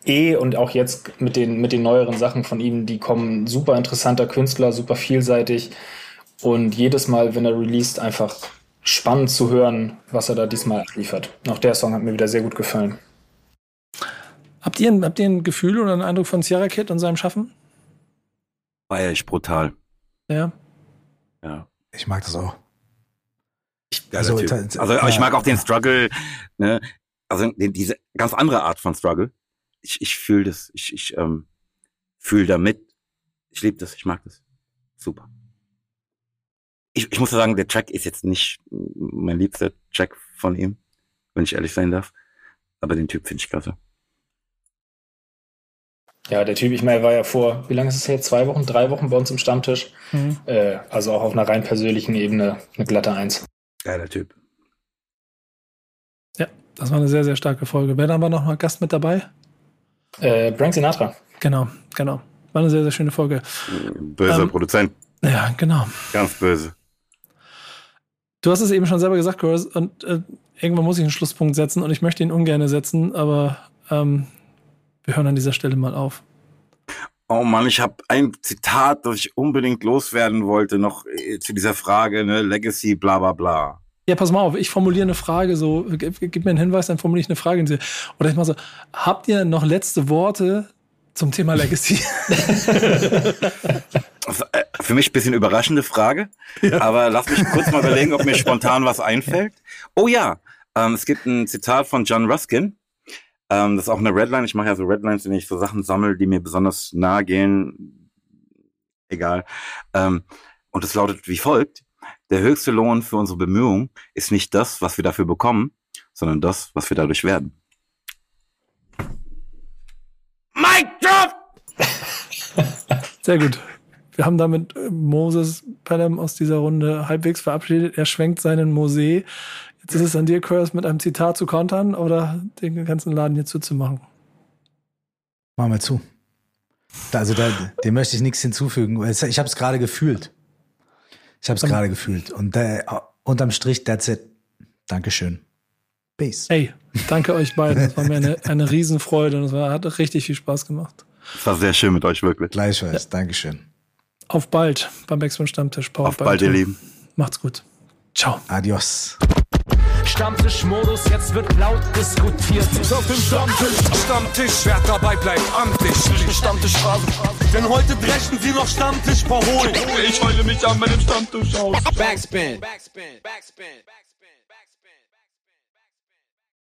eh und auch jetzt mit den, mit den neueren Sachen von ihm, die kommen super interessanter Künstler, super vielseitig und jedes Mal, wenn er released, einfach spannend zu hören, was er da diesmal liefert. Auch der Song hat mir wieder sehr gut gefallen. Habt ihr, ein- habt ihr ein Gefühl oder einen Eindruck von Sierra Kid und seinem Schaffen? War echt brutal. Ja. Ja. Ich mag das auch. Geiler Also, also ja. ich mag auch den Struggle, ne? also den, diese ganz andere Art von Struggle. Ich, ich fühle das, ich, ich ähm, fühle damit. Ich liebe das, ich mag das. Super. Ich, ich muss sagen, der Track ist jetzt nicht mein liebster Track von ihm, wenn ich ehrlich sein darf. Aber den Typ finde ich klasse. Ja, der Typ, ich meine, er war ja vor, wie lange ist es her? Zwei Wochen, drei Wochen bei uns im Stammtisch. Mhm. Äh, also auch auf einer rein persönlichen Ebene eine glatte Eins. Geiler Typ. Ja, das war eine sehr, sehr starke Folge. Wer dann war noch mal Gast mit dabei? Äh, Frank Sinatra. Genau, genau. War eine sehr, sehr schöne Folge. Böser Ähm, Produzent, Ja, genau. ganz böse. Du hast es eben schon selber gesagt, Chris, und äh, irgendwann muss ich einen Schlusspunkt setzen und ich möchte ihn ungern setzen, aber ähm, wir hören an dieser Stelle mal auf. Oh Mann, ich habe ein Zitat, das ich unbedingt loswerden wollte, noch äh, zu dieser Frage, ne, Legacy, bla bla bla. Ja, pass mal auf, ich formuliere eine Frage so, gib, gib mir einen Hinweis, dann formuliere ich eine Frage. Oder ich mache so, habt ihr noch letzte Worte zum Thema Legacy? Also, äh, für mich ein bisschen überraschende Frage, aber lass mich kurz mal überlegen, ob mir spontan was einfällt. Oh ja, ähm, es gibt ein Zitat von John Ruskin. Ähm, das ist auch eine Redline. Ich mache ja so Redlines, wenn ich so Sachen sammle, die mir besonders nahe gehen. Egal. Ähm, und es lautet wie folgt. Der höchste Lohn für unsere Bemühungen ist nicht das, was wir dafür bekommen, sondern das, was wir dadurch werden. Mic drop! Sehr gut. Wir haben damit äh, Moses Pelham aus dieser Runde halbwegs verabschiedet. Er schwenkt seinen Mosee. Jetzt ist es an dir, Curse, mit einem Zitat zu kontern oder den ganzen Laden hier zuzumachen. Mach mal zu. Also da, dem möchte ich nichts hinzufügen. Ich habe es gerade gefühlt. Ich habe es gerade gefühlt. Und äh, unterm Strich, that's it. Dankeschön. Peace. Hey, danke euch beiden. Das war mir eine, eine Riesenfreude und es war, hat richtig viel Spaß gemacht. Es war sehr schön mit euch, wirklich. Gleichfalls. Dankeschön. Auf bald beim Backspin Stammtisch. Powered Auf bald, ihr. Lieben. Macht's gut. Ciao. Adios. Stammtischmodus, jetzt wird laut diskutiert. Auf dem Stammtisch, Stammtisch, wer dabei bleibt, amtlich. Stammtischphase. Denn heute brechen sie noch Stammtisch verholen. Ich heule mich an meinem Stammtisch aus. Backspin. Backspin. Backspin. Backspin.